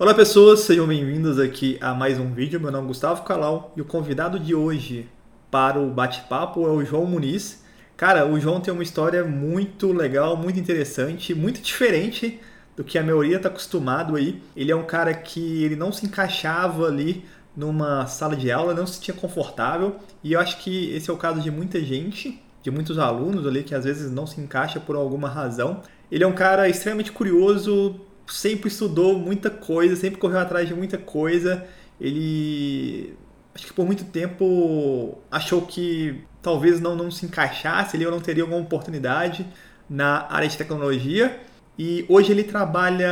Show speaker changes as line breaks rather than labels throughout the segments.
Olá pessoas, sejam bem-vindos aqui a mais um vídeo. Meu nome é Gustavo Calau e o convidado de hoje para o bate-papo é o João Muniz. Cara, o João tem uma história muito legal, muito interessante, muito diferente do que a maioria está acostumado aí. Ele é um cara que ele não se encaixava ali numa sala de aula, não se sentia confortável e eu acho que esse é o caso de muita gente, de muitos alunos ali que às vezes não se encaixa por alguma razão. Ele é um cara extremamente curioso, sempre estudou muita coisa, sempre correu atrás de muita coisa. Ele acho que por muito tempo achou que talvez não, não se encaixasse ele não teria alguma oportunidade na área de tecnologia. E hoje ele trabalha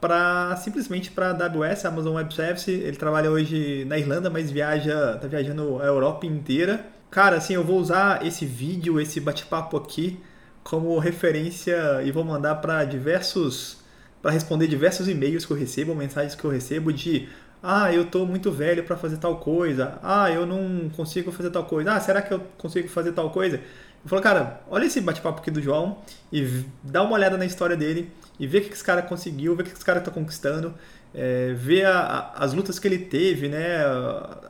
para simplesmente para a AWS, Amazon Web Service. Ele trabalha hoje na Irlanda, mas viaja, tá viajando a Europa inteira. Cara, assim, eu vou usar esse vídeo, esse bate-papo aqui como referência e vou mandar para diversos para responder diversos e-mails que eu recebo, mensagens que eu recebo de ah, eu tô muito velho para fazer tal coisa. Ah, eu não consigo fazer tal coisa. Ah, será que eu consigo fazer tal coisa? Eu falo, cara, olha esse bate-papo aqui do João e dá uma olhada na história dele e vê o que esse cara conseguiu, vê o que esse cara tá conquistando, é, vê a, a, as lutas que ele teve, né,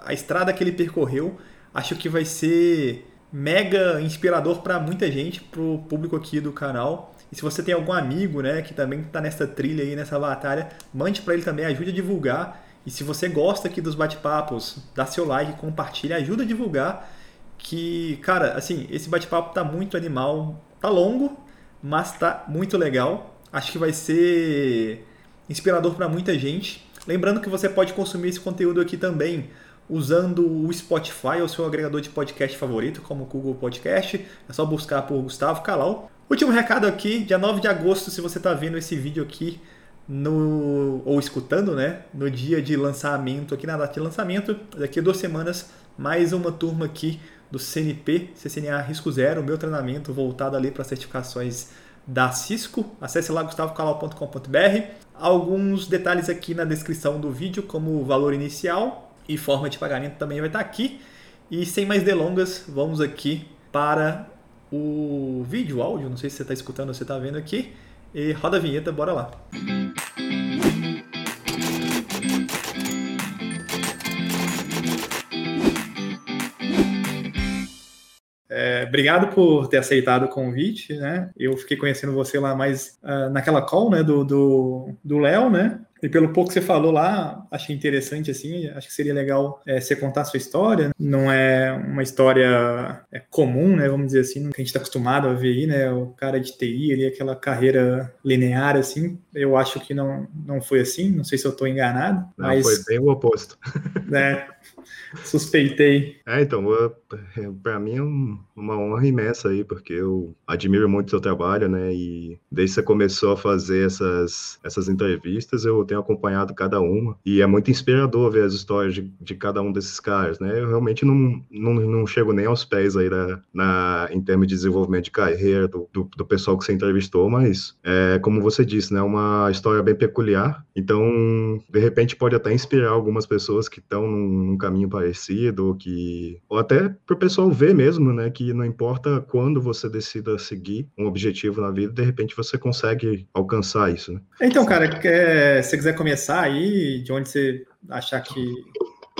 a, estrada que ele percorreu. Acho que vai ser mega inspirador para muita gente, pro público aqui do canal. E se você tem algum amigo, né, que também está nessa trilha aí, nessa batalha, mande para ele também, ajude a divulgar. E se você gosta aqui dos bate-papos, dá seu like, compartilha, ajuda a divulgar. Que, cara, assim, esse bate-papo tá muito animal, tá longo, mas tá muito legal. Acho que vai ser inspirador para muita gente. Lembrando que você pode consumir esse conteúdo aqui também usando o Spotify ou seu agregador de podcast favorito, como o Google Podcast. É só buscar por Gustavo Calau. Último recado aqui, dia 9 de agosto, se você está vendo esse vídeo aqui no ou escutando, né, no dia de lançamento, aqui na data de lançamento, daqui a duas semanas, mais uma turma aqui do CNP, CCNA Risco Zero, meu treinamento voltado ali para certificações da Cisco. Acesse lá gustavocalau.com.br. Alguns detalhes aqui na descrição do vídeo, como o valor inicial e forma de pagamento também vai estar aqui. E sem mais delongas, vamos aqui para o vídeo, o áudio, não sei se você está escutando ou você está vendo aqui. E roda a vinheta, bora lá. É, obrigado por ter aceitado o convite, né? Eu fiquei conhecendo você lá mais uh, naquela call, né, do Léo, do, Léo, né? E pelo pouco que você falou lá, achei interessante, assim, acho que seria legal é, você contar a sua história. Não é uma história é, comum, né, vamos dizer assim, que a gente está acostumado a ver aí, né, o cara de TI, ali, aquela carreira linear, assim. Eu acho que não, não foi assim, não sei se eu estou enganado.
Não, mas, foi bem o oposto.
Né, suspeitei.
É, então, para mim é um, uma honra imensa aí, porque eu admiro muito o seu trabalho, né, e desde que você começou a fazer essas, essas entrevistas, eu tenho acompanhado cada uma, e é muito inspirador ver as histórias de, de cada um desses caras, né? Eu realmente não, não, não chego nem aos pés aí na, na, em termos de desenvolvimento de carreira do, do, do pessoal que você entrevistou, mas é como você disse, né? Uma história bem peculiar, então de repente pode até inspirar algumas pessoas que estão num, num caminho parecido, ou que ou até para o pessoal ver mesmo, né? Que não importa quando você decida seguir um objetivo na vida, de repente você consegue alcançar isso, né?
Então, cara, é, você quiser começar aí, de onde você achar que,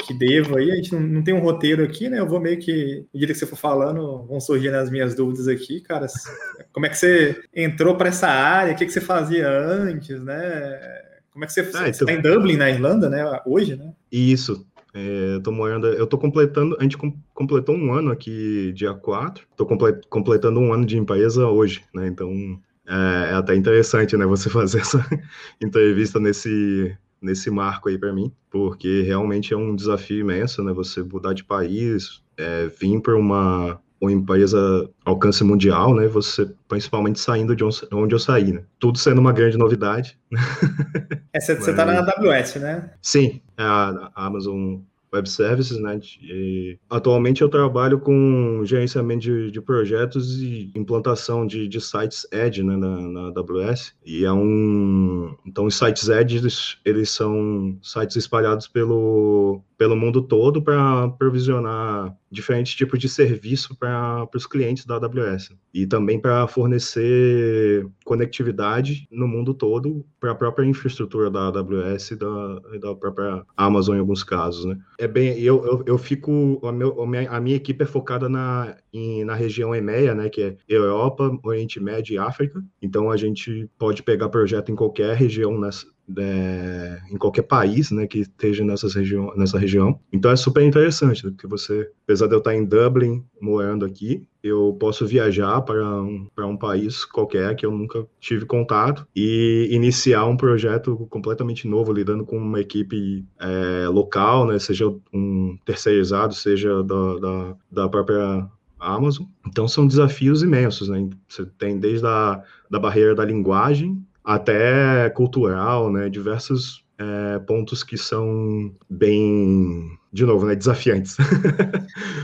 que devo aí, a gente não, não tem um roteiro aqui, né? Eu vou meio que, à medida que você for falando, vão surgindo as minhas dúvidas aqui, cara. Como é que você entrou para essa área? O que, que você fazia antes, né? Como é que você, ah, então... está em Dublin, na Irlanda, né? Hoje, né?
Isso. É, tô morando, eu tô completando, a gente completou um ano aqui dia 4, tô completando um ano de empresa hoje, né? Então é, é até interessante, né, você fazer essa entrevista nesse, nesse marco aí para mim, porque realmente é um desafio imenso, né, você mudar de país, é, vir para uma, uma empresa alcance mundial, né, você principalmente saindo de onde eu saí, né, tudo sendo uma grande novidade.
É, você, Mas... tá na AWS, né?
Sim, é a Amazon web services, né? E atualmente eu trabalho com gerenciamento de, de projetos e implantação de, de sites Edge, né, na, na, AWS. E é um, então os sites Edge eles, eles são sites espalhados pelo pelo mundo todo para provisionar diferentes tipos de serviço para os clientes da AWS e também para fornecer conectividade no mundo todo para a própria infraestrutura da AWS e da, da própria Amazon em alguns casos, né? É bem, eu, eu, eu fico, a, meu, a, minha, a minha equipe é focada na, em, na região EMEA, né, que é Europa, Oriente Médio e África, então a gente pode pegar projeto em qualquer região nessa, é, em qualquer país, né, que esteja nessas região, nessa região. Então é super interessante, né, porque você, apesar de eu estar em Dublin, morando aqui, eu posso viajar para um, para um país qualquer que eu nunca tive contato e iniciar um projeto completamente novo, lidando com uma equipe é, local, né, seja um terceirizado, seja da, da, da própria Amazon. Então são desafios imensos, né? Você tem desde a da barreira da linguagem até cultural, né? Diversos é, pontos que são bem, de novo, né? Desafiantes.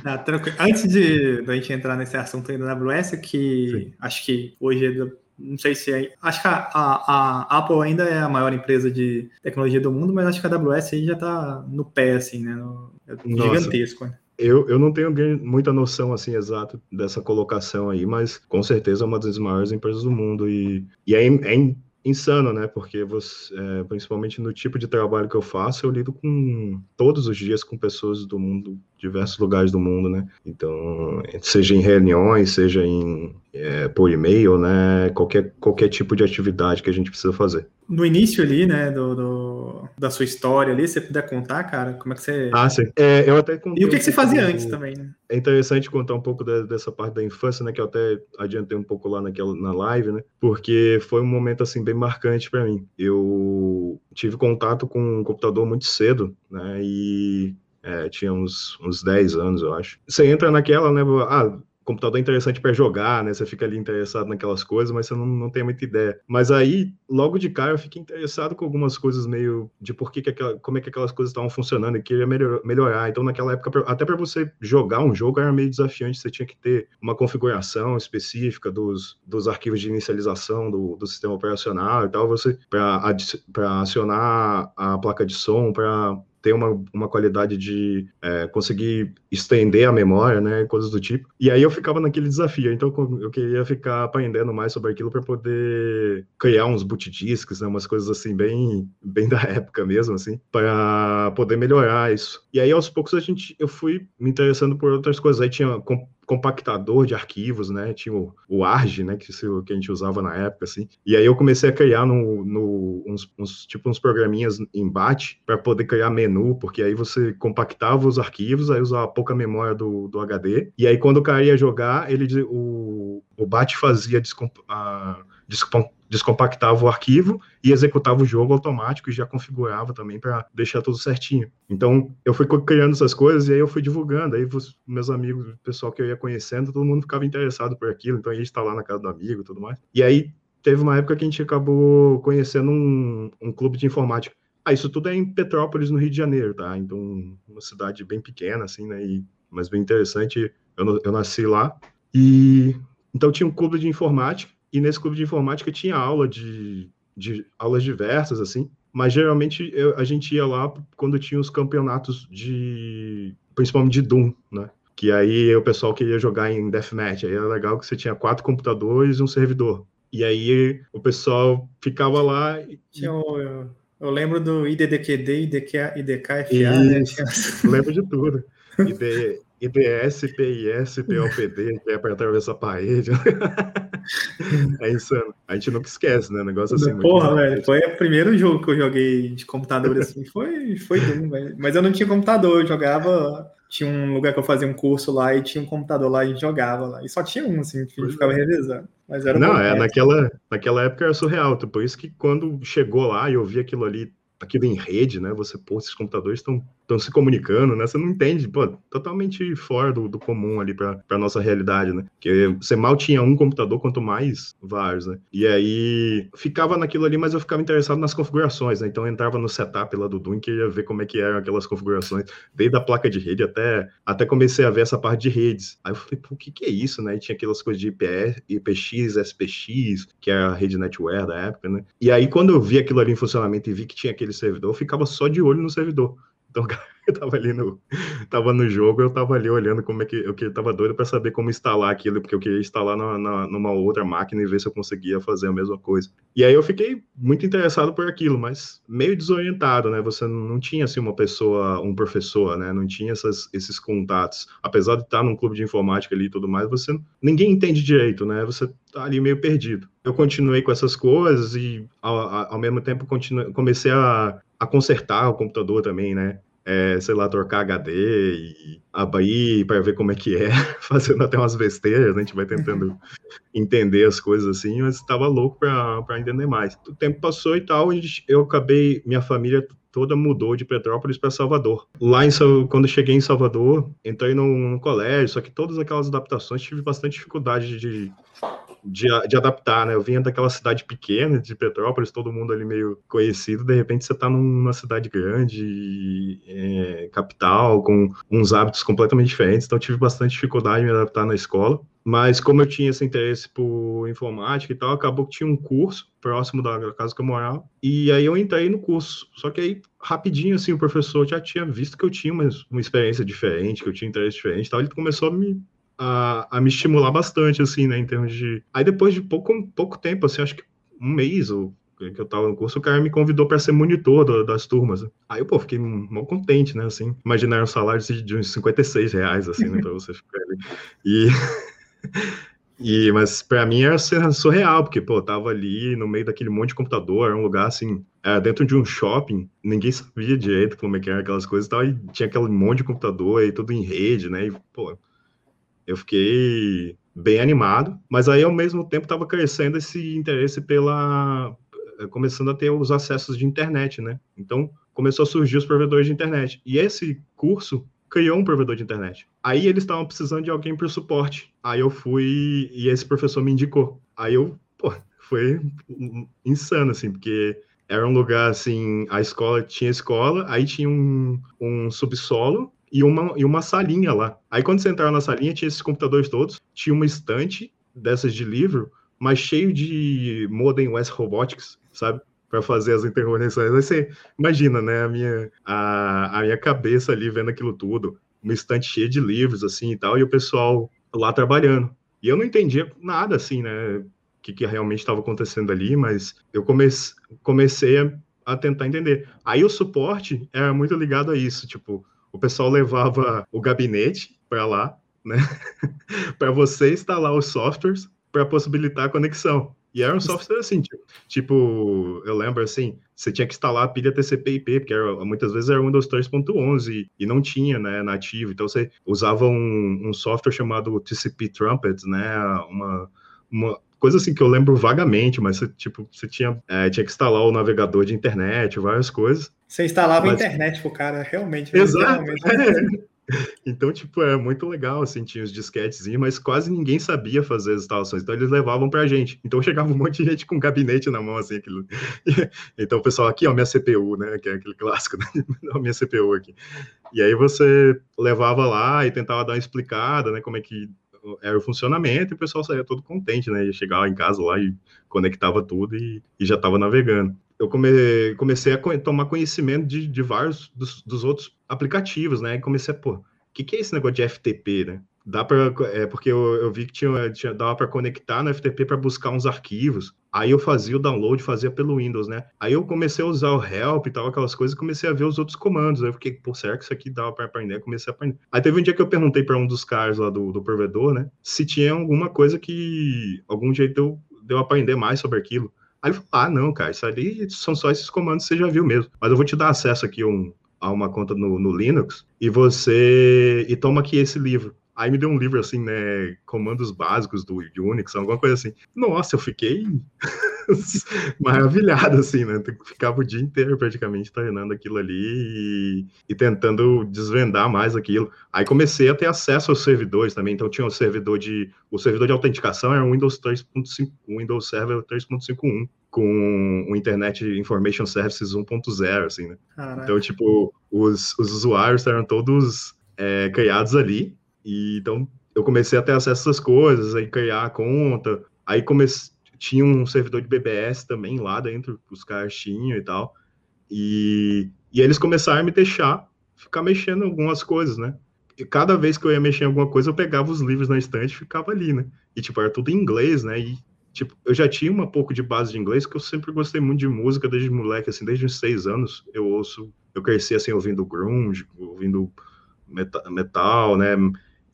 Ah, Antes de, de a gente entrar nesse assunto aí da AWS, que Sim. acho que hoje é não sei se é. Acho que a, a, a, Apple ainda é a maior empresa de tecnologia do mundo, mas acho que a AWS aí já está no pé, assim, né? No, é gigantesco. Né?
Eu, eu não tenho muita noção assim exata dessa colocação aí, mas com certeza é uma das maiores empresas do mundo e, e é, é insano, né? Porque você, é, principalmente no tipo de trabalho que eu faço, eu lido com todos os dias com pessoas do mundo, diversos lugares do mundo, né? Então, seja em reuniões, seja em é, por e-mail, né? Qualquer, qualquer tipo de atividade que a gente precisa fazer.
No início ali, né, do, do da sua história ali, se você puder contar, cara, como é que você...
Ah, sim. É, eu até
contei E o que, um que você fazia do... antes também, né?
É interessante contar um pouco de, dessa parte da infância, né, que eu até adiantei um pouco lá naquela, na live, né, porque foi um momento, assim, bem marcante para mim. Eu tive contato com um computador muito cedo, né, e é, tinha uns, uns 10 anos, eu acho. Você entra naquela, né? Ah, computador é interessante para jogar, né? Você fica ali interessado naquelas coisas, mas você não, não tem muita ideia. Mas aí, logo de cara, eu fiquei interessado com algumas coisas meio de por que, que aquela, como é que aquelas coisas estavam funcionando e queria melhor, melhorar. Então, naquela época, até para você jogar um jogo era meio desafiante, você tinha que ter uma configuração específica dos, dos arquivos de inicialização do, do sistema operacional e tal, você para acionar a placa de som, para ter uma, uma qualidade de é, conseguir estender a memória, né, coisas do tipo. E aí eu ficava naquele desafio, então eu queria ficar aprendendo mais sobre aquilo para poder criar uns boot discs, né, umas coisas assim bem, bem da época mesmo, assim, para poder melhorar isso. E aí aos poucos a gente, eu fui me interessando por outras coisas. Aí tinha compactador de arquivos, né? Tinha o, o ARG, né? Que, que a gente usava na época, assim. E aí eu comecei a criar no, no uns, uns, tipo uns programinhas em BAT para poder criar menu, porque aí você compactava os arquivos, aí usava pouca memória do, do HD. E aí quando o cara ia jogar, ele o, o BAT fazia a, descompactava o arquivo e executava o jogo automático e já configurava também para deixar tudo certinho. Então, eu fui criando essas coisas e aí eu fui divulgando. Aí, meus amigos, o pessoal que eu ia conhecendo, todo mundo ficava interessado por aquilo. Então, a gente está lá na casa do amigo e tudo mais. E aí, teve uma época que a gente acabou conhecendo um, um clube de informática. Ah, isso tudo é em Petrópolis, no Rio de Janeiro, tá? Então, uma cidade bem pequena, assim, né? E, mas bem interessante. Eu, eu nasci lá. E então tinha um clube de informática e nesse clube de informática tinha aula de, de aulas diversas, assim, mas geralmente eu, a gente ia lá quando tinha os campeonatos de, principalmente de Doom, né? Que aí o pessoal queria jogar em Deathmatch, aí era legal que você tinha quatro computadores e um servidor. E aí o pessoal ficava lá. E...
O, eu, eu, lembro do IDDQD, IDK, IDKFA, né?
Lembro de tudo. ID, IDS, PIS, POPD, que é para atravessar a parede. é insano. A gente nunca esquece, né? Negócio assim.
Porra, velho. Foi o primeiro jogo que eu joguei de computador assim. Foi, foi Doom, velho. Mas eu não tinha computador, eu jogava. Tinha um lugar que eu fazia um curso lá e tinha um computador lá e a gente jogava lá. E só tinha um, assim, que a gente ficava é. revezando. Mas era
não, é, naquela, naquela época era surreal. Por isso que quando chegou lá e eu vi aquilo ali aquilo em rede, né? Você, pô, esses computadores estão estão se comunicando, né? Você não entende, pô, totalmente fora do, do comum ali para a nossa realidade, né? Porque você mal tinha um computador, quanto mais vários, né? E aí ficava naquilo ali, mas eu ficava interessado nas configurações, né? Então eu entrava no setup lá do Doom e queria ver como é que eram aquelas configurações, desde a placa de rede até, até comecei a ver essa parte de redes. Aí eu falei, pô, o que que é isso, né? E tinha aquelas coisas de IPS, IPX, SPX, que é a rede netware da época, né? E aí quando eu vi aquilo ali em funcionamento e vi que tinha aquele servidor, eu ficava só de olho no servidor. Então, eu tava ali no, tava no jogo, eu tava ali olhando como é que eu que tava doido para saber como instalar aquilo, porque eu queria instalar na, na, numa outra máquina e ver se eu conseguia fazer a mesma coisa. E aí eu fiquei muito interessado por aquilo, mas meio desorientado, né? Você não tinha assim uma pessoa, um professor, né? Não tinha essas, esses contatos. Apesar de estar num clube de informática ali e tudo mais, você ninguém entende direito, né? Você tá ali meio perdido. Eu continuei com essas coisas e ao, ao mesmo tempo continue, comecei a a consertar o computador também, né? É, sei lá, trocar HD e abrir para ver como é que é, fazendo até umas besteiras, né? a gente vai tentando entender as coisas assim, mas estava louco para entender mais. O tempo passou e tal, e eu acabei, minha família toda mudou de Petrópolis para Salvador. Lá, em, quando cheguei em Salvador, entrei num, num colégio, só que todas aquelas adaptações tive bastante dificuldade de de, de adaptar, né? Eu vinha daquela cidade pequena, de Petrópolis, todo mundo ali meio conhecido, de repente você está numa cidade grande, é, capital, com uns hábitos completamente diferentes, então tive bastante dificuldade em me adaptar na escola. Mas como eu tinha esse interesse por informática e tal, acabou que tinha um curso próximo da casa que eu morava. E aí eu entrei no curso. Só que aí, rapidinho, assim, o professor já tinha visto que eu tinha uma, uma experiência diferente, que eu tinha interesse diferente e tal. Ele começou a me a, a me estimular bastante, assim, né, em termos de... Aí depois de pouco, pouco tempo, assim, acho que um mês ou que eu tava no curso, o cara me convidou para ser monitor do, das turmas. Aí eu, pô, fiquei mal contente, né, assim, imaginar um salário de uns 56 reais, assim, né, pra você ficar ali. E... E, mas para mim era surreal, porque, pô, eu tava ali no meio daquele monte de computador, era um lugar assim, era dentro de um shopping, ninguém sabia direito como é que eram aquelas coisas e tal, e tinha aquele monte de computador e tudo em rede, né, e, pô, eu fiquei bem animado, mas aí ao mesmo tempo estava crescendo esse interesse pela eh, começando a ter os acessos de internet, né? Então começou a surgir os provedores de internet. E esse curso criou um provedor de internet. Aí eles estavam precisando de alguém para o suporte. Aí eu fui e esse professor me indicou. Aí eu, pô, foi insano assim, porque era um lugar assim, a escola tinha escola, aí tinha um, um subsolo e uma, e uma salinha lá. Aí quando você entrava na salinha, tinha esses computadores todos, tinha uma estante dessas de livro, mas cheio de modem West Robotics, sabe? Para fazer as interrogações. Aí você imagina, né? A minha, a, a minha cabeça ali vendo aquilo tudo, uma estante cheia de livros, assim e tal, e o pessoal lá trabalhando. E eu não entendia nada, assim, né? O que, que realmente estava acontecendo ali, mas eu comece, comecei a, a tentar entender. Aí o suporte era muito ligado a isso, tipo, o pessoal levava o gabinete para lá, né? para você instalar os softwares para possibilitar a conexão. E era um software assim, tipo, tipo, eu lembro assim, você tinha que instalar a pilha TCP/IP, porque era, muitas vezes era Windows 3.11 e não tinha, né, nativo. Então você usava um, um software chamado TCP Trumpet, né, uma, uma coisa assim que eu lembro vagamente, mas você, tipo, você tinha, é, tinha que instalar o navegador de internet, várias coisas.
Você instalava mas... a internet pro cara, realmente.
Exato. É. Então, tipo, é muito legal, assim, tinha os disquetes, mas quase ninguém sabia fazer as instalações, então eles levavam pra gente. Então chegava um monte de gente com um gabinete na mão, assim, aquilo. Então o pessoal, aqui, ó, minha CPU, né, que é aquele clássico, né? minha CPU aqui. E aí você levava lá e tentava dar uma explicada, né, como é que era o funcionamento e o pessoal saía todo contente, né? Chegava em casa lá e conectava tudo e, e já estava navegando. Eu come, comecei a tomar conhecimento de, de vários dos, dos, outros aplicativos, né? E comecei a, pô, o que, que é esse negócio de FTP, né? Dá para é, porque eu, eu, vi que tinha, tinha dava para conectar no FTP para buscar uns arquivos. Aí eu fazia o download, fazia pelo Windows, né? Aí eu comecei a usar o help e tal, aquelas coisas, e comecei a ver os outros comandos. Aí eu fiquei, pô, será que isso aqui dava para aprender? Comecei a aprender. Aí teve um dia que eu perguntei para um dos caras lá do, do provedor, né, se tinha alguma coisa que algum jeito de eu aprender mais sobre aquilo. Aí ele falou: Ah, não, cara, isso ali são só esses comandos que você já viu mesmo. Mas eu vou te dar acesso aqui um, a uma conta no, no Linux e você. E toma aqui esse livro. Aí me deu um livro assim, né? Comandos básicos do Unix, alguma coisa assim. Nossa, eu fiquei. maravilhado, assim, né? Ficava o dia inteiro praticamente treinando aquilo ali e, e, tentando desvendar mais aquilo. Aí comecei a ter acesso aos servidores também, então tinha um servidor de. O servidor de autenticação era um Windows 3.5, Windows Server 3.51, com o Internet Information Services 1.0, assim, né? Caraca. Então, tipo, os, os usuários eram todos é, criados ali, e então eu comecei a ter acesso a essas coisas, aí criar a conta, aí tinha um servidor de BBS também lá dentro, os caras tinham e tal, e, e eles começaram a me deixar ficar mexendo em algumas coisas, né? E cada vez que eu ia mexer em alguma coisa, eu pegava os livros na estante e ficava ali, né? E, tipo, era tudo em inglês, né? E, tipo, eu já tinha um pouco de base de inglês, porque eu sempre gostei muito de música desde moleque, assim, desde uns seis anos eu ouço, eu cresci, assim, ouvindo grunge, ouvindo metal, metal né?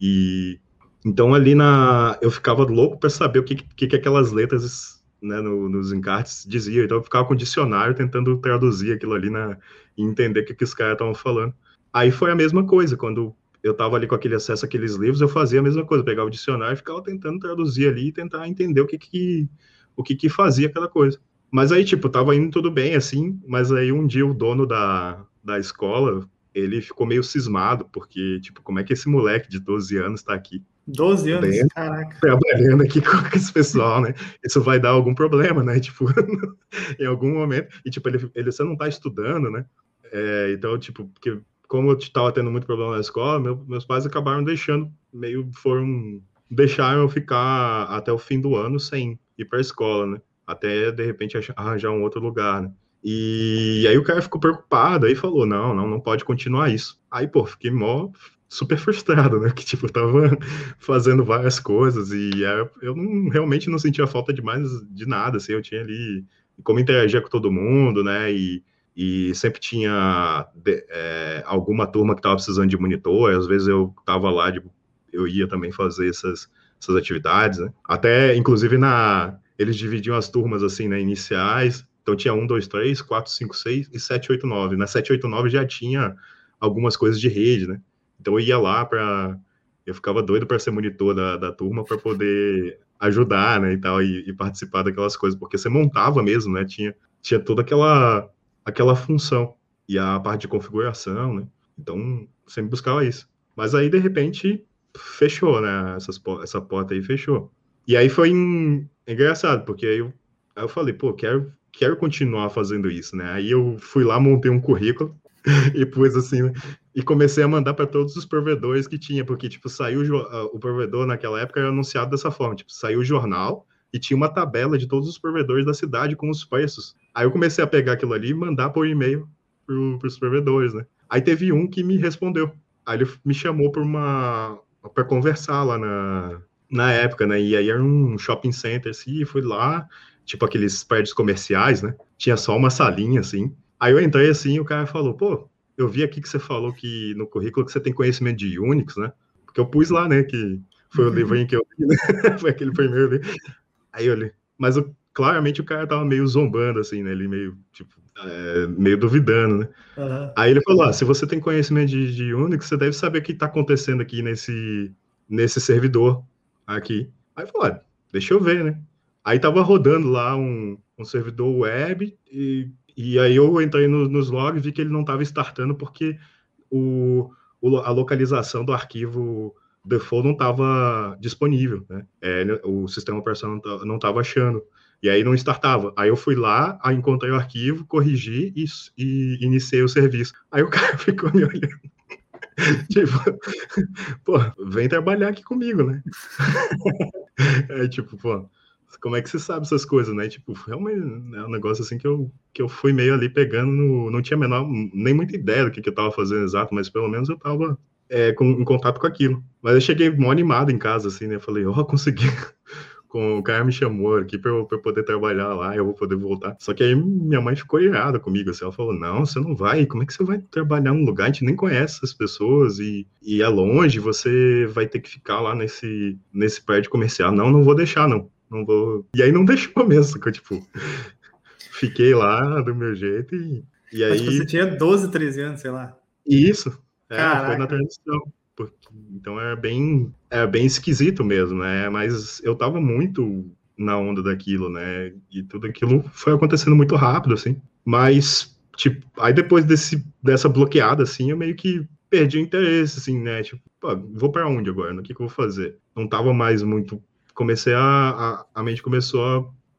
E então ali na eu ficava louco para saber o que, que, que aquelas letras né, no, nos encartes diziam. Então eu ficava com o dicionário tentando traduzir aquilo ali na, e entender o que, que os caras estavam falando. Aí foi a mesma coisa, quando eu estava ali com aquele acesso àqueles livros, eu fazia a mesma coisa, pegava o dicionário e ficava tentando traduzir ali e tentar entender o que que, o que, que fazia aquela coisa. Mas aí, tipo, tava indo tudo bem, assim, mas aí um dia o dono da, da escola, ele ficou meio cismado, porque, tipo, como é que esse moleque de 12 anos tá aqui?
12 anos, caraca.
Trabalhando aqui com esse pessoal, né? Isso vai dar algum problema, né? Tipo, em algum momento. E, tipo, ele, ele você não tá estudando, né? É, então, tipo, porque como eu estava tendo muito problema na escola, meu, meus pais acabaram deixando, meio foram, deixaram eu ficar até o fim do ano sem ir para a escola, né? Até, de repente, arranjar um outro lugar, né? E, aí o cara ficou preocupado, aí falou, não, não, não pode continuar isso. Aí, pô, fiquei mó super frustrado, né? Que, tipo, eu tava fazendo várias coisas e eu não, realmente não sentia falta de mais de nada, assim, eu tinha ali como interagir com todo mundo, né? E, e sempre tinha é, alguma turma que tava precisando de monitor, às vezes eu tava lá, tipo, eu ia também fazer essas, essas atividades, né? Até, inclusive, na eles dividiam as turmas, assim, né, iniciais, então tinha um, dois, três, quatro, cinco, seis e sete, oito, nove. Na sete, oito, nove já tinha algumas coisas de rede, né? Então eu ia lá para. Eu ficava doido para ser monitor da, da turma para poder ajudar, né, e tal, e, e, participar daquelas coisas, porque você montava mesmo, né? Tinha, tinha toda aquela, aquela função e a parte de configuração, né? Então sempre buscava isso. Mas aí de repente fechou, né? Essas, essa porta aí fechou. E aí foi em, engraçado, porque aí eu, aí eu falei, pô, quero, quero continuar fazendo isso, né? Aí eu fui lá, montei um currículo e pus assim, né? e comecei a mandar para todos os provedores que tinha, porque, tipo, saiu o provedor naquela época era anunciado dessa forma, tipo, saiu o jornal e tinha uma tabela de todos os provedores da cidade com os preços. Aí eu comecei a pegar aquilo ali e mandar por e-mail para os provedores, né? Aí teve um que me respondeu. Aí ele me chamou para uma para conversar lá na, na época, né? E aí era um shopping center, assim, fui lá, tipo aqueles prédios comerciais, né? Tinha só uma salinha, assim. Aí eu entrei assim e o cara falou, pô, eu vi aqui que você falou que no currículo que você tem conhecimento de Unix, né? Porque eu pus lá, né, que foi uhum. o livro em que eu li, né? foi aquele primeiro ali. Aí eu li. Mas eu, claramente o cara tava meio zombando, assim, né? Ele meio, tipo, é, meio duvidando, né? Uhum. Aí ele falou: ah, se você tem conhecimento de, de Unix, você deve saber o que está acontecendo aqui nesse, nesse servidor aqui. Aí eu falei: ah, deixa eu ver, né? Aí tava rodando lá um, um servidor web e e aí eu entrei no, nos logs e vi que ele não estava startando porque o, o, a localização do arquivo default não estava disponível, né? É, o sistema operacional não estava achando. E aí não startava. Aí eu fui lá, aí encontrei o arquivo, corrigi e, e iniciei o serviço. Aí o cara ficou me olhando. tipo, pô, vem trabalhar aqui comigo, né? é tipo, pô, como é que você sabe essas coisas, né? Tipo, realmente é um negócio assim que eu, que eu fui meio ali pegando, no, não tinha menor, nem muita ideia do que, que eu tava fazendo exato, mas pelo menos eu tava é, com, em contato com aquilo. Mas eu cheguei mó animado em casa, assim, né? Falei, ó, oh, consegui. com, o cara me chamou aqui para eu, pra eu poder trabalhar lá, eu vou poder voltar. Só que aí minha mãe ficou irada comigo, assim, ela falou, não, você não vai, como é que você vai trabalhar num lugar, a gente nem conhece as pessoas e, e é longe, você vai ter que ficar lá nesse, nesse prédio comercial. Não, não vou deixar, não não vou. E aí não deixou mesmo, que eu, tipo, fiquei lá do meu jeito e, e aí. Mas
você tinha 12, 13 anos, sei lá.
Isso, é, foi na transição. Então é bem, é bem esquisito mesmo, né? Mas eu tava muito na onda daquilo, né? E tudo aquilo foi acontecendo muito rápido, assim. Mas, tipo, aí depois desse, dessa bloqueada, assim, eu meio que perdi o interesse, assim, né? Tipo, pô, vou para onde agora? O que, que eu vou fazer? Não tava mais muito. Comecei a. A, a mente começou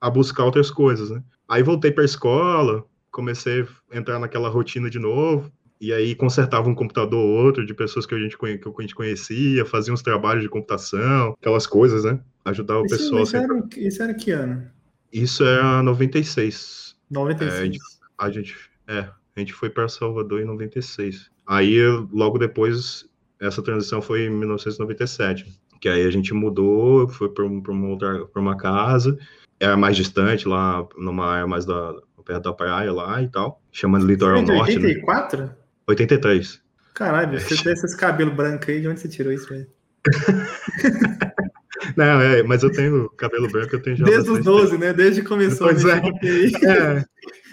a, a buscar outras coisas, né? Aí voltei para a escola, comecei a entrar naquela rotina de novo. E aí consertava um computador ou outro de pessoas que a gente, que a gente conhecia, fazia uns trabalhos de computação, aquelas coisas, né? Ajudava o pessoal.
Isso, era, isso era que ano?
Isso era 96.
96.
É, a, gente, a gente, é, a gente foi para Salvador em 96. Aí, logo depois, essa transição foi em 1997, que aí a gente mudou, foi para uma outra, para uma casa, era mais distante, lá numa área mais da, perto da praia lá e tal, chamando Litoral Norte.
84? Né?
83.
Caralho, você tem esses cabelos brancos aí, de onde você tirou isso, velho?
Não, é, mas eu tenho cabelo branco, eu tenho já.
Desde os 12, né? Desde que começou
pois a é. é,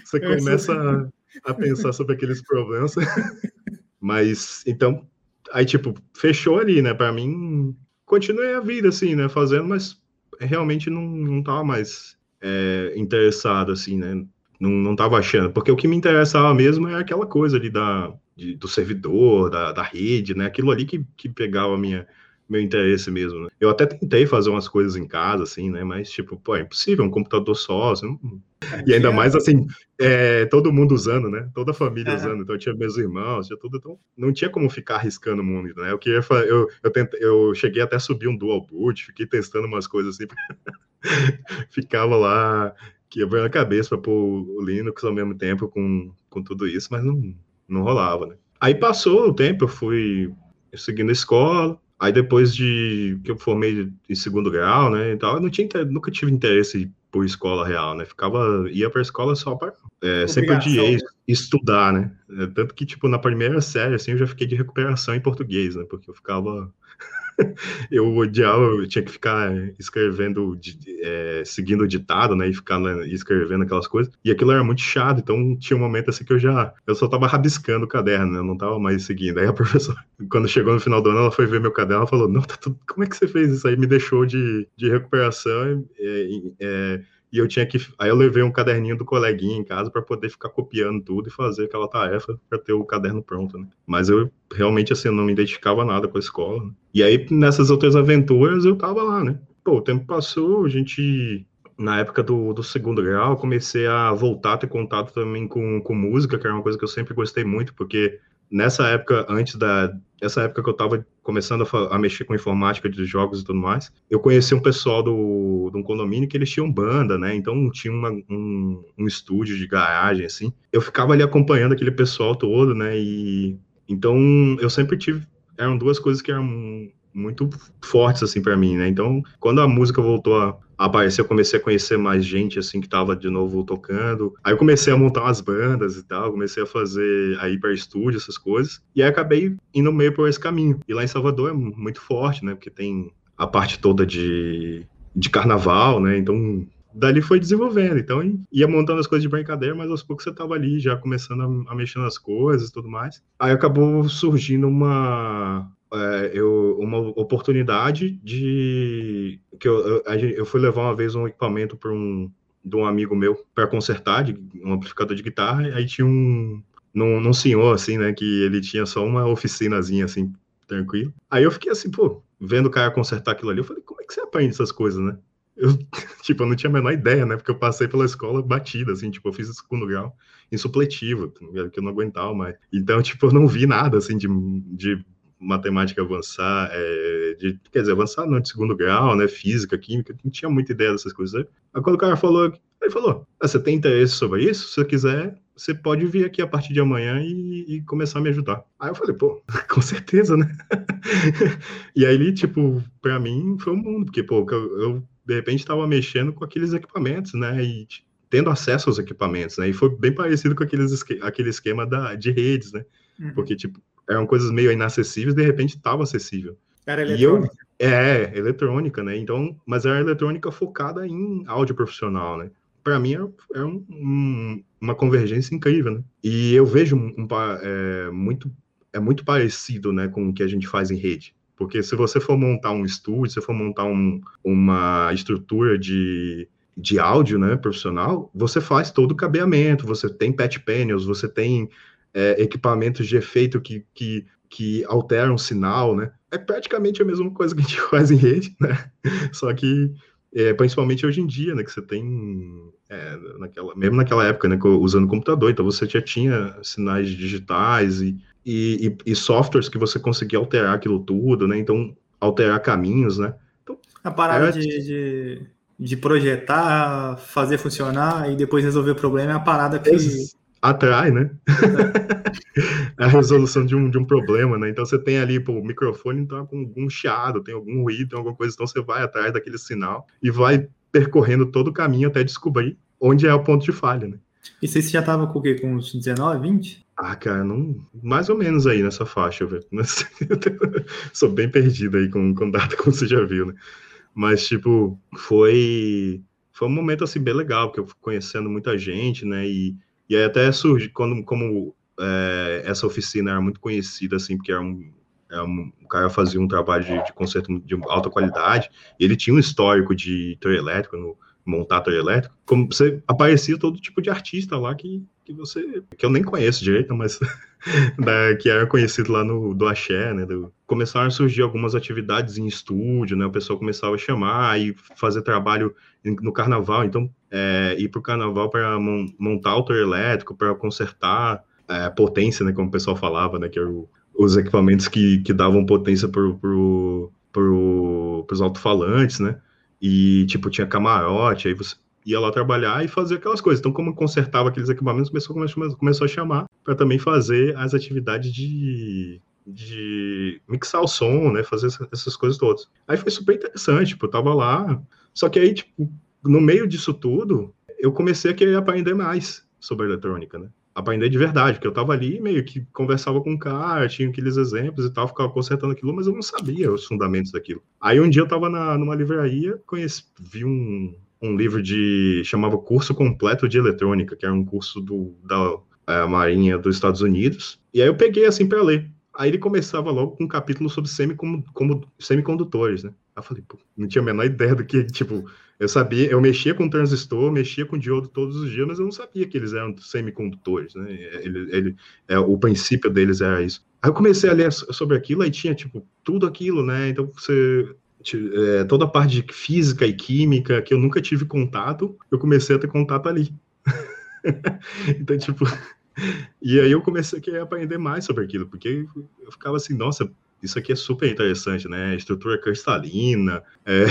você começa a, a pensar sobre aqueles problemas. Mas, então, aí, tipo, fechou ali, né? Para mim, continuei a vida, assim, né? Fazendo, mas realmente não, não tava mais é, interessado, assim, né? Não, não tava achando. Porque o que me interessava mesmo é aquela coisa ali da, de, do servidor, da, da rede, né? Aquilo ali que, que pegava a minha, meu interesse mesmo, né? Eu até tentei fazer umas coisas em casa, assim, né? Mas, tipo, pô, é impossível, um computador só, assim, e ainda mais, assim, é, todo mundo usando, né? Toda a família usando. Então, eu tinha meus irmãos, tinha tudo, então não tinha como ficar arriscando o mundo, né? Eu queria, eu, eu, tentei, eu cheguei até a subir um dual boot, fiquei testando umas coisas assim, ficava lá quebrando a cabeça para pôr o Linux ao mesmo tempo com, com tudo isso, mas não, não rolava, né? Aí passou o tempo, eu fui seguindo a escola, Aí depois de que eu formei em segundo grau, né, e tal, eu não tinha, nunca tive interesse por escola real, né? Ficava ia para escola só para é, sempre odiei estudar, né? É, tanto que tipo na primeira série assim eu já fiquei de recuperação em português, né? Porque eu ficava eu odiava, eu tinha que ficar escrevendo, é, seguindo o ditado, né, e ficar né, escrevendo aquelas coisas, e aquilo era muito chato, então tinha um momento assim que eu já, eu só tava rabiscando o caderno, né, eu não tava mais seguindo, aí a professora, quando chegou no final do ano, ela foi ver meu caderno, ela falou, não, tá tudo, como é que você fez isso aí? Me deixou de, de recuperação, é, é, e eu tinha que. Aí eu levei um caderninho do coleguinha em casa para poder ficar copiando tudo e fazer aquela tarefa para ter o caderno pronto, né? Mas eu realmente, assim, não me identificava nada com a escola. Né? E aí, nessas outras aventuras, eu tava lá, né? Pô, o tempo passou, a gente. Na época do, do segundo grau, comecei a voltar a ter contato também com, com música, que era uma coisa que eu sempre gostei muito, porque nessa época, antes da essa época que eu estava começando a, a, mexer com informática de jogos e tudo mais, eu conheci um pessoal do, de um condomínio que eles tinham banda, né? Então tinha uma, um, um estúdio de garagem, assim. Eu ficava ali acompanhando aquele pessoal todo, né? E então eu sempre tive. Eram duas coisas que eram muito fortes, assim, para mim, né? Então, quando a música voltou a aparecer, eu comecei a conhecer mais gente, assim, que tava de novo tocando. Aí eu comecei a montar umas bandas e tal, comecei a fazer, a ir para estúdio, essas coisas. E aí acabei indo meio por esse caminho. E lá em Salvador é muito forte, né? Porque tem a parte toda de, de carnaval, né? Então, dali foi desenvolvendo. Então, ia montando as coisas de brincadeira, mas aos poucos você tava ali já começando a, a mexer nas coisas e tudo mais. Aí acabou surgindo uma, é, eu, uma oportunidade de que eu, eu, eu fui levar uma vez um equipamento para um de um amigo meu para consertar de, um amplificador de guitarra aí tinha um num, num senhor assim né que ele tinha só uma oficinazinha assim tranquilo. Aí eu fiquei assim pô vendo o cara consertar aquilo ali eu falei como é que você aprende essas coisas né? Eu tipo eu não tinha a menor ideia né porque eu passei pela escola batida assim tipo eu fiz segundo grau em supletivo que eu não aguentava mais. Então tipo eu não vi nada assim de, de matemática avançar, é, de, quer dizer, avançar não, de segundo grau, né, física, química, não tinha muita ideia dessas coisas. Aí, aí quando o cara falou, ele falou, ah, você tem interesse sobre isso? Se você quiser, você pode vir aqui a partir de amanhã e, e começar a me ajudar. Aí eu falei, pô, com certeza, né? e aí ele, tipo, para mim foi um mundo, porque, pô, eu, eu de repente estava mexendo com aqueles equipamentos, né, e tendo acesso aos equipamentos, né, e foi bem parecido com aqueles, aquele esquema da, de redes, né, uhum. porque, tipo, eram coisas meio inacessíveis, de repente estava acessível.
Era eletrônica.
E eu, é, eletrônica, né? Então, mas era eletrônica focada em áudio profissional, né? Para mim era, era um, um, uma convergência incrível, né? E eu vejo um, um é, muito é muito parecido, né, com o que a gente faz em rede. Porque se você for montar um estúdio, se for montar um, uma estrutura de, de áudio, né, profissional, você faz todo o cabeamento, você tem patch panels, você tem é, equipamentos de efeito que, que, que alteram o sinal, né? É praticamente a mesma coisa que a gente faz em rede, né? Só que, é, principalmente hoje em dia, né, que você tem é, naquela, mesmo naquela época, né, usando computador, então você já tinha sinais digitais e, e, e, softwares que você conseguia alterar aquilo tudo, né, então alterar caminhos, né. Então,
a parada era... de, de, de, projetar, fazer funcionar e depois resolver o problema é a parada que...
Atrai, né? É. a resolução de um, de um problema, né? Então você tem ali, pô, o microfone tá com algum chiado, tem algum ruído, tem alguma coisa, então você vai atrás daquele sinal e vai percorrendo todo o caminho até descobrir onde é o ponto de falha, né?
E você já tava com o quê? Com uns 19, 20?
Ah, cara, não, mais ou menos aí nessa faixa, velho. Sou bem perdido aí com, com data, como você já viu, né? Mas, tipo, foi, foi um momento, assim, bem legal, porque eu fui conhecendo muita gente, né? E, e aí até surge, quando, como é, essa oficina era muito conhecida, assim, porque era um, é um, o cara fazia um trabalho de, de conserto de alta qualidade, e ele tinha um histórico de trio elétrico, no, montar trio elétrico, como você aparecia todo tipo de artista lá que, que você, que eu nem conheço direito, mas da, que era conhecido lá no do Axé, né, do, começaram a surgir algumas atividades em estúdio, né, o pessoal começava a chamar e fazer trabalho no carnaval, então é, ir para o carnaval para montar trio elétrico, para consertar é, potência, né, como o pessoal falava, né, que era o, os equipamentos que, que davam potência para pro, pro, os alto-falantes, né? E, tipo, tinha camarote, aí você ia lá trabalhar e fazer aquelas coisas. Então, como consertava aqueles equipamentos, começou, começou a chamar para também fazer as atividades de, de mixar o som, né? Fazer essas coisas todas. Aí foi super interessante, tipo, eu tava lá. Só que aí, tipo, no meio disso tudo, eu comecei a querer aprender mais sobre eletrônica, né? aprender de verdade, porque eu estava ali meio que conversava com o cara, tinha aqueles exemplos e tal, ficava consertando aquilo, mas eu não sabia os fundamentos daquilo. Aí um dia eu estava numa livraria, conheci, vi um, um livro de chamava Curso Completo de Eletrônica, que era um curso do, da é, Marinha dos Estados Unidos, e aí eu peguei assim para ler. Aí ele começava logo com um capítulo sobre semicondutores, né? Aí eu falei, pô, não tinha a menor ideia do que, tipo, eu sabia, eu mexia com transistor, mexia com diodo todos os dias, mas eu não sabia que eles eram semicondutores, né? Ele, ele, é, o princípio deles era isso. Aí eu comecei a ler sobre aquilo, aí tinha, tipo, tudo aquilo, né? Então você. É, toda a parte de física e química que eu nunca tive contato, eu comecei a ter contato ali. então, tipo. E aí eu comecei a querer aprender mais sobre aquilo, porque eu ficava assim, nossa, isso aqui é super interessante, né? Estrutura cristalina, é,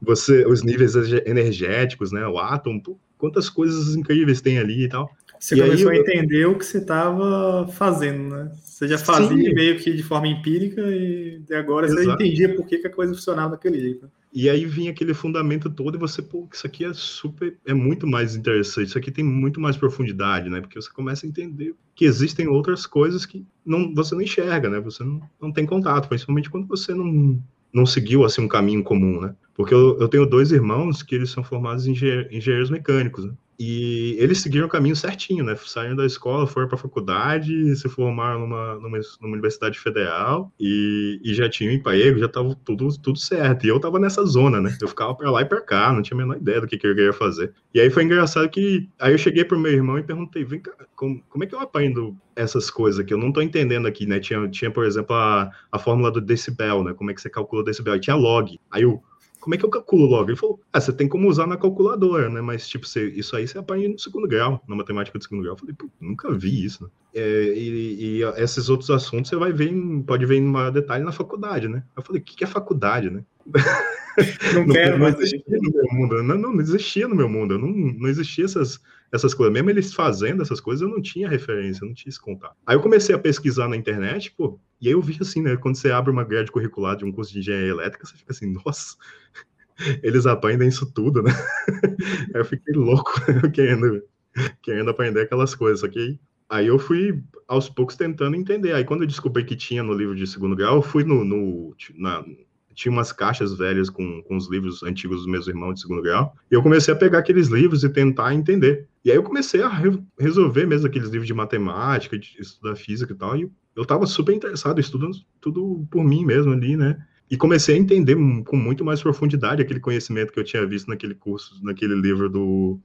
você, os níveis energéticos, né? O átomo, quantas coisas incríveis tem ali e tal.
Você
e
começou aí, a entender o que você estava fazendo, né? Você já fazia sim. meio que de forma empírica e agora Exato. você entendia por que, que a coisa funcionava daquele jeito.
E aí vinha aquele fundamento todo e você, pô, isso aqui é super, é muito mais interessante, isso aqui tem muito mais profundidade, né? Porque você começa a entender que existem outras coisas que não, você não enxerga, né? Você não, não tem contato, principalmente quando você não, não seguiu assim um caminho comum, né? Porque eu, eu tenho dois irmãos que eles são formados em engenheiros mecânicos, né? E eles seguiram o caminho certinho, né? Saíram da escola, foram para a faculdade, se formaram numa, numa, numa universidade federal e, e, já tinham emprego, já estava tudo, tudo certo. E eu estava nessa zona, né? Eu ficava para lá e para cá, não tinha a menor ideia do que, que eu ia fazer. E aí foi engraçado que aí eu cheguei pro meu irmão e perguntei: vem cá, como, como é que eu aprendo essas coisas que eu não estou entendendo aqui, né? Tinha, tinha por exemplo, a, a fórmula do decibel, né? Como é que você calcula o decibel? E tinha log. Aí eu como é que eu calculo logo? Ele falou, ah, você tem como usar na calculadora, né? Mas, tipo, você, isso aí você aprende no segundo grau, na matemática do segundo grau. Eu falei, pô, nunca vi isso, né? É, e, e, esses outros assuntos você vai ver, em, pode ver em maior detalhe na faculdade, né? Eu falei, o que, que é faculdade, né?
Não, não quero
não existia no meu mundo. Não, não, não existia no meu mundo. Não, não existia essas, essas coisas. Mesmo eles fazendo essas coisas, eu não tinha referência, eu não tinha esse contato. Aí eu comecei a pesquisar na internet, pô, e aí eu vi assim, né? Quando você abre uma grade curricular de um curso de engenharia elétrica, você fica assim, nossa, eles aprendem isso tudo, né? Aí eu fiquei louco querendo, querendo aprender aquelas coisas, só aí eu fui aos poucos tentando entender. Aí quando eu descobri que tinha no livro de segundo grau, eu fui no, no na, tinha umas caixas velhas com, com os livros antigos dos meus irmãos de segundo grau, e eu comecei a pegar aqueles livros e tentar entender. E aí eu comecei a re resolver mesmo aqueles livros de matemática, de estudar física e tal, e eu estava super interessado, estudando tudo por mim mesmo ali, né? E comecei a entender com muito mais profundidade aquele conhecimento que eu tinha visto naquele curso, naquele livro do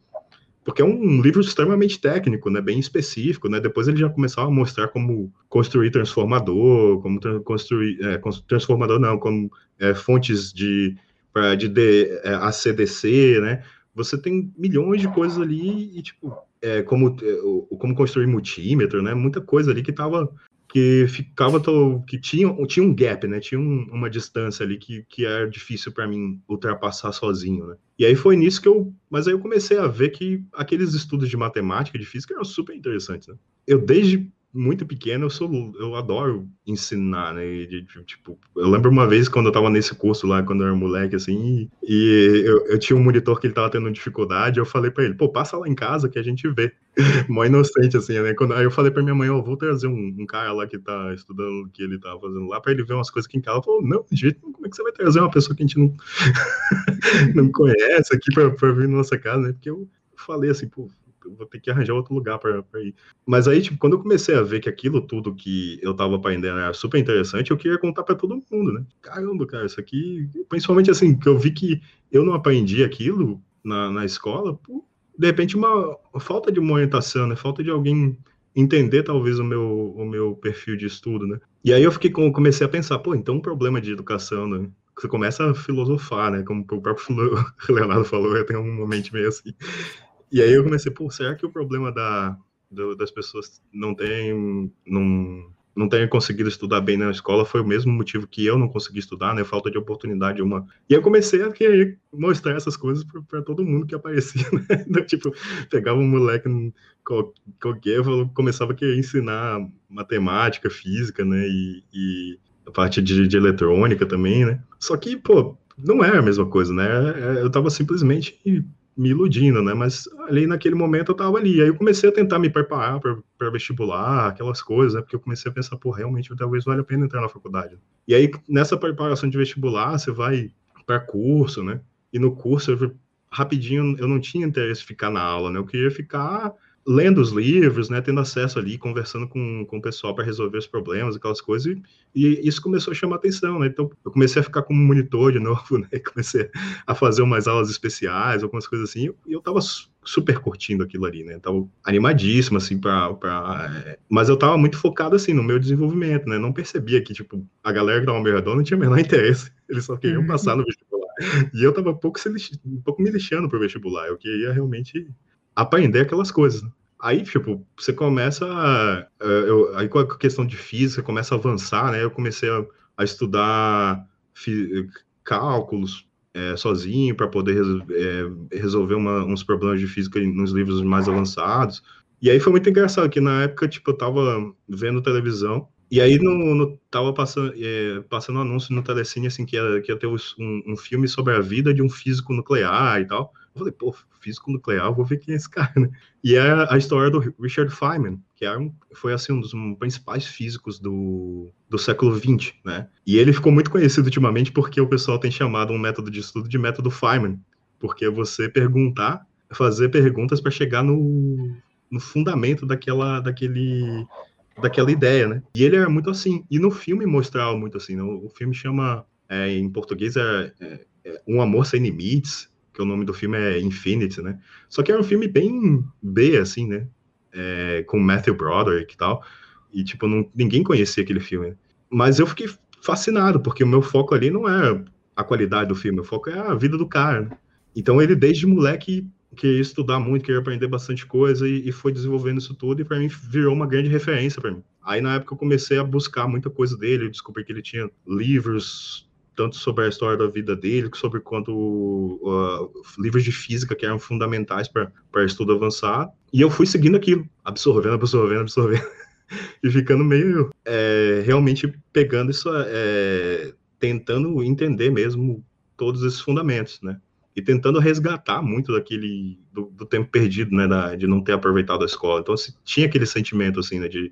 porque é um livro extremamente técnico, né, bem específico, né, depois ele já começava a mostrar como construir transformador, como tra construir, é, transformador não, como é, fontes de, pra, de, de é, ACDC, né, você tem milhões de coisas ali e, tipo, é, como, é, como construir multímetro, né, muita coisa ali que estava que ficava to, que tinha, tinha um gap, né? Tinha um, uma distância ali que, que era difícil para mim ultrapassar sozinho, né? E aí foi nisso que eu, mas aí eu comecei a ver que aqueles estudos de matemática, de física eram super interessantes, né? Eu desde muito pequeno, eu sou eu adoro ensinar, né? De, de, tipo, eu lembro uma vez quando eu tava nesse curso lá, quando eu era moleque, assim, e eu, eu tinha um monitor que ele tava tendo dificuldade, eu falei para ele, pô, passa lá em casa que a gente vê. Mó inocente, assim, né? Quando, aí eu falei pra minha mãe, ó, oh, vou trazer um, um, cara lá que tá estudando o que ele tá fazendo lá, pra ele ver umas coisas aqui em casa. Ela falou, não, de jeito como é que você vai trazer uma pessoa que a gente não, não conhece aqui pra, pra vir na nossa casa, né? Porque eu falei assim, pô, vou ter que arranjar outro lugar para ir. Mas aí, tipo, quando eu comecei a ver que aquilo tudo que eu tava aprendendo era super interessante, eu queria contar para todo mundo, né? Caramba, cara, isso aqui, principalmente assim, que eu vi que eu não aprendi aquilo na, na escola, por, de repente uma falta de uma orientação, né? Falta de alguém entender talvez o meu, o meu perfil de estudo, né? E aí eu fiquei com, comecei a pensar, pô, então um problema de educação, né? Você começa a filosofar, né? Como o próprio Leonardo falou, eu tenho um momento meio assim. E aí eu comecei, pô, será que o problema da, do, das pessoas não tem, não, não terem conseguido estudar bem na escola foi o mesmo motivo que eu não consegui estudar, né? Falta de oportunidade uma. E eu comecei a querer mostrar essas coisas para todo mundo que aparecia, né? Então, tipo, pegava um moleque qualquer, começava a querer ensinar matemática, física, né? E, e a parte de, de eletrônica também, né? Só que, pô, não é a mesma coisa, né? É, eu tava simplesmente me iludindo, né? Mas ali naquele momento eu tava ali. Aí eu comecei a tentar me preparar para vestibular, aquelas coisas, né? Porque eu comecei a pensar, pô, realmente talvez vale a pena entrar na faculdade. E aí nessa preparação de vestibular, você vai para curso, né? E no curso, eu, rapidinho, eu não tinha interesse em ficar na aula, né? Eu queria ficar lendo os livros, né, tendo acesso ali, conversando com, com o pessoal para resolver os problemas, aquelas coisas, e, e, isso começou a chamar atenção, né, então eu comecei a ficar como monitor de novo, né, comecei a fazer umas aulas especiais, algumas coisas assim, e eu estava super curtindo aquilo ali, né, tava animadíssimo, assim, para é, mas eu estava muito focado, assim, no meu desenvolvimento, né, não percebia que, tipo, a galera que estava ao meu redor não tinha o menor interesse, eles só queriam passar no vestibular, e eu estava um pouco, um pouco me lixando pro vestibular, eu queria realmente aprender aquelas coisas. Né? Aí, tipo, você começa. A, eu, aí com a questão de física, começa a avançar, né? Eu comecei a, a estudar fi, cálculos é, sozinho para poder é, resolver uma, uns problemas de física nos livros mais avançados. E aí foi muito engraçado que na época, tipo, eu tava vendo televisão e aí no, no tava passando, é, passando anúncio no Telecine, assim, que ia, que ia ter um, um filme sobre a vida de um físico nuclear e tal. Eu falei, pô, físico nuclear, vou ver quem é esse cara, né? E é a história do Richard Feynman, que era um, foi, assim, um dos principais físicos do, do século XX, né? E ele ficou muito conhecido ultimamente porque o pessoal tem chamado um método de estudo de método Feynman, porque é você perguntar, fazer perguntas para chegar no, no fundamento daquela, daquele, daquela ideia, né? E ele era muito assim. E no filme mostrava muito assim. Né? O filme chama, é, em português, é, é, é Um Amor Sem Limites, que o nome do filme é Infinity, né? Só que era um filme bem B, assim, né? É, com Matthew Broderick e tal. E, tipo, não, ninguém conhecia aquele filme. Mas eu fiquei fascinado, porque o meu foco ali não é a qualidade do filme, o foco é a vida do cara. Né? Então ele, desde moleque, queria estudar muito, queria aprender bastante coisa e, e foi desenvolvendo isso tudo e para mim virou uma grande referência para mim. Aí na época eu comecei a buscar muita coisa dele, descobri que ele tinha livros tanto sobre a história da vida dele, sobre quanto uh, livros de física que eram fundamentais para estudo avançado. E eu fui seguindo aquilo, absorvendo, absorvendo, absorvendo, e ficando meio é, realmente pegando isso, é, tentando entender mesmo todos esses fundamentos, né? E tentando resgatar muito daquele do, do tempo perdido, né, da, de não ter aproveitado a escola. Então, assim, tinha aquele sentimento assim, né, de,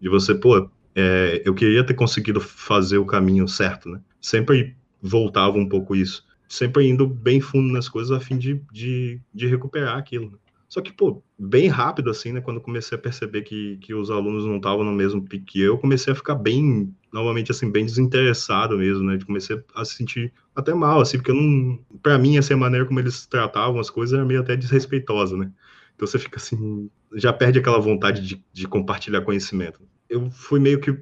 de você, pô, é, eu queria ter conseguido fazer o caminho certo, né? Sempre voltava um pouco isso. Sempre indo bem fundo nas coisas a fim de, de, de recuperar aquilo. Só que, pô, bem rápido, assim, né? Quando comecei a perceber que, que os alunos não estavam no mesmo pique que eu, comecei a ficar bem, novamente, assim, bem desinteressado mesmo, né? Comecei a se sentir até mal, assim, porque eu não. Pra mim, assim, a maneira como eles tratavam as coisas era meio até desrespeitosa, né? Então você fica assim, já perde aquela vontade de, de compartilhar conhecimento. Eu fui meio que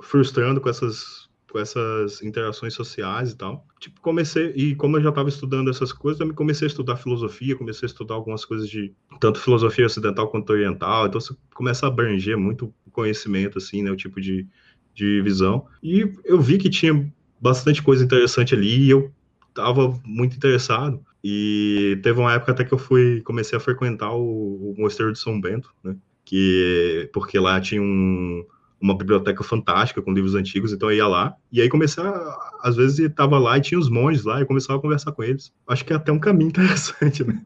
frustrando com essas com essas interações sociais e tal. Tipo, comecei, e como eu já estava estudando essas coisas, eu comecei a estudar filosofia, comecei a estudar algumas coisas de tanto filosofia ocidental quanto oriental, então você começa a abranger muito conhecimento, assim, né, o tipo de, de visão. E eu vi que tinha bastante coisa interessante ali e eu estava muito interessado. E teve uma época até que eu fui, comecei a frequentar o, o Mosteiro de São Bento, né, que, porque lá tinha um uma biblioteca fantástica com livros antigos, então eu ia lá. E aí comecei a, às vezes estava lá e tinha os monges lá e começava a conversar com eles. Acho que é até um caminho interessante, né?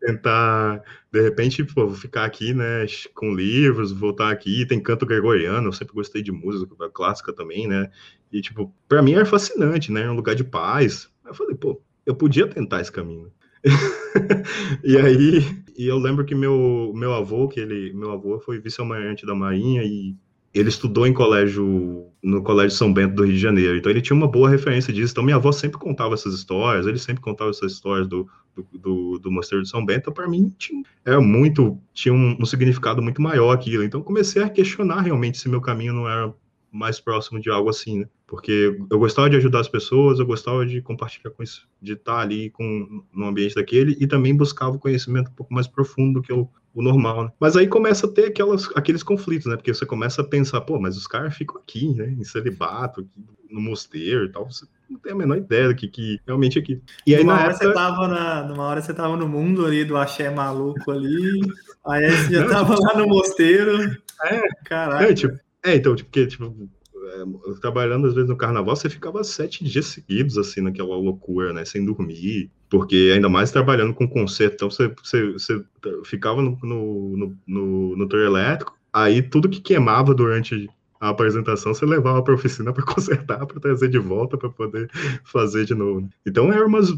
Tentar, de repente, pô, ficar aqui, né, com livros, voltar aqui, tem canto gregoriano, eu sempre gostei de música clássica também, né? E tipo, para mim era fascinante, né? Era um lugar de paz. Eu falei, pô, eu podia tentar esse caminho. e aí, e eu lembro que meu meu avô, que ele, meu avô foi vice-almirante da Marinha e ele estudou em colégio, no Colégio São Bento do Rio de Janeiro, então ele tinha uma boa referência disso. Então minha avó sempre contava essas histórias, ele sempre contava essas histórias do, do, do, do Mosteiro de São Bento. Então, para mim, tinha, era muito, tinha um, um, significado muito maior aquilo. Então comecei a questionar realmente se meu caminho não era mais próximo de algo assim, né? Porque eu gostava de ajudar as pessoas, eu gostava de compartilhar com isso, de estar ali com, no ambiente daquele e também buscava o conhecimento um pouco mais profundo do que eu o normal, né? Mas aí começa a ter aquelas, aqueles conflitos, né? Porque você começa a pensar, pô, mas os caras ficam aqui, né? Em celibato, aqui no mosteiro e tal. Você não tem a menor ideia do que, que realmente aqui.
E aí, numa hora época... você tava na, numa hora você tava no mundo ali do axé maluco ali, aí você já tava lá no mosteiro.
É, caralho. É, tipo, é, então, tipo, porque, tipo, é, trabalhando às vezes no carnaval, você ficava sete dias seguidos, assim, naquela loucura, né? Sem dormir, porque ainda mais trabalhando com concerto, então você, você, você ficava no, no, no, no, no elétrico, aí tudo que queimava durante a apresentação você levava para oficina para consertar, para trazer de volta, para poder fazer de novo. Então era umas,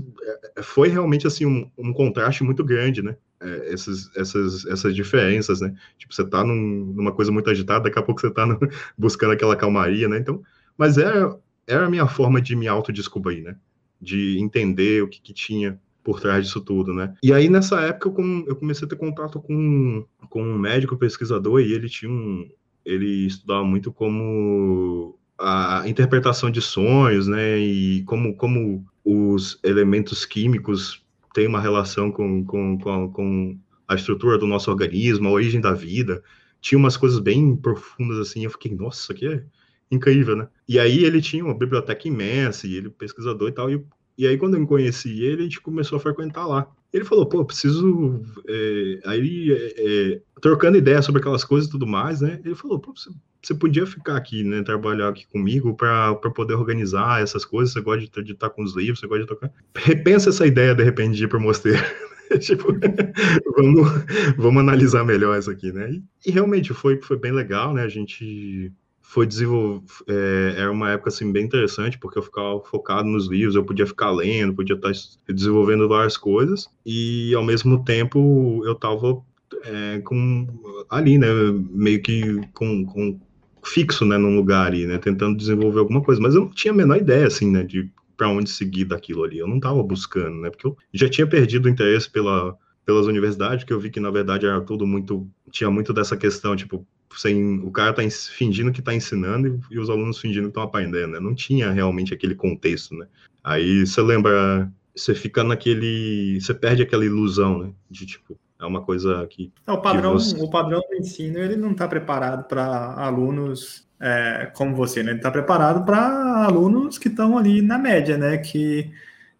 é, foi realmente assim um, um contraste muito grande, né? É, essas, essas, essas diferenças, né? Tipo, você tá num, numa coisa muito agitada, daqui a pouco você tá no, buscando aquela calmaria, né? Então, mas era, era a minha forma de me autodescobrir, né? de entender o que, que tinha por trás disso tudo, né? E aí, nessa época, eu, eu comecei a ter contato com, com um médico pesquisador e ele tinha um... Ele estudava muito como a interpretação de sonhos, né? E como, como os elementos químicos têm uma relação com, com, com, com a estrutura do nosso organismo, a origem da vida. Tinha umas coisas bem profundas, assim. Eu fiquei, nossa, isso aqui é incrível, né? E aí ele tinha uma biblioteca imensa, e ele pesquisador e tal, e, e aí quando eu conheci ele, a gente começou a frequentar lá. Ele falou, pô, preciso... É, aí, é, é, trocando ideia sobre aquelas coisas e tudo mais, né? Ele falou, pô, você, você podia ficar aqui, né, trabalhar aqui comigo para poder organizar essas coisas, você gosta de, de estar com os livros, você gosta de tocar. Repensa essa ideia, de repente, de ir para o mosteiro. tipo, vamos, vamos analisar melhor isso aqui, né? E, e, realmente foi, foi bem legal, né? A gente foi desenvolver é, era uma época assim bem interessante porque eu ficava focado nos livros eu podia ficar lendo podia estar desenvolvendo várias coisas e ao mesmo tempo eu estava é, com ali né meio que com, com fixo né num lugar ali né tentando desenvolver alguma coisa mas eu não tinha a menor ideia assim né de para onde seguir daquilo ali eu não estava buscando né porque eu já tinha perdido o interesse pela pelas universidades que eu vi que na verdade era tudo muito tinha muito dessa questão tipo sem o cara tá fingindo que está ensinando e, e, os alunos fingindo que estão aprendendo, né? Não tinha realmente aquele contexto, né? Aí você lembra, você fica naquele, você perde aquela ilusão, né? De tipo, é uma coisa que
é, o padrão, você... o padrão do ensino ele não está preparado para alunos é, como você, né? Ele está preparado para alunos que estão ali na média, né? Que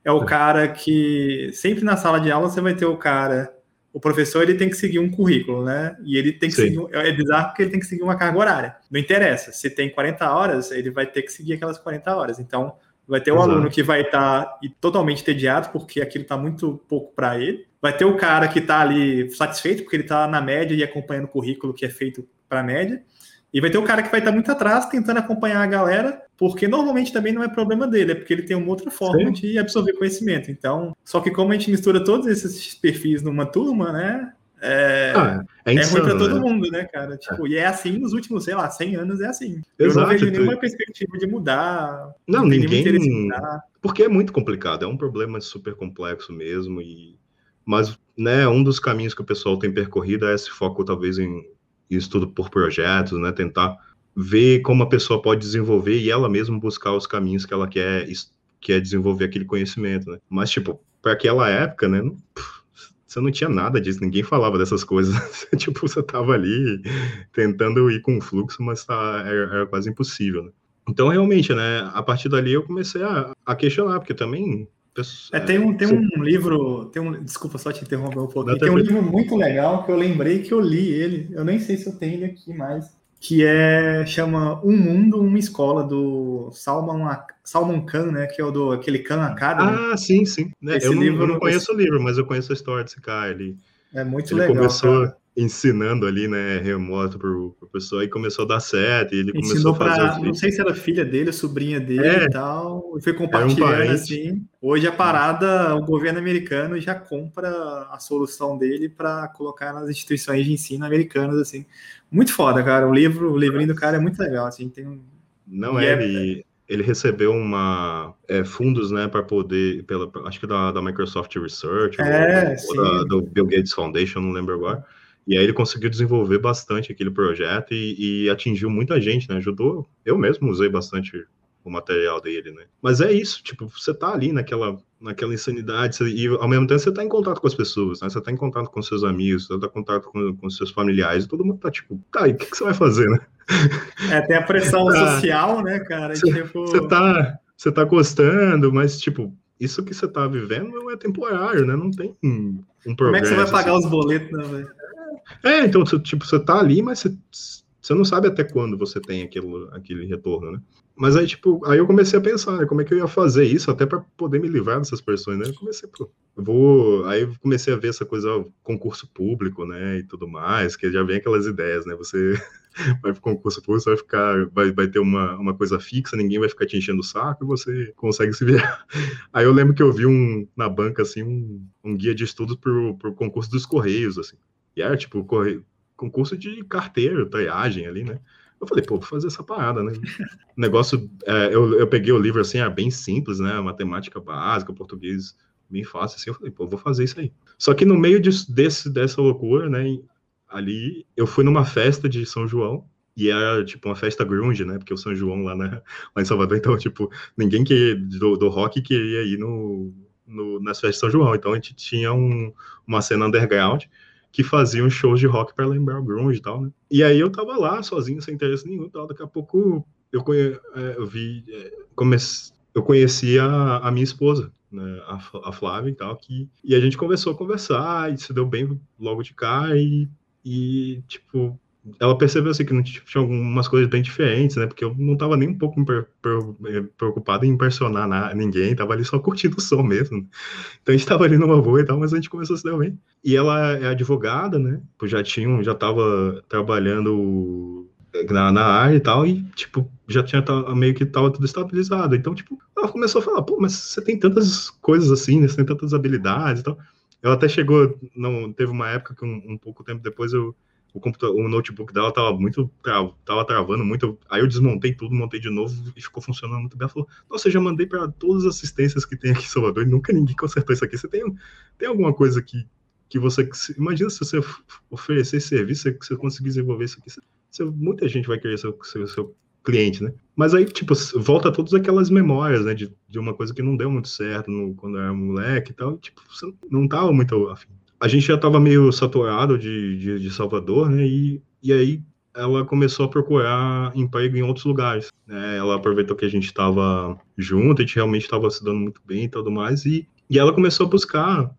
é o é. cara que sempre na sala de aula você vai ter o cara o professor ele tem que seguir um currículo, né? E ele tem que Sim. seguir. É bizarro porque ele tem que seguir uma carga horária. Não interessa. Se tem 40 horas, ele vai ter que seguir aquelas 40 horas. Então, vai ter o um aluno que vai estar tá totalmente entediado porque aquilo está muito pouco para ele. Vai ter o cara que está ali satisfeito porque ele está na média e acompanhando o currículo que é feito para a média. E vai ter o cara que vai estar tá muito atrás tentando acompanhar a galera porque normalmente também não é problema dele, é porque ele tem uma outra forma Sim. de absorver conhecimento. Então, só que como a gente mistura todos esses perfis numa turma, né? É, ah, é, insano, é ruim para todo né? mundo, né, cara? Tipo, é. E é assim nos últimos, sei lá, 100 anos é assim. Exato, Eu não vejo nenhuma perspectiva de mudar.
Não, não ninguém. Porque é muito complicado, é um problema super complexo mesmo. E... Mas, né, um dos caminhos que o pessoal tem percorrido é esse foco, talvez, em estudo por projetos, né? Tentar ver como a pessoa pode desenvolver e ela mesma buscar os caminhos que ela quer, quer desenvolver aquele conhecimento, né? Mas, tipo, para aquela época, né? Não, você não tinha nada disso, ninguém falava dessas coisas. tipo, você tava ali tentando ir com o fluxo, mas tá, era, era quase impossível, né? Então, realmente, né, a partir dali eu comecei a, a questionar, porque também
é, tem um, tem um livro, tem um, desculpa só te interromper um pouquinho, tem um livro muito legal que eu lembrei que eu li ele, eu nem sei se eu tenho ele aqui mais, que é chama Um Mundo, Uma Escola do Salman, Salman Khan, né, que é o do aquele Khan Academy.
Ah, sim, sim. Né? Eu, não, livro, eu não conheço esse... o livro, mas eu conheço a história desse cara ali.
É muito
ele
legal.
Começou, cara ensinando ali, né, remoto pro, pro pessoal e começou a dar certo, e ele Ensinou começou a fazer...
Pra, não sei se era filha dele, sobrinha dele é, e tal, e foi compartilhando um assim. Hoje a parada, o governo americano já compra a solução dele para colocar nas instituições de ensino americanas, assim. Muito foda, cara, o livro, o livrinho do cara é muito legal, assim, tem um...
Não é, ele, ele recebeu uma é, fundos, né, para poder, pela, acho que da, da Microsoft Research,
é,
ou, ou da, do Bill Gates Foundation, não lembro agora, e aí ele conseguiu desenvolver bastante aquele projeto e, e, atingiu muita gente, né? Ajudou. Eu mesmo usei bastante o material dele, né? Mas é isso, tipo, você tá ali naquela, naquela insanidade você, e ao mesmo tempo você tá em contato com as pessoas, né? Você tá em contato com seus amigos, você tá em contato com, com seus familiares, todo mundo tá tipo, tá, e o que, que, você vai fazer, né?
É, tem a pressão tá, social, né, cara?
Você, tipo... você tá, você tá gostando, mas tipo, isso que você tá vivendo é temporário, né? Não tem um,
um progresso. Como é que você vai pagar assim. os boletos, né, velho?
É, então, tipo, você tá ali, mas você, você não sabe até quando você tem aquele, aquele retorno, né? Mas aí, tipo, aí eu comecei a pensar, né, como é que eu ia fazer isso até para poder me livrar dessas pessoas, né? Eu comecei, pô, vou, aí eu comecei a ver essa coisa, concurso público, né, e tudo mais, que já vem aquelas ideias, né? Você vai pro concurso público, você vai ficar, vai, vai ter uma, uma coisa fixa, ninguém vai ficar te enchendo o saco e você consegue se virar. Aí eu lembro que eu vi um, na banca, assim, um, um guia de estudos pro, pro concurso dos Correios, assim. E era, tipo, corre... concurso de carteiro, triagem ali, né? Eu falei, pô, vou fazer essa parada, né? O negócio, é, eu, eu peguei o livro, assim, é bem simples, né? Matemática básica, português bem fácil, assim. Eu falei, pô, vou fazer isso aí. Só que no meio disso, desse, dessa loucura, né? Ali, eu fui numa festa de São João, e era, tipo, uma festa grunge, né? Porque o São João lá, né? lá em Salvador, então, tipo, ninguém que, do, do rock queria ir no, no, nas festas de São João. Então, a gente tinha um, uma cena underground, que faziam shows de rock para lembrar o grunge e tal, né? E aí eu tava lá sozinho, sem interesse nenhum, tal. Daqui a pouco eu, conhe... É, eu vi, é, comece... eu conheci a, a minha esposa, né? a, a Flávia e tal, que e a gente começou a conversar e se deu bem logo de cá e, e tipo ela percebeu assim que não tinha algumas coisas bem diferentes, né? Porque eu não estava nem um pouco eh, preocupado em impressionar na, ninguém, tava ali só curtindo o som mesmo. Então a gente estava ali numa boa e tal, mas a gente começou a se dar bem. E ela é advogada, né? Já tinha, já estava trabalhando na, na área e tal, e tipo, já tinha meio que tava tudo estabilizado. Então, tipo, ela começou a falar, pô, mas você tem tantas coisas assim, né? Você tem tantas habilidades e tal. Ela até chegou, não, teve uma época que um, um pouco tempo depois eu o computador, o notebook dela tava muito tava travando muito. Aí eu desmontei tudo, montei de novo e ficou funcionando muito bem. Ela falou: "Nossa, eu já mandei para todas as assistências que tem aqui em Salvador e nunca ninguém consertou isso aqui. Você tem tem alguma coisa que que você imagina se você oferecer serviço, que você conseguir desenvolver isso aqui, você, muita gente vai querer ser seu, seu cliente, né? Mas aí, tipo, volta todas aquelas memórias, né, de, de uma coisa que não deu muito certo no, quando eu era moleque e tal, tipo, você não tava muito afim a gente já estava meio saturado de, de, de, Salvador, né? E, e aí ela começou a procurar emprego em outros lugares. Né? Ela aproveitou que a gente estava junto, a gente realmente estava se dando muito bem e tudo mais, e, e ela começou a buscar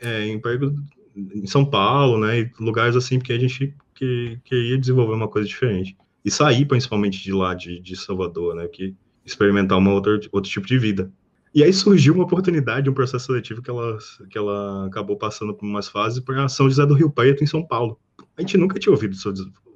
é, emprego em São Paulo, né? E lugares assim, porque a gente que, queria desenvolver uma coisa diferente. E sair principalmente de lá, de, de Salvador, né? Que experimentar uma outra, outro tipo de vida. E aí surgiu uma oportunidade, um processo seletivo que ela, que ela acabou passando por umas fases para São José do Rio Preto, em São Paulo. A gente nunca tinha ouvido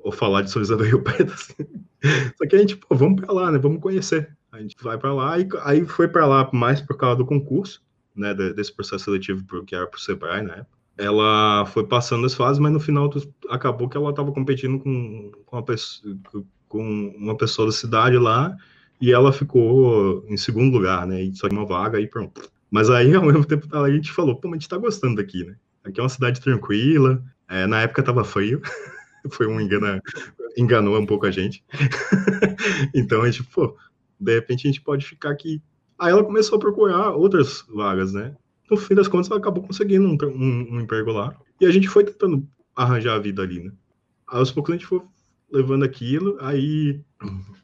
ou falar de São José do Rio Preto, assim. Só que a gente, pô, vamos para lá, né? Vamos conhecer. gente vai para lá e aí foi para lá mais por causa do concurso, né, desse processo seletivo que era pro Sebrae na época. Ela foi passando as fases, mas no final acabou que ela estava competindo com, com, uma pessoa, com uma pessoa da cidade lá e ela ficou em segundo lugar, né? E só tinha uma vaga e pronto. Mas aí, ao mesmo tempo, a gente falou, pô, mas a gente tá gostando daqui, né? Aqui é uma cidade tranquila, é, na época tava frio, foi um engano, enganou um pouco a gente. então a gente, pô, de repente a gente pode ficar aqui. Aí ela começou a procurar outras vagas, né? No fim das contas, ela acabou conseguindo um, um, um emprego lá. E a gente foi tentando arranjar a vida ali, né? Aí, aos poucos a gente foi levando aquilo, aí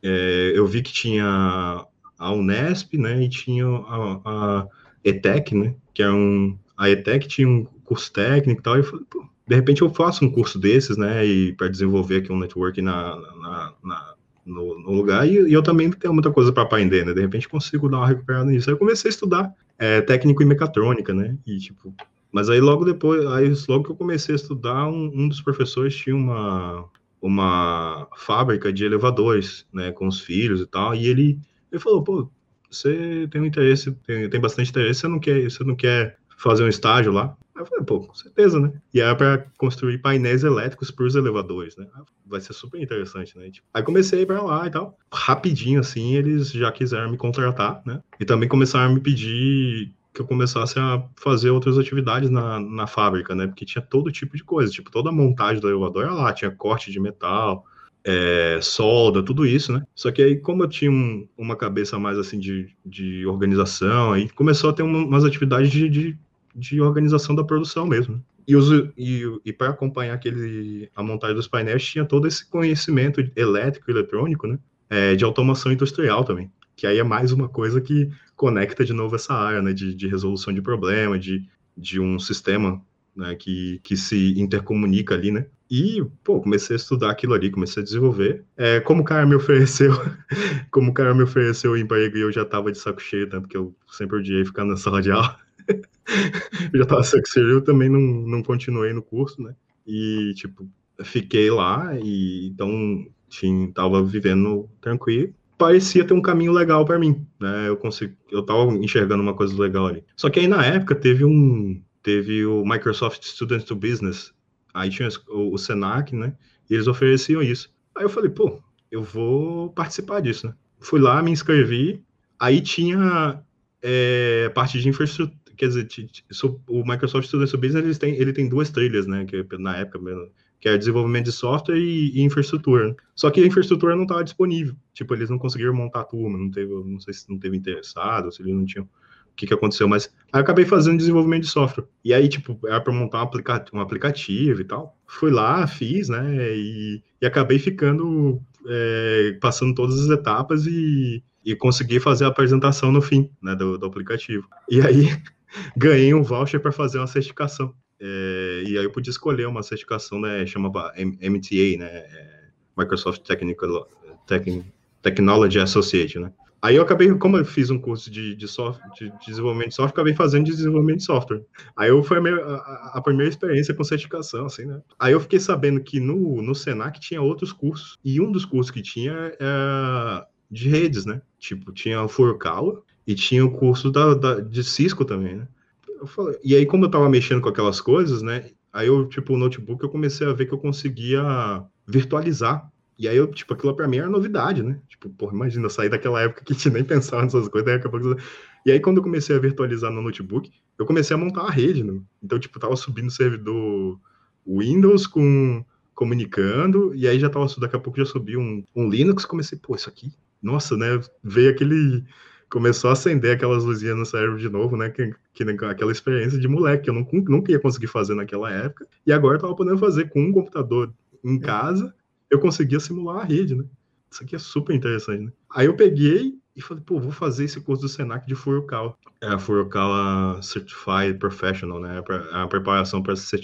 é, eu vi que tinha a Unesp, né, e tinha a, a ETEC, né, que é um, a ETEC tinha um curso técnico e tal, e eu falei, pô, de repente eu faço um curso desses, né, e para desenvolver aqui um network na, na, na no, no, lugar, e, e, eu também tenho muita coisa para aprender, né, de repente consigo dar uma recuperada nisso. Aí eu comecei a estudar é, técnico em mecatrônica, né, e tipo, mas aí logo depois, aí logo que eu comecei a estudar, um, um dos professores tinha uma, uma fábrica de elevadores, né, com os filhos e tal, e ele, ele falou, pô, você tem um interesse, tem, tem bastante interesse, você não quer, você não quer fazer um estágio lá? Aí eu falei, pô, com certeza, né? E era para construir painéis elétricos para os elevadores, né? Vai ser super interessante, né? Tipo, aí comecei para lá e tal. Rapidinho, assim, eles já quiseram me contratar, né? E também começaram a me pedir que eu começasse a fazer outras atividades na, na fábrica, né? Porque tinha todo tipo de coisa, tipo, toda a montagem do elevador era lá, tinha corte de metal, é, solda, tudo isso, né? Só que aí, como eu tinha um, uma cabeça mais assim de, de organização, aí começou a ter umas atividades de, de, de organização da produção mesmo. Né? E, os, e, e para acompanhar aquele, a montagem dos painéis, tinha todo esse conhecimento elétrico e eletrônico, né? É, de automação industrial também que aí é mais uma coisa que conecta de novo essa área, né, de, de resolução de problema, de, de um sistema, né, que, que se intercomunica ali, né, e, pô, comecei a estudar aquilo ali, comecei a desenvolver. É, como o cara me ofereceu, como o cara me ofereceu o emprego e eu já tava de saco cheio, né, porque eu sempre odiei ficar na sala de aula, eu já tava saco cheio, eu também não, não continuei no curso, né, e, tipo, fiquei lá e, então, tinha, tava vivendo tranquilo, parecia ter um caminho legal para mim, né? Eu consigo, eu tava enxergando uma coisa legal ali. Só que aí na época teve um, teve o Microsoft Students to Business, aí tinha o, o Senac, né? E eles ofereciam isso. Aí eu falei, pô, eu vou participar disso, né? Fui lá, me inscrevi, aí tinha é, parte de infraestrutura, quer dizer, o Microsoft Students to Business ele tem, ele tem duas trilhas, né? Que na época mesmo que é desenvolvimento de software e, e infraestrutura. Só que a infraestrutura não estava disponível. Tipo, eles não conseguiram montar a turma, não teve, não sei se não teve interessado, se eles não tinham o que, que aconteceu, mas aí eu acabei fazendo desenvolvimento de software. E aí, tipo, era para montar um, aplica um aplicativo e tal. Fui lá, fiz, né, e, e acabei ficando, é, passando todas as etapas e, e consegui fazer a apresentação no fim, né, do, do aplicativo. E aí, ganhei um voucher para fazer uma certificação. É, e aí eu podia escolher uma certificação, né, chamava MTA, né, é, Microsoft Technical, Tec, Technology Associate, né. Aí eu acabei, como eu fiz um curso de, de, software, de desenvolvimento de software, acabei fazendo de desenvolvimento de software. Aí eu, foi a, minha, a, a, primeira experiência com certificação, assim, né. Aí eu fiquei sabendo que no, no Senac tinha outros cursos, e um dos cursos que tinha era de redes, né, tipo, tinha o Furukawa, e tinha o curso da, da, de Cisco também, né falei, e aí, como eu tava mexendo com aquelas coisas, né? Aí eu, tipo, o notebook, eu comecei a ver que eu conseguia virtualizar. E aí, eu, tipo, aquilo para mim era novidade, né? Tipo, porra, imagina, eu sair daquela época que a gente nem pensava nessas coisas, aí acabou... E aí, quando eu comecei a virtualizar no notebook, eu comecei a montar a rede, né? Então, tipo, tava subindo servidor Windows com comunicando, e aí já tava, daqui a pouco já subiu um, um Linux, comecei, pô, isso aqui, nossa, né? Veio aquele começou a acender aquelas luzinhas no cérebro de novo, né? Que, que aquela experiência de moleque que eu não, nunca ia conseguir fazer naquela época. E agora eu tava podendo fazer com um computador em casa, eu conseguia simular a rede, né? Isso aqui é super interessante, né? Aí eu peguei e falei, pô, vou fazer esse curso do Senac de Furukawa. É a Furukawa Certified Professional, né? É a preparação para essa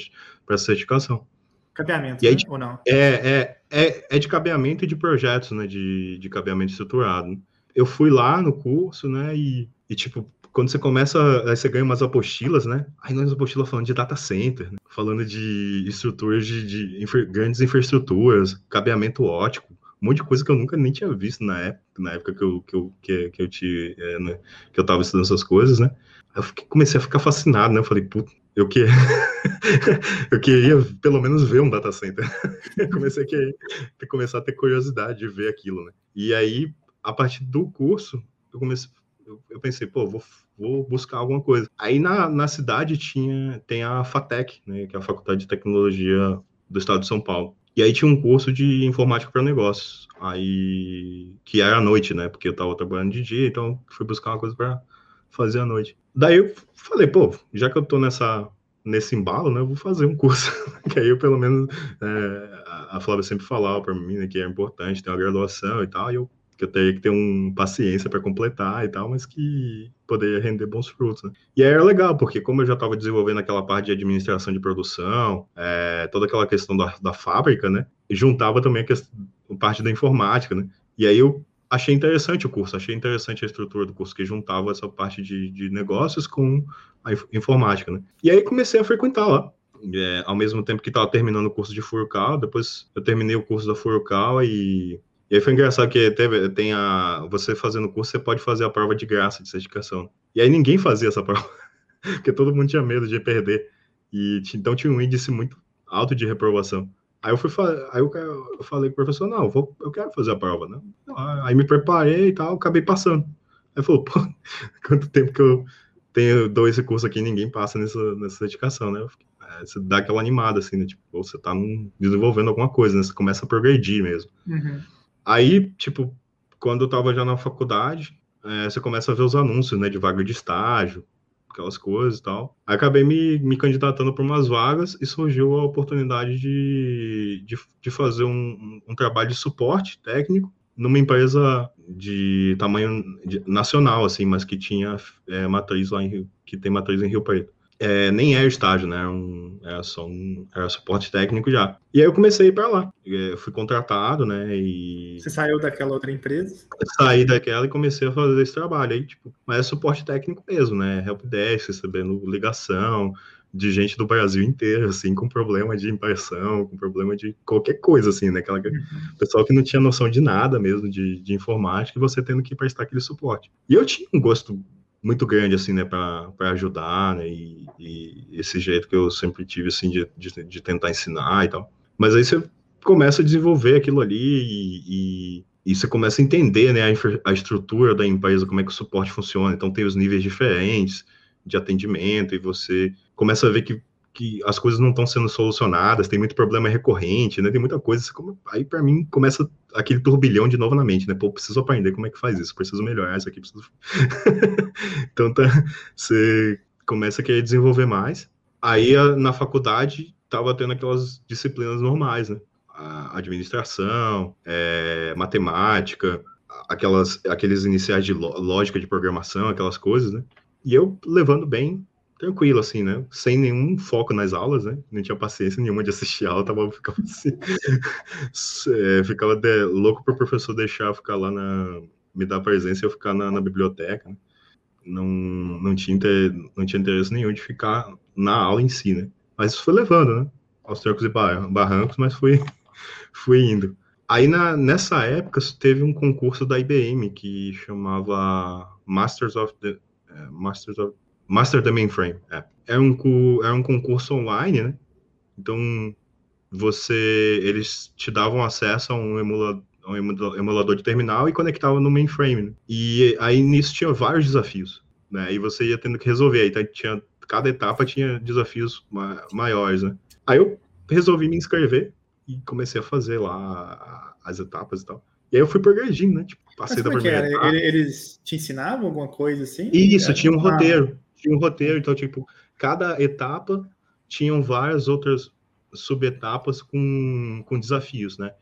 certificação.
Cabeamento, aí, né? ou não?
É, é, é, é de cabeamento e de projetos, né? De, de cabeamento estruturado. Né? Eu fui lá no curso, né, e, e tipo, quando você começa, aí você ganha umas apostilas, né? Aí nós apostilas falando de data center, né? falando de estruturas de, de infra, grandes infraestruturas, cabeamento ótico, um monte de coisa que eu nunca nem tinha visto na época, na época que eu, que eu, que, que eu, te, é, né, que eu tava estudando essas coisas, né? Eu fiquei, comecei a ficar fascinado, né? Eu falei, puta, eu, que... eu queria pelo menos ver um data center. comecei a querer, começar a ter curiosidade de ver aquilo, né? E aí, a partir do curso, eu comecei, eu, eu pensei, pô, vou, vou buscar alguma coisa. Aí na, na cidade tinha, tem a FATEC, né, que é a Faculdade de Tecnologia do Estado de São Paulo. E aí tinha um curso de informática para negócios, aí que era à noite, né? Porque eu estava trabalhando de dia, então fui buscar uma coisa para fazer à noite. Daí eu falei, pô, já que eu tô nessa nesse embalo, né, eu vou fazer um curso, que aí eu pelo menos é, a Flávia sempre falava para mim né, que é importante ter uma graduação e tal, e eu que eu teria que ter um paciência para completar e tal, mas que poderia render bons frutos. Né? E aí era legal, porque como eu já estava desenvolvendo aquela parte de administração de produção, é, toda aquela questão da, da fábrica, né? juntava também a, questão, parte da informática, né? E aí eu achei interessante o curso, achei interessante a estrutura do curso, que juntava essa parte de, de negócios com a informática, né? E aí comecei a frequentar lá. É, ao mesmo tempo que estava terminando o curso de Furukawa, depois eu terminei o curso da Furukawa e e aí foi engraçado que teve, tem a. Você fazendo curso, você pode fazer a prova de graça de certificação. E aí ninguém fazia essa prova, porque todo mundo tinha medo de perder. E então tinha um índice muito alto de reprovação. Aí eu fui aí eu, eu falei pro professor, não, eu, vou, eu quero fazer a prova, né? Aí me preparei e tal, acabei passando. Aí falou, pô, quanto tempo que eu tenho dou esse curso aqui ninguém passa nessa, nessa dedicação, né? É, você dá aquela animada, assim, né? Tipo, você tá desenvolvendo alguma coisa, né? Você começa a progredir mesmo. Uhum. Aí, tipo, quando eu tava já na faculdade, é, você começa a ver os anúncios, né, de vaga de estágio, aquelas coisas e tal. Aí acabei me, me candidatando para umas vagas e surgiu a oportunidade de, de, de fazer um, um, trabalho de suporte técnico numa empresa de tamanho nacional, assim, mas que tinha é, matriz lá em Rio, que tem matriz em Rio Preto é, nem era estágio, né? Era, um, era só um era suporte técnico já. E aí eu comecei para lá. Eu fui contratado, né? E...
Você saiu daquela outra empresa?
Eu saí daquela e comecei a fazer esse trabalho. Aí, tipo, mas é suporte técnico mesmo, né? Helpdesk, recebendo ligação de gente do Brasil inteiro, assim, com problema de impressão, com problema de qualquer coisa, assim, né? Aquela uhum. pessoal que não tinha noção de nada mesmo de, de informática e você tendo que prestar aquele suporte. E eu tinha um gosto muito grande, assim, né, para ajudar, né, e, e, esse jeito que eu sempre tive, assim, de, de, de, tentar ensinar e tal. Mas aí você começa a desenvolver aquilo ali e, e, e você começa a entender, né, a, a, estrutura da empresa, como é que o suporte funciona. Então tem os níveis diferentes de atendimento e você começa a ver que que as coisas não estão sendo solucionadas, tem muito problema recorrente, né? Tem muita coisa. Aí, para mim, começa aquele turbilhão de novo na mente, né? Pô, preciso aprender como é que faz isso, preciso melhorar isso aqui, preciso. então, tá, você começa a querer desenvolver mais. Aí, na faculdade, tava tendo aquelas disciplinas normais, né? A administração, é, matemática, aquelas, aqueles iniciais de lógica de programação, aquelas coisas, né? E eu levando bem tranquilo, assim, né? Sem nenhum foco nas aulas, né? Não tinha paciência nenhuma de assistir aula, tava, ficava assim, é, ficava de, louco pro professor deixar ficar lá na, me dar presença e eu ficar na, na biblioteca, né? Não, não, tinha inter, não tinha interesse nenhum de ficar na aula em si, né? Mas isso foi levando, né? Aos trancos e barrancos, mas fui, fui indo. Aí, na, nessa época, teve um concurso da IBM que chamava Masters of the, uh, Masters of Master the Mainframe. É. É, um, é um concurso online, né? Então, você, eles te davam acesso a um emulador, um emulador de terminal e conectava no mainframe. Né? E aí nisso tinha vários desafios, né? E você ia tendo que resolver. Aí então, tinha, cada etapa tinha desafios ma maiores, né? Aí eu resolvi me inscrever e comecei a fazer lá as etapas e tal. E aí eu fui progredindo, né? Tipo, passei da é primeira
etapa. Eles te ensinavam alguma coisa assim?
Isso, tinha um roteiro tinha um roteiro, então, tipo, cada etapa tinham várias outras subetapas com, com desafios, né?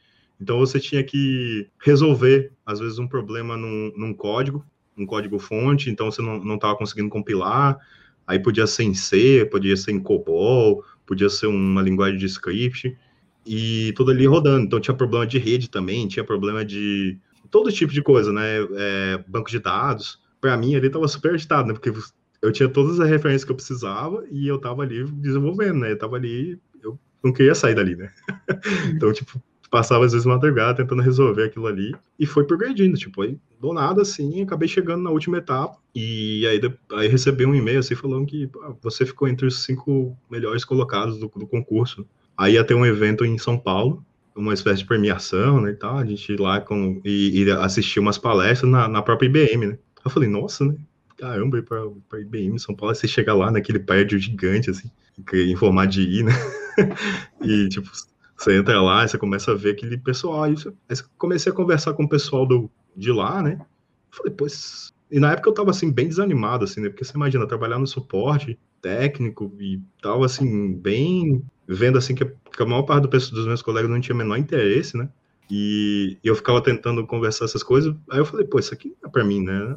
Então você tinha que resolver, às vezes, um problema num, num código, um código fonte, então você não estava conseguindo compilar, aí podia ser em C, podia ser em COBOL, podia ser uma linguagem de script, e tudo ali rodando. Então tinha problema de rede também, tinha problema de todo tipo de coisa, né? É, banco de dados. Para mim ali estava super agitado, né? Porque eu tinha todas as referências que eu precisava e eu tava ali desenvolvendo, né? Eu tava ali, eu não queria sair dali, né? então, tipo, passava às vezes madrugada tentando resolver aquilo ali e foi progredindo, tipo, aí do nada assim, acabei chegando na última etapa e aí, aí recebi um e-mail assim falando que você ficou entre os cinco melhores colocados do, do concurso. Aí ia ter um evento em São Paulo, uma espécie de premiação, né, e tal, a gente ir lá com, e, e assistir umas palestras na, na própria IBM, né. Eu falei, nossa, né, caramba, ir pra, pra IBM São Paulo, você chega lá naquele prédio gigante, assim, em formato de I, né, e, tipo, você entra lá, você começa a ver aquele pessoal, aí, aí comecei a conversar com o pessoal do, de lá, né, falei, pois... E na época eu tava, assim, bem desanimado, assim, né, porque você imagina, trabalhar no suporte técnico e tal, assim, bem... Vendo, assim, que a maior parte do, dos meus colegas não tinha o menor interesse, né, e eu ficava tentando conversar essas coisas, aí eu falei, pô, isso aqui não é pra mim, né,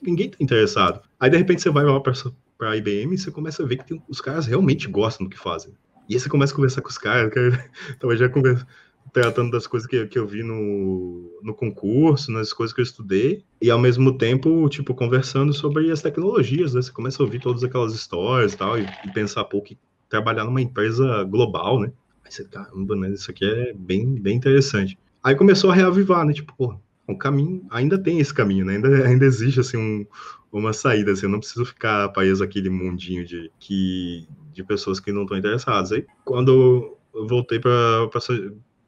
ninguém tá interessado. Aí, de repente, você vai lá pra, pra IBM e você começa a ver que tem, os caras realmente gostam do que fazem. E aí você começa a conversar com os caras, que tava já conversa, tratando das coisas que, que eu vi no, no concurso, nas coisas que eu estudei, e ao mesmo tempo, tipo, conversando sobre as tecnologias, né? Você começa a ouvir todas aquelas histórias e tal, e, e pensar, pô, que trabalhar numa empresa global, né? Aí você, caramba, né? Isso aqui é bem, bem interessante. Aí começou a reavivar, né? Tipo, pô, o caminho, ainda tem esse caminho, né? Ainda, ainda existe, assim, um, uma saída, assim, eu não preciso ficar preso aquele mundinho de, que, de pessoas que não estão interessadas. Aí, quando eu voltei para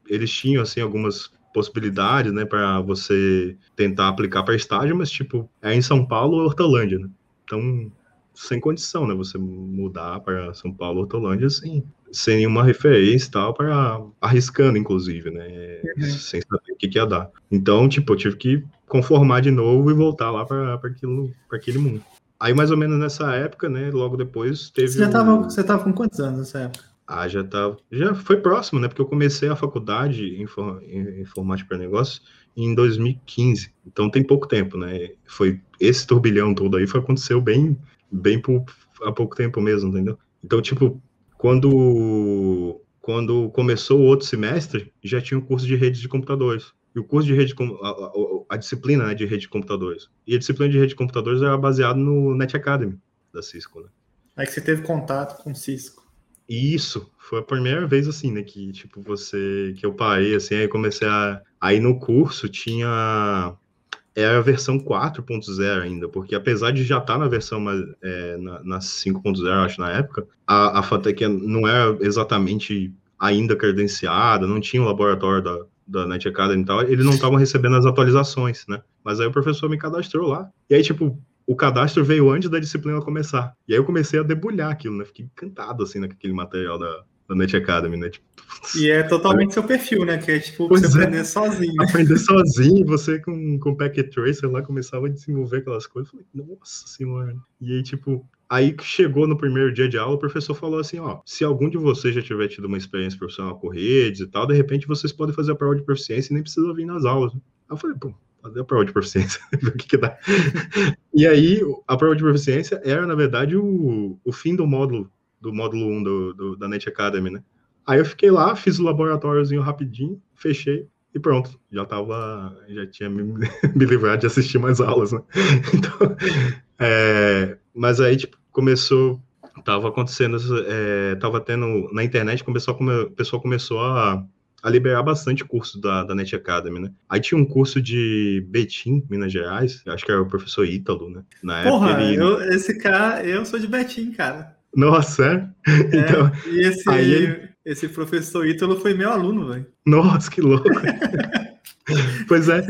eles tinham, assim, algumas possibilidades, né, para você tentar aplicar para estágio, mas, tipo, é em São Paulo ou Hortolândia, né? Então, sem condição, né? Você mudar para São Paulo, Hortolândia, assim, sem nenhuma referência e tal, para arriscando, inclusive, né? Uhum. Sem saber o que, que ia dar. Então, tipo, eu tive que conformar de novo e voltar lá para aquele mundo. Aí, mais ou menos nessa época, né? Logo depois teve.
Você já tava, o... você tava com quantos anos nessa época?
Ah, já tava. Já foi próximo, né? Porque eu comecei a faculdade em, em informática para negócios em 2015. Então tem pouco tempo, né? Foi esse turbilhão todo aí foi aconteceu bem bem por, há pouco tempo mesmo, entendeu? Então, tipo, quando, quando começou o outro semestre, já tinha o um curso de redes de computadores. E o curso de rede, a, a, a disciplina né, de rede de computadores. E a disciplina de rede de computadores era baseada no Net Academy da Cisco, né?
Aí que você teve contato com o Cisco.
Isso, foi a primeira vez assim, né, que tipo você que eu parei assim, aí comecei a aí no curso tinha era a versão 4.0 ainda, porque apesar de já estar tá na versão é, na, na 5.0, acho, na época, a, a FATEC não era exatamente ainda credenciada, não tinha o laboratório da, da Net Academy e tal, eles não estavam recebendo as atualizações, né? Mas aí o professor me cadastrou lá. E aí, tipo, o cadastro veio antes da disciplina começar. E aí eu comecei a debulhar aquilo, né? Fiquei encantado, assim, naquele material da, da Net Academy, né? Tipo,
e é totalmente seu perfil, né? Que é tipo pois você é. aprender sozinho. Né?
Aprender sozinho, você com, com Packet Tracer lá começava a desenvolver aquelas coisas. Falei, nossa senhora. E aí, tipo, aí que chegou no primeiro dia de aula, o professor falou assim: ó, se algum de vocês já tiver tido uma experiência profissional com redes e tal, de repente vocês podem fazer a prova de proficiência e nem precisa vir nas aulas. Aí eu falei, pô, fazer a prova de proficiência, ver o que, que dá. e aí, a prova de proficiência era, na verdade, o, o fim do módulo do módulo 1 do, do, da Net Academy, né? Aí eu fiquei lá, fiz o laboratóriozinho rapidinho, fechei e pronto. Já tava, já tinha me, me livrado de assistir mais aulas, né? Então, é, mas aí, tipo, começou, tava acontecendo, é, tava tendo, na internet, começou, o pessoal começou a, a liberar bastante curso da, da Net Academy, né? Aí tinha um curso de Betim, Minas Gerais, acho que era o professor Ítalo, né?
Na Porra, época ele... eu, esse cara, eu sou de Betim, cara.
Nossa, é?
é então, e esse, aí... esse professor Ítalo foi meu aluno, velho.
Nossa, que louco. pois é.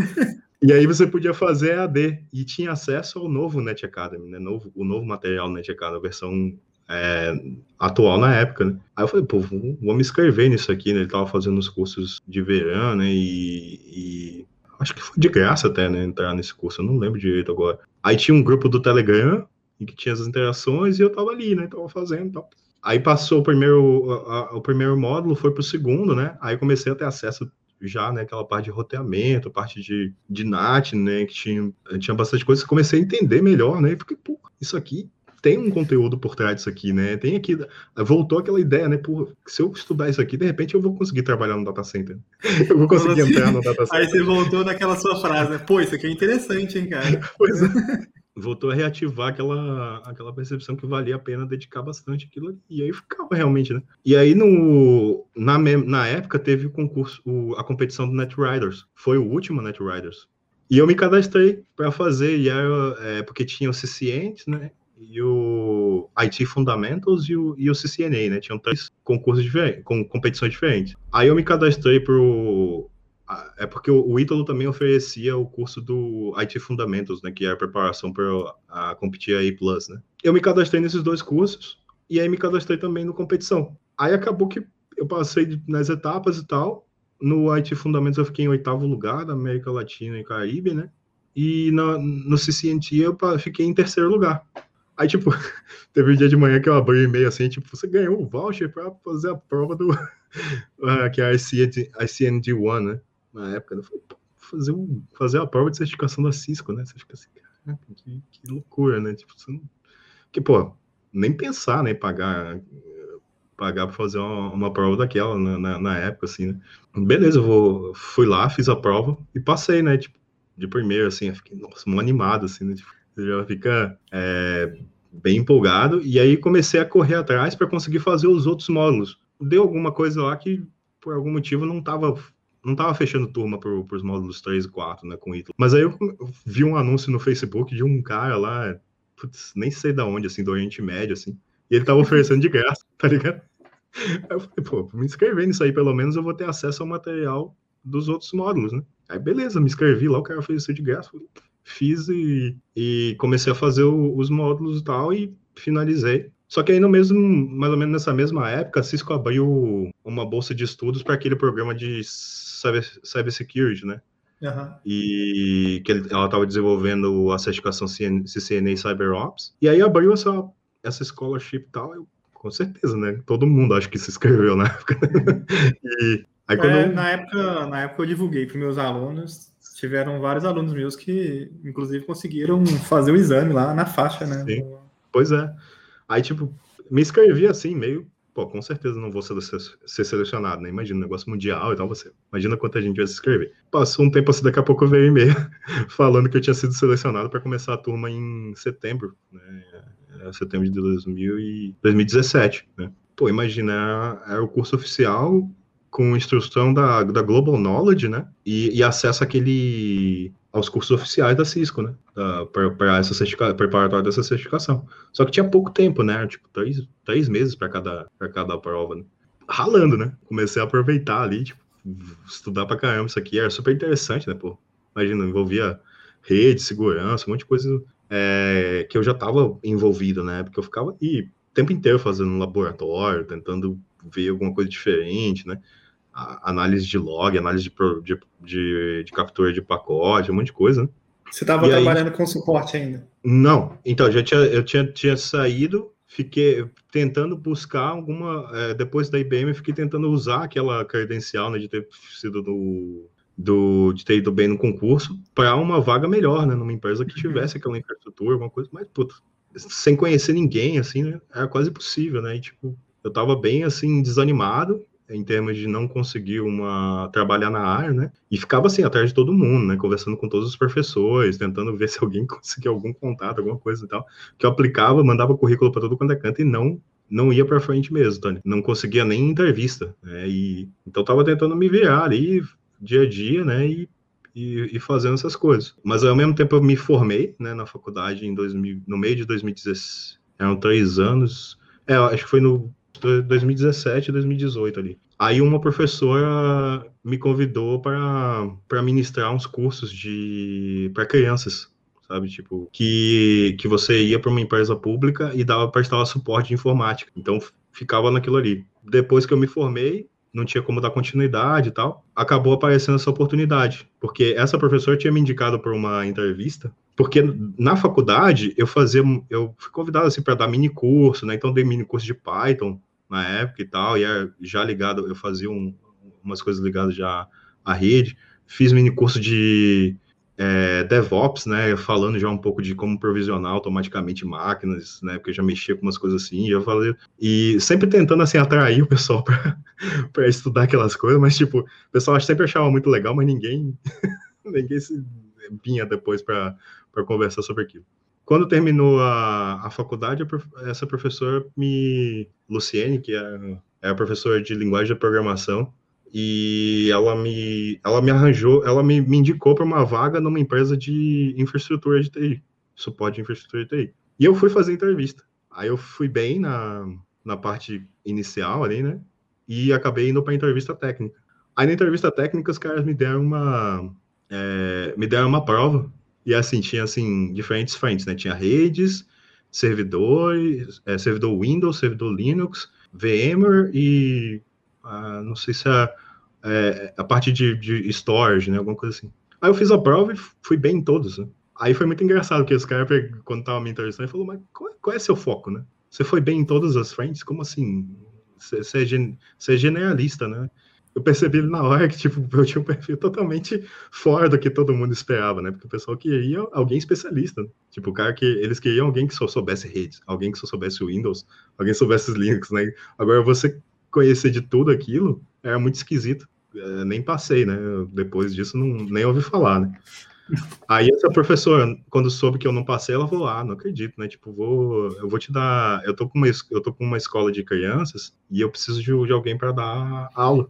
E aí você podia fazer AD e tinha acesso ao novo Net Academy, né? Novo, o novo material Net Academy, a versão é, atual na época, né? Aí eu falei, pô, vou, vou me inscrever nisso aqui, né? Ele tava fazendo os cursos de verão, né? E, e, acho que foi de graça até, né? Entrar nesse curso, eu não lembro direito agora. Aí tinha um grupo do Telegram em que tinha as interações e eu tava ali, né? Tava fazendo e tal. Aí passou o primeiro, a, o primeiro módulo, foi pro segundo, né? Aí comecei a ter acesso já, né? Aquela parte de roteamento, parte de, de NAT, né? Que tinha, tinha bastante coisa. Comecei a entender melhor, né? Porque, pô, isso aqui tem um conteúdo por trás disso aqui, né? Tem aqui, voltou aquela ideia, né? Pô, se eu estudar isso aqui, de repente eu vou conseguir trabalhar no data center. Eu vou conseguir assim, entrar no data center.
Aí você voltou naquela sua frase, né? Pô, isso aqui é interessante, hein, cara?
Pois é. Voltou a reativar aquela, aquela percepção que valia a pena dedicar bastante aquilo. E aí ficava realmente, né? E aí, no, na, na época, teve o concurso, o, a competição do Net Riders. Foi o último Net Riders. E eu me cadastrei para fazer, e era, é, porque tinha o CCNT, né? E o IT Fundamentals e o, e o CCNA, né? Tinham três concursos diferentes, com competições diferentes. Aí eu me cadastrei pro é porque o, Ítalo também oferecia o curso do IT Fundamentals, né, que é a preparação para competir aí Plus, né? Eu me cadastrei nesses dois cursos e aí me cadastrei também no competição. Aí acabou que eu passei nas etapas e tal. No IT Fundamentals eu fiquei em oitavo lugar da América Latina e Caribe, né? E no, no CCNT eu fiquei em terceiro lugar. Aí, tipo, teve um dia de manhã que eu abri o e-mail assim, tipo, você ganhou um voucher para fazer a prova do. que é a ICND1, né? Na época, eu falei, fazer, um, fazer a prova de certificação da Cisco, né? Você fica assim, caraca, que, que loucura, né? Tipo, você não... Que, pô, nem pensar, né? Pagar pagar para fazer uma, uma, prova daquela na, na, na, época, assim, né? Beleza, eu vou, fui lá, fiz a prova e passei, né? Tipo, de primeiro, assim, eu fiquei, nossa, muito animado, assim, né? Tipo, você já fica é, bem empolgado. E aí comecei a correr atrás para conseguir fazer os outros módulos. Deu alguma coisa lá que, por algum motivo, não estava não tava fechando turma para os módulos 3 e 4, né, com Ítalo. Mas aí eu vi um anúncio no Facebook de um cara lá, putz, nem sei da onde, assim, do Oriente Médio, assim, e ele tava oferecendo de graça, tá ligado? Aí eu falei, pô, me inscrever nisso aí, pelo menos eu vou ter acesso ao material dos outros módulos, né? Aí beleza, me inscrevi lá, o cara fez isso de graça, fiz e, e comecei a fazer o, os módulos e tal, e finalizei. Só que aí no mesmo, mais ou menos nessa mesma época, a Cisco abriu uma bolsa de estudos para aquele programa de cyber, cybersecurity, né? Uhum. E que ela estava desenvolvendo a certificação CCNA CyberOps. E aí abriu essa, essa scholarship e tal. Eu, com certeza, né? Todo mundo acho que se inscreveu na época.
e aí, é, eu... na, época, na época eu divulguei para meus alunos. Tiveram vários alunos meus que, inclusive, conseguiram fazer o exame lá na faixa, né? Sim.
Pois é. Aí, tipo, me inscrevi assim, meio, pô, com certeza não vou ser, ser selecionado, né? Imagina, negócio mundial e tal, você. Imagina quanta gente vai se inscrever. Passou um tempo assim, daqui a pouco veio e-mail falando que eu tinha sido selecionado para começar a turma em setembro, né? É, setembro de 2000 e 2017, né? Pô, imagina, era o curso oficial com instrução da, da Global Knowledge, né? E, e acesso àquele aos cursos oficiais da Cisco, né? Para essa certificação, preparatório dessa certificação. Só que tinha pouco tempo, né? Tipo, três, três meses para cada, cada prova, né? Ralando, né? Comecei a aproveitar ali, tipo, estudar para caramba isso aqui. Era super interessante, né? Pô, imagina, envolvia rede, segurança, um monte de coisa é, que eu já estava envolvido, né? Porque eu ficava aí o tempo inteiro fazendo um laboratório, tentando ver alguma coisa diferente, né? Análise de log, análise de, de, de, de, captura de pacote, um monte de coisa, né?
Você estava trabalhando aí... com suporte ainda?
Não, então, já tinha, eu tinha, tinha saído, fiquei tentando buscar alguma, é, depois da IBM, fiquei tentando usar aquela credencial, né, de ter sido do, do de ter ido bem no concurso, para uma vaga melhor, né, numa empresa que uhum. tivesse aquela infraestrutura, alguma coisa, mas, puta, sem conhecer ninguém, assim, né, era quase impossível, né, e, tipo, eu tava bem, assim, desanimado, em termos de não conseguir uma trabalhar na área, né? E ficava assim atrás de todo mundo, né? Conversando com todos os professores, tentando ver se alguém conseguia algum contato, alguma coisa e tal. Que eu aplicava, mandava currículo para todo quanto é canto e não não ia para frente mesmo, Tony. Não conseguia nem entrevista, né? E então tava tentando me virar ali dia a dia, né? E e, e, fazendo essas coisas. Mas ao mesmo tempo eu me formei né, na faculdade em 2000, no meio de 2016. Eram três anos. É, acho que foi no 2017 2018 ali. Aí uma professora me convidou para ministrar uns cursos de para crianças, sabe, tipo, que que você ia para uma empresa pública e dava prestar suporte de informática. Então ficava naquilo ali. Depois que eu me formei, não tinha como dar continuidade e tal, acabou aparecendo essa oportunidade, porque essa professora tinha me indicado para uma entrevista, porque na faculdade eu fazia, eu fui convidado assim para dar mini curso, né? Então dei mini curso de Python, na época e tal, e é já ligado, eu fazia um, umas coisas ligadas já à rede, fiz mini curso de é, DevOps, né, falando já um pouco de como provisionar automaticamente máquinas, né, porque eu já mexia com umas coisas assim, falei, e sempre tentando, assim, atrair o pessoal para estudar aquelas coisas, mas, tipo, o pessoal sempre achava muito legal, mas ninguém, ninguém se vinha depois para conversar sobre aquilo quando terminou a, a faculdade, essa professora me. Luciene, que é, é a professora de linguagem de programação, e ela me, ela me arranjou, ela me, me indicou para uma vaga numa empresa de infraestrutura de TI, suporte de infraestrutura de TI. E eu fui fazer entrevista. Aí eu fui bem na, na parte inicial ali, né? E acabei indo para entrevista técnica. Aí na entrevista técnica os caras me deram uma é, me deram uma prova e assim tinha assim diferentes frentes, né? Tinha redes, servidores, é, servidor Windows, servidor Linux, VMware e ah, não sei se é, é a parte de, de, storage, né? Alguma coisa assim. Aí eu fiz a prova e fui bem em todos, né? Aí foi muito engraçado, porque os caras, quando tava me entrevistando, falou, mas qual é, qual é seu foco, né? Você foi bem em todas as frentes? Como assim? Você, é, gen, é generalista, né? Eu percebi na hora que, tipo, eu tinha um perfil totalmente fora do que todo mundo esperava, né? Porque o pessoal queria alguém especialista. Né? Tipo, o cara que eles queriam alguém que só soubesse redes, alguém que só soubesse Windows, alguém que soubesse Linux, né? Agora, você conhecer de tudo aquilo era muito esquisito. É, nem passei, né? Depois disso, não, nem ouvi falar, né? Aí essa professora, quando soube que eu não passei, ela falou: "Ah, não acredito, né? Tipo, vou, eu vou te dar, eu tô com uma, eu tô com uma escola de crianças e eu preciso de, de alguém para dar aula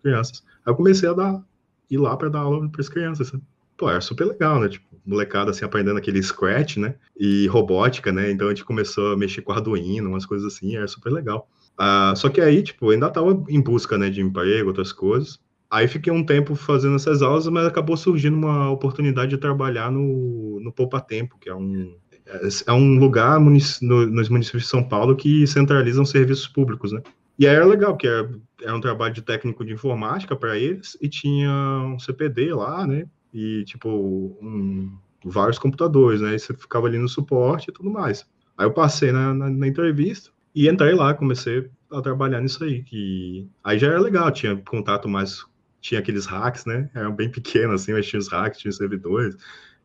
crianças. Aí eu comecei a dar, ir lá para dar aula para as crianças. Sabe? Pô, era super legal, né? Tipo, molecada assim aprendendo aquele Scratch, né? E robótica, né? Então a gente começou a mexer com Arduino, umas coisas assim, era super legal. Uh, só que aí, tipo, ainda tava em busca, né, de emprego, outras coisas. Aí fiquei um tempo fazendo essas aulas, mas acabou surgindo uma oportunidade de trabalhar no, no Poupa Tempo, que é um, é um lugar no, nos municípios de São Paulo que centralizam serviços públicos, né? E aí era legal, porque era, era um trabalho de técnico de informática para eles e tinha um CPD lá, né? E, tipo, um, vários computadores, né? E você ficava ali no suporte e tudo mais. Aí eu passei na, na, na entrevista e entrei lá, comecei a trabalhar nisso aí. Que aí já era legal, tinha contato mais, tinha aqueles hacks, né? Eram bem pequenos, assim, mas tinha os hacks, tinha os servidores.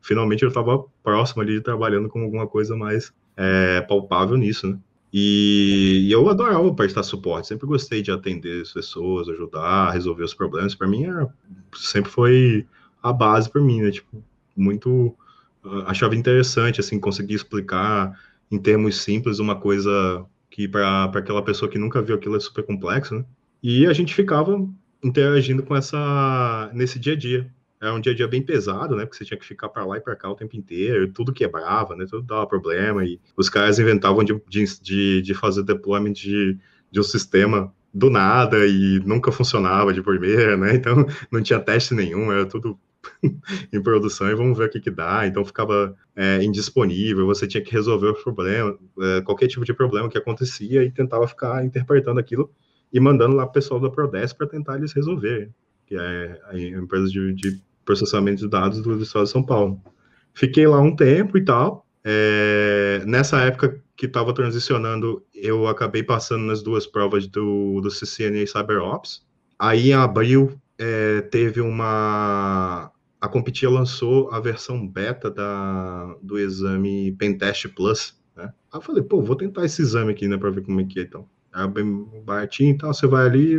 Finalmente eu estava próximo ali, trabalhando com alguma coisa mais é, palpável nisso, né? E, eu adorava prestar suporte, sempre gostei de atender as pessoas, ajudar, resolver os problemas. Para mim, era, sempre foi a base para mim, né? Tipo, muito. Uh, achava interessante, assim, conseguir explicar em termos simples uma coisa que para aquela pessoa que nunca viu aquilo é super complexo, né? E a gente ficava interagindo com essa. nesse dia a dia era um dia a dia bem pesado, né? Porque você tinha que ficar para lá e para cá o tempo inteiro, tudo quebrava, né? Tudo dava problema. E os caras inventavam de, de, de fazer deployment de, de um sistema do nada e nunca funcionava de primeira, né? Então não tinha teste nenhum, era tudo em produção e vamos ver o que, que dá. Então ficava é, indisponível, você tinha que resolver o problema, é, qualquer tipo de problema que acontecia e tentava ficar interpretando aquilo e mandando lá o pessoal da Prodes para tentar eles resolver, que é a empresa de, de processamento de dados do Estado de São Paulo. Fiquei lá um tempo e tal. É, nessa época que estava transicionando, eu acabei passando nas duas provas do, do CCNA CyberOps. Aí, em abril, é, teve uma... A Competia lançou a versão beta da, do exame Pentest Plus. Né? Aí eu falei, pô, vou tentar esse exame aqui, né, para ver como é que é, então. É bem baratinho e tal, você vai ali,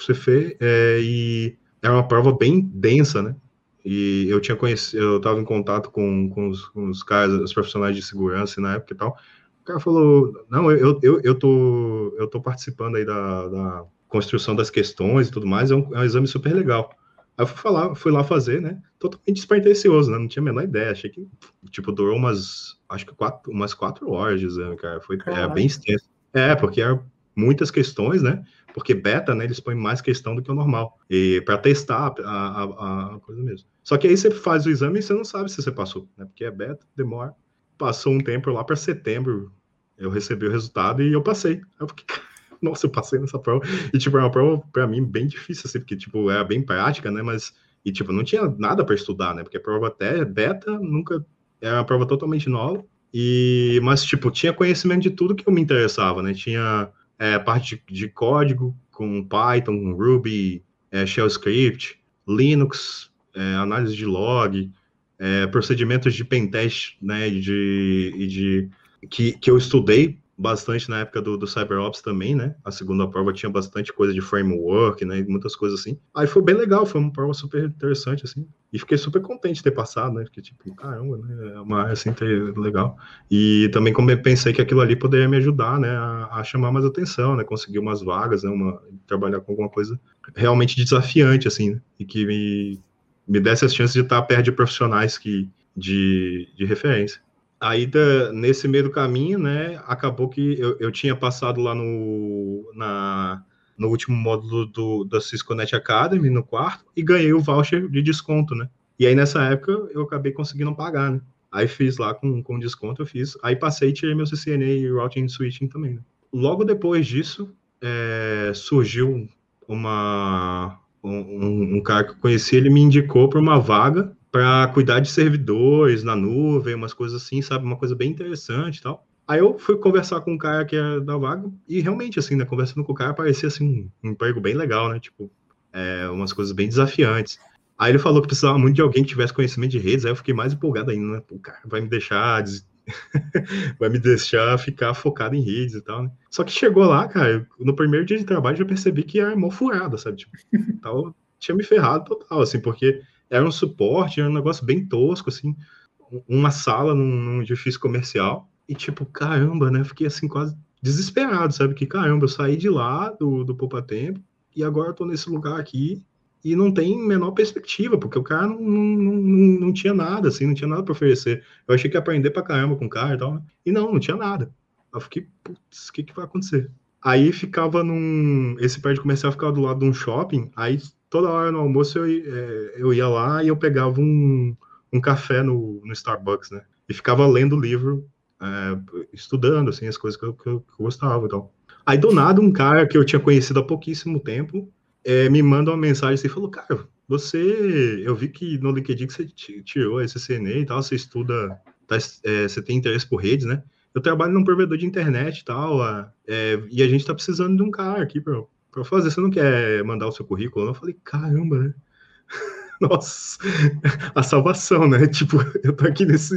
você fez, é, e era uma prova bem densa, né? E eu tinha conhecido, eu estava em contato com, com, os, com os caras, os profissionais de segurança na época e tal. O cara falou: Não, eu, eu, eu, tô, eu tô participando aí da, da construção das questões e tudo mais, é um, é um exame super legal. Aí eu fui, falar, fui lá fazer, né? Totalmente despretensioso, né? Não tinha a menor ideia. Achei que, tipo, durou umas, acho que quatro, umas quatro horas de exame, cara. Foi é, bem extenso. É, porque eram muitas questões, né? Porque beta, né, eles põem mais questão do que o normal, e para testar a, a, a, coisa mesmo. Só que aí você faz o exame e você não sabe se você passou, né, porque é beta, demora. Passou um tempo lá para setembro, eu recebi o resultado e eu passei. Eu fiquei, nossa, eu passei nessa prova. E, tipo, é uma prova, para mim, bem difícil, assim, porque, tipo, era bem prática, né, mas, e, tipo, não tinha nada para estudar, né, porque a prova até beta nunca, era uma prova totalmente nova, e, mas, tipo, tinha conhecimento de tudo que eu me interessava, né, tinha é, parte de, código com Python, Ruby, é, Shell Script, Linux, é, análise de log, é, procedimentos de pentest, né, de, de que, que eu estudei bastante na época do, do CyberOps também, né? A segunda prova tinha bastante coisa de framework, né? Muitas coisas assim. Aí foi bem legal, foi uma prova super interessante, assim. E fiquei super contente de ter passado, né? Fiquei tipo, caramba, né? É uma área assim legal. E também como eu pensei que aquilo ali poderia me ajudar, né? A, a chamar mais atenção, né? Conseguir umas vagas, né? Uma, trabalhar com alguma coisa realmente desafiante, assim, né? E que me, me desse as chances de estar perto de profissionais que, de, de referência aí da, nesse meio do caminho, né, acabou que eu, eu tinha passado lá no, na, no último módulo do, da Cisco Net Academy, no quarto, e ganhei o voucher de desconto, né? E aí nessa época eu acabei conseguindo pagar, né? Aí fiz lá com, com desconto, eu fiz. Aí passei e tirei meu CCNA e Routing Switching também. Né? Logo depois disso, é, surgiu uma, um, um cara que eu conheci, ele me indicou para uma vaga para cuidar de servidores na nuvem, umas coisas assim, sabe? Uma coisa bem interessante e tal. Aí eu fui conversar com um cara que era da vaga, e realmente, assim, né, conversando com o cara, parecia, assim, um, emprego bem legal, né? Tipo, é, umas coisas bem desafiantes. Aí ele falou que precisava muito de alguém que tivesse conhecimento de redes, aí eu fiquei mais empolgado ainda, né? O cara vai me deixar vai me deixar ficar focado em redes e tal, né? Só que chegou lá, cara, no primeiro dia de trabalho já percebi que era mó furada, sabe? Tipo, tal, tinha me ferrado total, assim, porque era um suporte, era um negócio bem tosco, assim, uma sala num, num edifício comercial, e tipo, caramba, né? Fiquei assim quase desesperado, sabe? Que caramba, eu saí de lá do, do Poupa Tempo, e agora eu tô nesse lugar aqui, e não tem menor perspectiva, porque o cara não, não, não, não tinha nada, assim, não tinha nada para oferecer. Eu achei que ia aprender pra caramba com o cara e tal, né? E não, não tinha nada. Eu fiquei, putz, o que que vai acontecer? Aí ficava num. Esse prédio comercial ficava do lado de um shopping, aí toda hora no almoço eu, é, eu ia lá e eu pegava um, um café no, no Starbucks, né? E ficava lendo o livro, é, estudando, assim, as coisas que eu, que eu, gostava e tal. Aí, do nada, um cara que eu tinha conhecido há pouquíssimo tempo é, me manda uma mensagem assim, falou, cara, você, eu vi que no LinkedIn que você tirou esse CNA e tal, você estuda, tá, é, você tem interesse por redes, né? Eu trabalho num provedor de internet e tal, é, e a gente tá precisando de um cara aqui para fazer, você não quer mandar o seu currículo? Eu falei, caramba, né? Nossa, a salvação, né? Tipo, eu tô aqui nesse,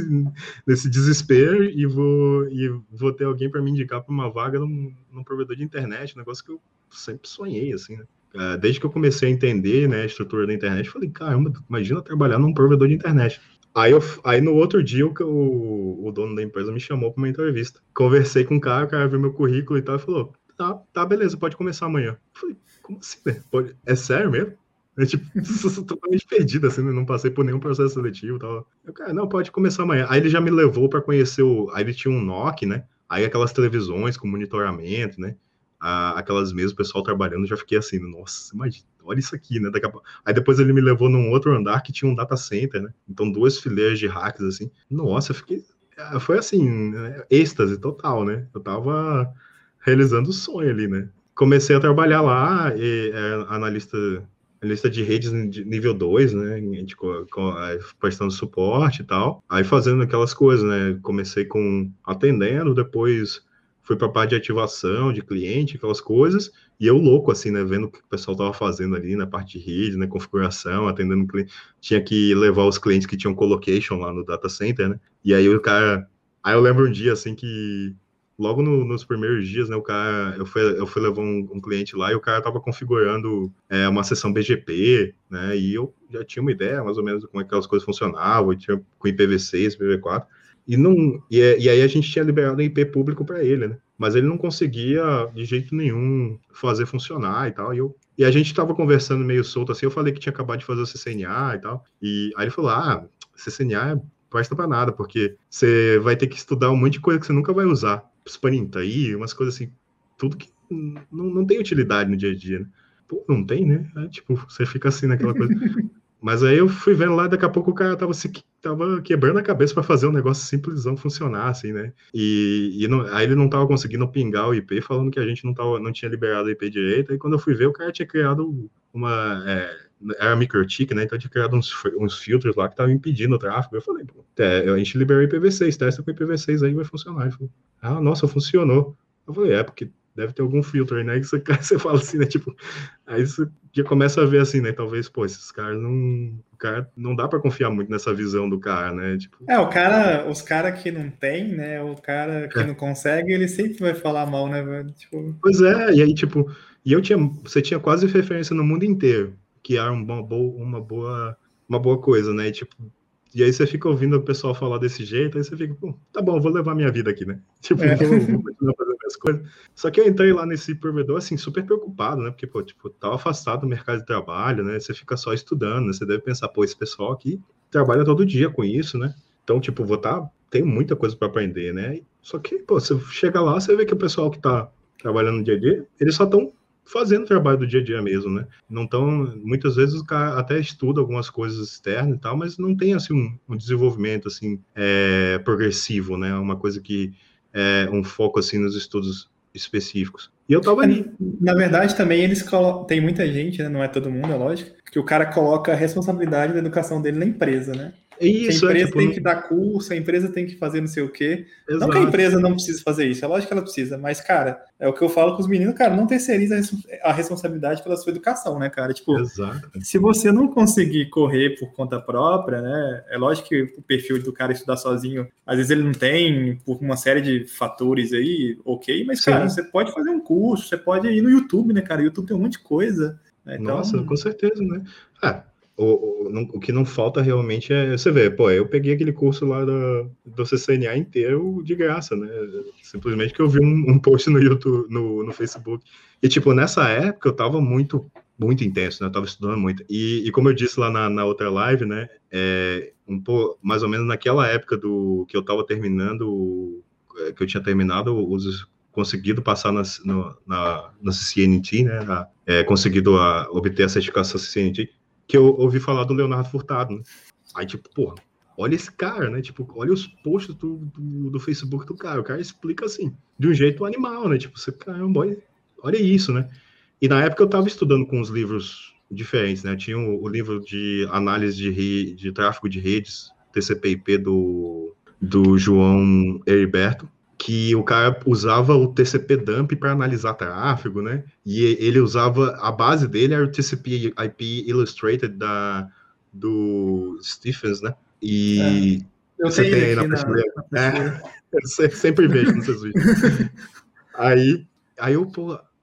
nesse desespero e vou, e vou ter alguém para me indicar para uma vaga num, num, provedor de internet, um negócio que eu sempre sonhei, assim, né? É, desde que eu comecei a entender né, a estrutura da internet, eu falei, caramba, imagina trabalhar num provedor de internet. Aí, eu, aí no outro dia, o, o dono da empresa me chamou para uma entrevista. Conversei com o cara, o cara viu meu currículo e tal, e falou: tá, tá, beleza, pode começar amanhã. Falei, como assim, né? Pode... É sério mesmo? Eu, tipo, totalmente perdido, assim, né? não passei por nenhum processo seletivo tal. Eu, cara, não, pode começar amanhã. Aí ele já me levou para conhecer o. Aí ele tinha um NOC, né? Aí aquelas televisões com monitoramento, né? Aquelas mesas, o pessoal trabalhando, já fiquei assim, nossa, imagina, olha isso aqui, né? Daqui a... Aí depois ele me levou num outro andar que tinha um data center, né? Então duas fileiras de hacks, assim. Nossa, eu fiquei. Ah, foi assim, né? êxtase total, né? Eu tava realizando o sonho ali, né? Comecei a trabalhar lá, e, é, analista, analista de redes de nível 2, né? De, com, prestando suporte e tal. Aí fazendo aquelas coisas, né? Comecei com atendendo, depois fui para a parte de ativação de cliente, aquelas coisas, e eu louco, assim, né, vendo o que o pessoal tava fazendo ali na parte de rede, né, configuração, atendendo cliente, tinha que levar os clientes que tinham colocation lá no data center, né, e aí o cara, aí eu lembro um dia, assim, que logo no, nos primeiros dias, né, o cara, eu fui, eu fui levar um, um cliente lá e o cara estava configurando é, uma sessão BGP, né, e eu já tinha uma ideia mais ou menos de como é que aquelas coisas funcionavam, tinha com IPv6, IPv4, e, não, e, e aí a gente tinha liberado o IP público para ele, né, mas ele não conseguia de jeito nenhum fazer funcionar e tal, e eu e a gente estava conversando meio solto assim, eu falei que tinha acabado de fazer o CCNA e tal, e aí ele falou, ah, CCNA presta para nada, porque você vai ter que estudar um monte de coisa que você nunca vai usar. Sprinta aí, umas coisas assim, tudo que não, não tem utilidade no dia a dia, né? Pô, não tem, né? É, tipo, você fica assim naquela coisa. Mas aí eu fui vendo lá, daqui a pouco o cara tava, se, tava quebrando a cabeça para fazer um negócio simplesão funcionar, assim, né? E, e não, aí ele não tava conseguindo pingar o IP, falando que a gente não, tava, não tinha liberado o IP direito. Aí quando eu fui ver, o cara tinha criado uma. É, era MikroTik, né? Então tinha criado uns, uns filtros lá que estavam impedindo o tráfego. Eu falei, pô, é, a gente liberou IPv6, testa com IPv6 aí vai funcionar. Ele falou, ah, nossa, funcionou. Eu falei, é, porque deve ter algum filtro aí, né? Que você, você fala assim, né? Tipo, aí você já começa a ver assim, né? Talvez, pô, esses caras não. O cara não dá para confiar muito nessa visão do cara, né? Tipo...
É, o cara, os caras que não tem, né? O cara que é. não consegue, ele sempre vai falar mal, né, velho? Tipo...
Pois é, e aí, tipo, e eu tinha, você tinha quase referência no mundo inteiro, que era uma boa, uma boa, uma boa coisa, né? E, tipo, e aí você fica ouvindo o pessoal falar desse jeito, aí você fica, pô, tá bom, vou levar minha vida aqui, né? Tipo, é. vou, vou continuar fazendo as coisas. Só que eu entrei lá nesse provedor, assim, super preocupado, né? Porque, pô, tipo, tava afastado do mercado de trabalho, né? Você fica só estudando, né? Você deve pensar, pô, esse pessoal aqui trabalha todo dia com isso, né? Então, tipo, vou tá, tem muita coisa para aprender, né? Só que, pô, você chega lá, você vê que o pessoal que tá trabalhando no dia a dia, eles só estão fazendo o trabalho do dia a dia mesmo, né? Não tão, muitas vezes o cara até estuda algumas coisas externas e tal, mas não tem assim um, um desenvolvimento assim é, progressivo, né? Uma coisa que é um foco assim nos estudos específicos. E eu tava ali.
Na verdade, também eles colocam. Tem muita gente, né? Não é todo mundo, é lógico, que o cara coloca a responsabilidade da educação dele na empresa, né? É isso, a empresa é, tipo, tem que dar curso, a empresa tem que fazer não sei o quê. Exato. Não que a empresa não precise fazer isso, é lógico que ela precisa, mas, cara, é o que eu falo com os meninos, cara, não terceiriza a responsabilidade pela sua educação, né, cara? Tipo, Exato. se você não conseguir correr por conta própria, né, é lógico que o perfil do cara estudar sozinho, às vezes ele não tem, por uma série de fatores aí, ok, mas, Sim. cara, você pode fazer um curso, você pode ir no YouTube, né, cara? YouTube tem um monte de coisa.
Né? Então... Nossa, com certeza, né? Ah, o, o, o, que não falta realmente é você ver, pô, eu peguei aquele curso lá do, do CCNA inteiro de graça, né? Simplesmente que eu vi um, um post no YouTube, no, no, Facebook. E, tipo, nessa época eu tava muito, muito intenso, né? Eu tava estudando muito. E, e como eu disse lá na, na outra live, né? É, um pouco, mais ou menos naquela época do que eu tava terminando, é, que eu tinha terminado os conseguido passar na, no, na, na CCNT, né? Na, é, conseguido a, obter a certificação CCNT que eu ouvi falar do Leonardo Furtado, né? Aí, tipo, porra, olha esse cara, né? Tipo, olha os posts do, do, do, Facebook do cara. O cara explica assim, de um jeito animal, né? Tipo, você, caramba, olha, olha isso, né? E na época eu tava estudando com uns livros diferentes, né? Tinha o, o livro de análise de, re, de tráfego de redes, TCP/IP do, do João Heriberto, que o cara usava o TCP dump para analisar tráfego, né? E ele usava a base dele era o TCP IP Illustrated da do Stephens, né? E
é. eu você tem aí na, na,
é, eu sempre vejo nos seus vídeos. aí, aí eu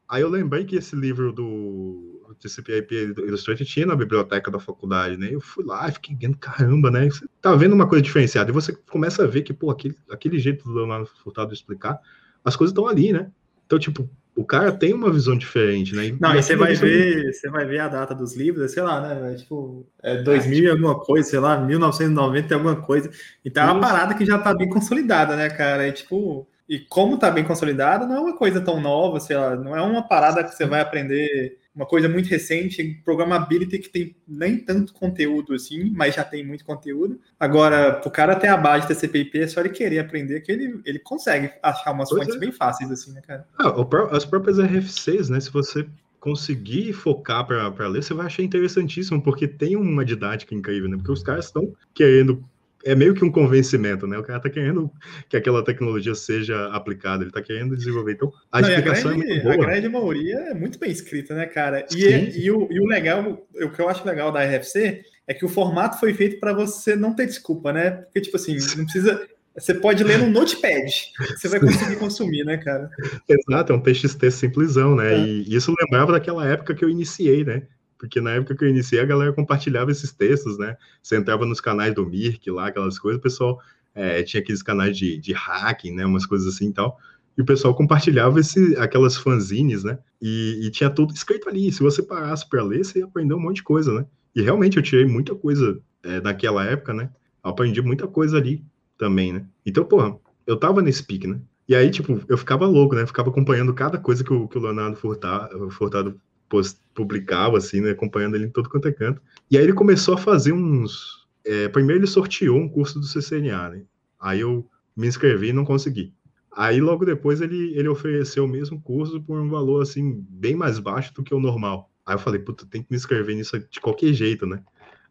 aí eu lembrei que esse livro do TCP/IP Illustrator tinha na biblioteca da faculdade, né? Eu fui lá, fiquei vendo, caramba, né? Você tá vendo uma coisa diferenciada e você começa a ver que, pô, aquele, aquele jeito do Leonardo Furtado explicar, as coisas estão ali, né? Então, tipo, o cara tem uma visão diferente, né?
E, não, e você vai ver, você vai ver a data dos livros, sei lá, né? Tipo, é 2000 e alguma coisa, sei lá, 1990 e alguma coisa. Então é uma parada que já tá bem consolidada, né, cara? É tipo, e como tá bem consolidada, não é uma coisa tão nova, sei lá, não é uma parada que você vai aprender uma coisa muito recente, programability que tem nem tanto conteúdo assim, mas já tem muito conteúdo. Agora, o cara ter a base da CPIP, é só ele querer aprender que ele, ele consegue achar umas pois fontes é. bem fáceis assim, né, cara?
Ah, as próprias RFCs, né, se você conseguir focar para ler, você vai achar interessantíssimo, porque tem uma didática incrível, né? Porque os caras estão querendo é meio que um convencimento, né? O cara tá querendo que aquela tecnologia seja aplicada, ele tá querendo desenvolver. Então,
a Não, explicação a grande, é muito boa. A grande maioria é muito bem escrita, né, cara? E, é, e, o, e o legal, o que eu acho legal da RFC é que o formato foi feito para você não ter desculpa, né? Porque, tipo assim, não precisa. Você pode ler no Notepad, você vai conseguir consumir, né, cara?
Exato, é um TXT simplesão, né? É. E isso lembrava daquela época que eu iniciei, né? Porque na época que eu iniciei, a galera compartilhava esses textos, né? Você entrava nos canais do Mirk lá, aquelas coisas, o pessoal é, tinha aqueles canais de, de hacking, né? Umas coisas assim e tal. E o pessoal compartilhava esse, aquelas fanzines, né? E, e tinha tudo escrito ali. Se você parasse para ler, você ia aprender um monte de coisa, né? E realmente eu tirei muita coisa é, naquela época, né? Aprendi muita coisa ali também, né? Então, porra, eu tava nesse pique, né? E aí, tipo, eu ficava louco, né? Ficava acompanhando cada coisa que o, que o Leonardo Furtado, post, publicava, assim, né, acompanhando ele em todo quanto é canto. E aí ele começou a fazer uns... É, primeiro ele sorteou um curso do CCNA, né? Aí eu me inscrevi e não consegui. Aí logo depois ele, ele ofereceu o mesmo curso por um valor, assim, bem mais baixo do que o normal. Aí eu falei, puta, tem que me inscrever nisso de qualquer jeito, né?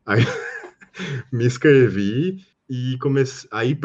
Aí me inscrevi e comecei... Aí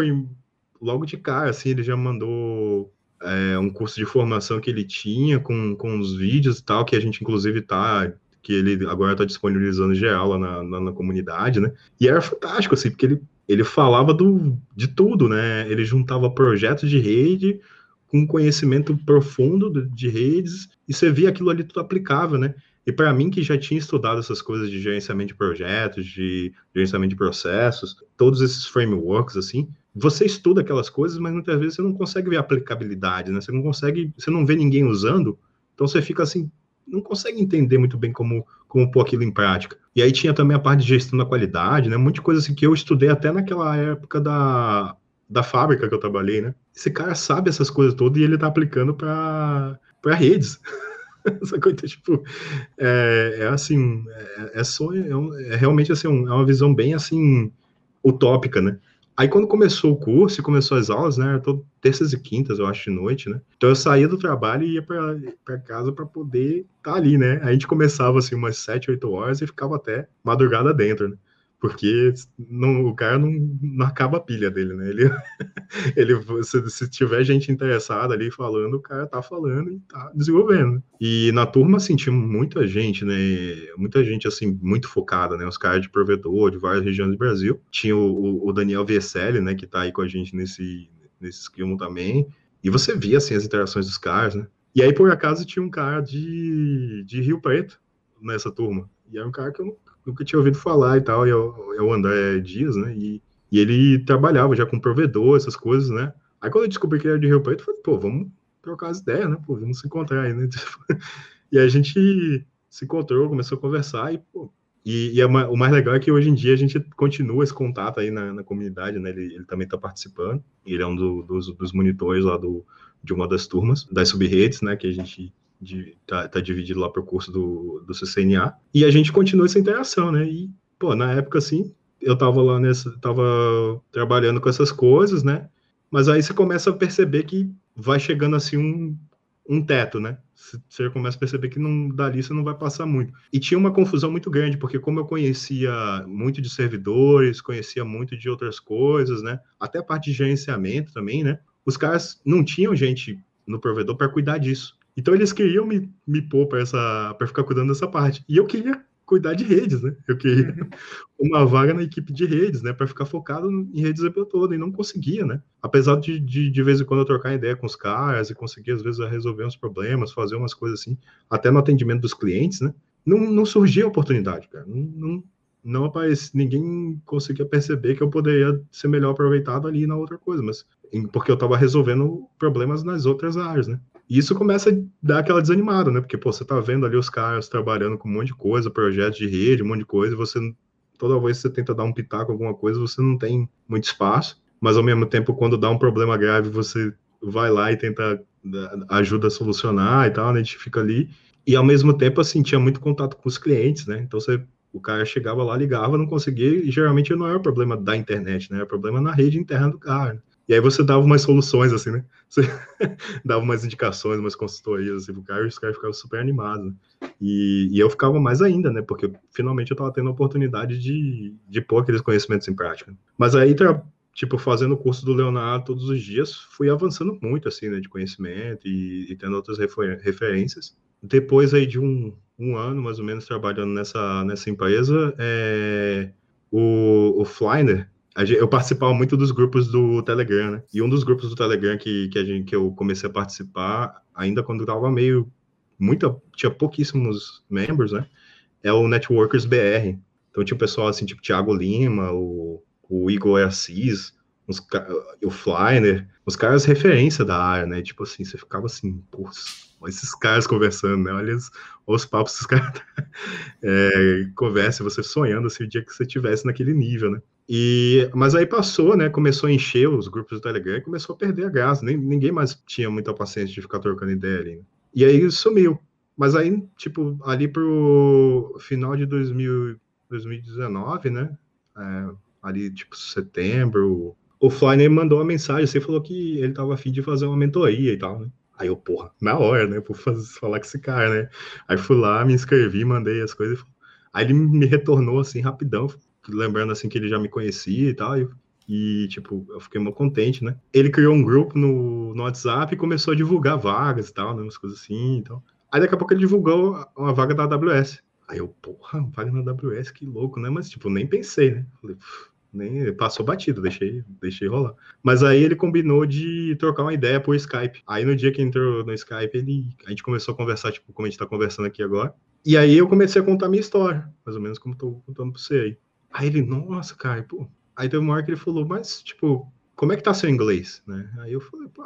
logo de cara, assim, ele já mandou é, um curso de formação que ele tinha com, com os vídeos e tal, que a gente inclusive tá que ele agora está disponibilizando geral lá na, na, na, comunidade, né? E era fantástico, assim, porque ele, ele falava do, de tudo, né? Ele juntava projetos de rede com conhecimento profundo de, de redes, e você via aquilo ali tudo aplicável, né? E para mim, que já tinha estudado essas coisas de gerenciamento de projetos, de gerenciamento de processos, todos esses frameworks, assim, você estuda aquelas coisas, mas muitas vezes você não consegue ver aplicabilidade, né? Você não consegue, você não vê ninguém usando, então você fica assim, não consegue entender muito bem como, como pôr aquilo em prática. E aí tinha também a parte de gestão da qualidade, né? Muita coisa assim que eu estudei até naquela época da, da fábrica que eu trabalhei, né? Esse cara sabe essas coisas todas e ele tá aplicando para redes. Essa coisa, tipo, é, é assim, é, é só, é, é realmente assim, é uma visão bem assim, utópica, né? Aí quando começou o curso e começou as aulas, né, todo terças e quintas, eu acho, de noite, né? Então eu saía do trabalho e ia para casa para poder estar tá ali, né? A gente começava assim umas sete, oito horas e ficava até madrugada dentro, né? Porque não, o cara não, não acaba a pilha dele, né? Ele, ele se, se, tiver gente interessada ali falando, o cara tá falando e tá desenvolvendo. E na turma, assim, muita gente, né? Muita gente, assim, muito focada, né? Os caras de provedor, de várias regiões do Brasil. Tinha o, o Daniel Vieselli, né? Que tá aí com a gente nesse, nesse esquema também. E você via, assim, as interações dos caras, né? E aí, por acaso, tinha um cara de, de Rio Preto nessa turma. E era um cara que eu não nunca tinha ouvido falar e tal, e é o, é o André Dias, né? E, e ele trabalhava já com provedor, essas coisas, né? Aí quando eu descobri que ele era de Rio Preto, eu falei, pô, vamos trocar as ideias, né? Pô, vamos se encontrar aí, né? e a gente se encontrou, começou a conversar e, pô, e, e é o mais legal é que hoje em dia a gente continua esse contato aí na, na comunidade, né? Ele, ele também está participando, ele é um do, dos, dos monitores lá do, de uma das turmas, das subredes, né? Que a gente de, tá, tá dividido lá para o curso do, do CCNA, e a gente continua essa interação, né? E, pô, na época, assim, eu tava lá nessa, tava trabalhando com essas coisas, né? Mas aí você começa a perceber que vai chegando, assim, um, um teto, né? Você começa a perceber que não dali você não vai passar muito. E tinha uma confusão muito grande, porque como eu conhecia muito de servidores, conhecia muito de outras coisas, né? Até a parte de gerenciamento também, né? Os caras não tinham gente no provedor para cuidar disso. Então eles queriam me, me pôr para essa para ficar cuidando dessa parte. E eu queria cuidar de redes, né? Eu queria uhum. uma vaga na equipe de redes, né? Para ficar focado em redes a toda e não conseguia, né? Apesar de, de, de vez em quando eu trocar ideia com os caras e conseguir às vezes resolver uns problemas, fazer umas coisas assim, até no atendimento dos clientes, né? Não, não surgia oportunidade, cara. Não, não, não aparecia, ninguém conseguia perceber que eu poderia ser melhor aproveitado ali na outra coisa, mas porque eu estava resolvendo problemas nas outras áreas, né? E isso começa a dar aquela desanimada, né? Porque, pô, você tá vendo ali os caras trabalhando com um monte de coisa, projetos de rede, um monte de coisa, e você, toda vez que você tenta dar um pitaco, alguma coisa, você não tem muito espaço. Mas, ao mesmo tempo, quando dá um problema grave, você vai lá e tenta ajuda a solucionar e tal, né? A gente fica ali. E, ao mesmo tempo, assim, tinha muito contato com os clientes, né? Então, você o cara chegava lá, ligava, não conseguia, e geralmente não era o problema da internet, né? Era o problema na rede interna do cara. E aí você dava umas soluções, assim, né? Você dava umas indicações, umas consultorias, assim, pro cara, e os caras ficavam super animados. Né? E, e, eu ficava mais ainda, né? Porque finalmente eu tava tendo a oportunidade de, de pôr aqueles conhecimentos em prática. Mas aí, tipo, fazendo o curso do Leonardo todos os dias, fui avançando muito, assim, né? De conhecimento e, e tendo outras refer referências. Depois aí de um, um ano, mais ou menos, trabalhando nessa, nessa empresa, é, o, o Flyner, eu participava muito dos grupos do Telegram, né? E um dos grupos do Telegram que, que, a gente, que eu comecei a participar, ainda quando estava meio. Muita, tinha pouquíssimos membros, né? É o Networkers BR. Então tinha o pessoal assim, tipo Thiago Lima, o, o Igor Assis, os, o Flyner, os caras referência da área, né? Tipo assim, você ficava assim, putz, esses caras conversando, né? Olha os, os papos dos caras é, conversa, você sonhando assim, o dia que você tivesse naquele nível, né? E, mas aí passou, né? Começou a encher os grupos do Telegram e começou a perder a graça. Nem, ninguém mais tinha muita paciência de ficar trocando ideia ali. Né? E aí sumiu. Mas aí, tipo, ali pro final de 2000, 2019, né? É, ali, tipo, setembro, o Flyner mandou uma mensagem, você falou que ele tava afim de fazer uma mentoria e tal, né? Aí eu, porra, na hora, né? Por fazer, falar com esse cara, né? Aí fui lá, me inscrevi, mandei as coisas. Aí ele me retornou assim rapidão, lembrando assim que ele já me conhecia e tal. E, E, tipo, eu fiquei muito contente, né? Ele criou um grupo no, no WhatsApp e começou a divulgar vagas e tal, né? Umas coisas assim e então. tal. Aí daqui a pouco ele divulgou uma vaga da AWS. Aí eu, porra, vaga na AWS, que louco, né? Mas, tipo, nem pensei, né? Falei, nem passou batido, deixei, deixei rolar. Mas aí ele combinou de trocar uma ideia por Skype. Aí no dia que entrou no Skype, ele, a gente começou a conversar, tipo, como a gente tá conversando aqui agora. E aí eu comecei a contar minha história, mais ou menos como tô contando pra você aí. Aí ele, nossa, cara, pô. Aí teve uma hora que ele falou, mas, tipo, como é que tá seu inglês, né? Aí eu falei, pô,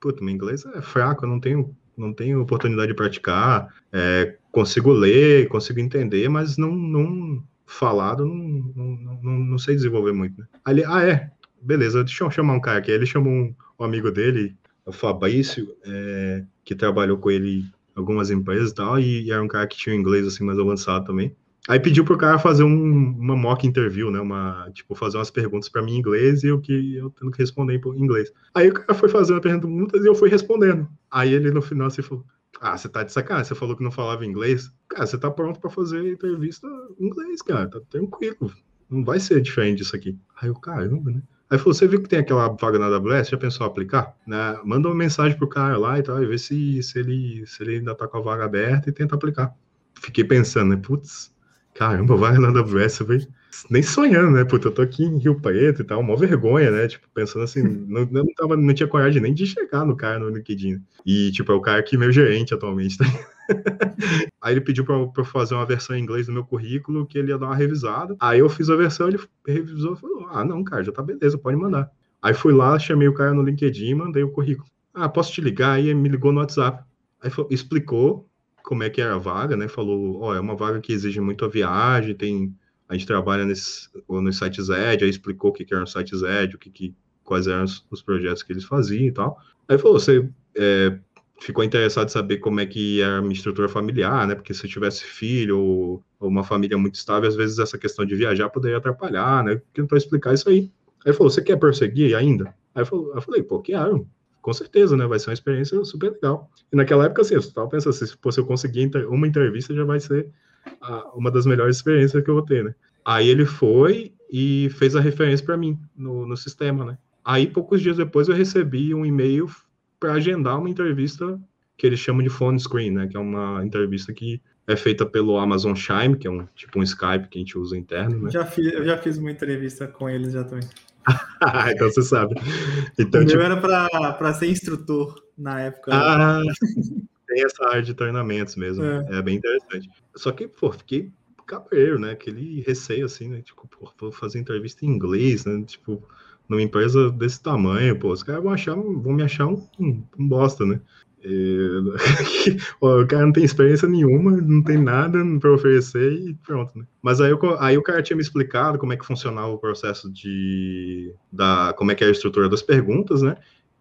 puta, meu inglês é fraco, eu não tenho, não tenho oportunidade de praticar, é, consigo ler, consigo entender, mas não, não falado, não, não, não, não sei desenvolver muito, né? Aí ele, ah, é, beleza, deixa eu chamar um cara aqui. Aí ele chamou um, um amigo dele, o Fabrício, é, que trabalhou com ele em algumas empresas e tal, e, e era um cara que tinha inglês assim mais avançado também. Aí pediu pro cara fazer um, uma mock interview, né? Uma, tipo, fazer umas perguntas para mim em inglês e eu que eu tendo que responder em inglês. Aí o cara foi fazendo perguntas e eu fui respondendo. Aí ele no final assim falou: Ah, você tá de sacanagem, você falou que não falava inglês. Cara, você tá pronto para fazer entrevista em inglês, cara, tá tranquilo. Não vai ser diferente disso aqui. Aí eu, caramba, né? Aí falou, você viu que tem aquela vaga na AWS? Já pensou aplicar? Né? Manda uma mensagem pro cara lá e tal, e vê se, se, ele, se ele ainda tá com a vaga aberta e tenta aplicar. Fiquei pensando, né? Putz, caramba, vai na AWS, velho. Nem sonhando, né? Puta, eu tô aqui em Rio Preto e tal, uma vergonha, né? Tipo, pensando assim, não, não, tava, não tinha coragem nem de chegar no cara no LinkedIn. E, tipo, é o cara que é meu gerente atualmente, tá? Aí ele pediu pra, pra eu fazer uma versão em inglês do meu currículo, que ele ia dar uma revisada. Aí eu fiz a versão, ele revisou e falou: Ah, não, cara, já tá beleza, pode mandar. Aí fui lá, chamei o cara no LinkedIn, mandei o currículo. Ah, posso te ligar? Aí ele me ligou no WhatsApp. Aí falou, explicou como é que era a vaga, né? Falou, ó, oh, é uma vaga que exige muito a viagem, tem a gente trabalha nesse, nos sites Edge, aí explicou o que, que eram os sites Edge, o que, que quais eram os, os, projetos que eles faziam e tal. Aí falou, você é, ficou interessado em saber como é que era a minha estrutura familiar, né? Porque se eu tivesse filho ou, ou, uma família muito estável, às vezes essa questão de viajar poderia atrapalhar, né? Tentou explicar isso aí. Aí falou, você quer prosseguir ainda? Aí eu falei, pô, quero com certeza, né? Vai ser uma experiência super legal. E naquela época, assim, eu estava pensando assim, se eu conseguir uma entrevista, já vai ser uma das melhores experiências que eu vou ter, né? Aí ele foi e fez a referência para mim no, no sistema, né? Aí, poucos dias depois, eu recebi um e-mail para agendar uma entrevista que eles chamam de phone screen, né? Que é uma entrevista que é feita pelo Amazon Chime, que é um tipo um Skype que a gente usa interno, né?
Já fiz, eu já fiz uma entrevista com eles já também.
então você sabe. Então,
o tipo... era para ser instrutor na época.
Ah, tem essa área de treinamentos mesmo. É. é. bem interessante. Só que, pô, fiquei cabreiro, né? Aquele receio assim, né? Tipo, pô, vou fazer entrevista em inglês, né? Tipo, numa empresa desse tamanho, pô, os caras vão achar, vão me achar um, um bosta, né? o cara não tem experiência nenhuma, não tem nada para oferecer e pronto, né? Mas aí, eu, aí o cara tinha me explicado como é que funcionava o processo de da como é que é a estrutura das perguntas, né?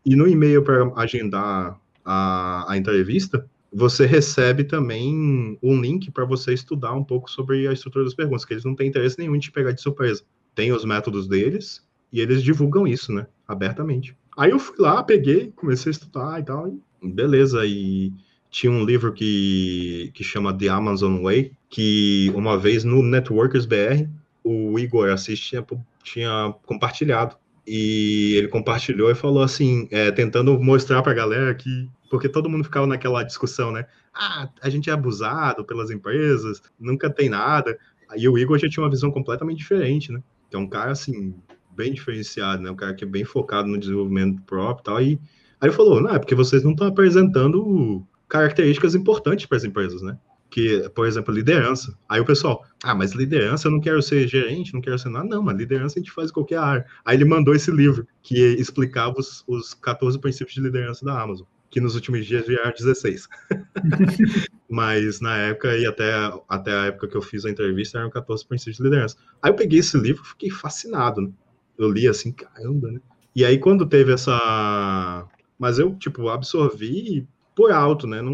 E no e-mail para agendar a, a entrevista, você recebe também um link para você estudar um pouco sobre a estrutura das perguntas, que eles não têm interesse nenhum em te pegar de surpresa. Tem os métodos deles e eles divulgam isso, né? Abertamente. Aí eu fui lá, peguei, comecei a estudar e tal, e Beleza, e tinha um livro que, que chama The Amazon Way, que uma vez no Networkers BR, o Igor Assis tinha, tinha compartilhado. E ele compartilhou e falou assim, é, tentando mostrar para a galera que. Porque todo mundo ficava naquela discussão, né? Ah, a gente é abusado pelas empresas, nunca tem nada. Aí o Igor já tinha uma visão completamente diferente, né? Que é um cara, assim, bem diferenciado, né? Um cara que é bem focado no desenvolvimento próprio e tal. E Aí ele falou, não, é porque vocês não estão apresentando características importantes para as empresas, né? Que, por exemplo, liderança. Aí o pessoal, ah, mas liderança eu não quero ser gerente, não quero ser nada. Não, mas liderança a gente faz em qualquer área. Aí ele mandou esse livro, que explicava os, os 14 princípios de liderança da Amazon, que nos últimos dias vieram 16. mas na época, e até, até a época que eu fiz a entrevista, eram 14 princípios de liderança. Aí eu peguei esse livro fiquei fascinado, né? Eu li assim, caramba, né? E aí, quando teve essa mas eu, tipo, absorvi por alto, né? Não,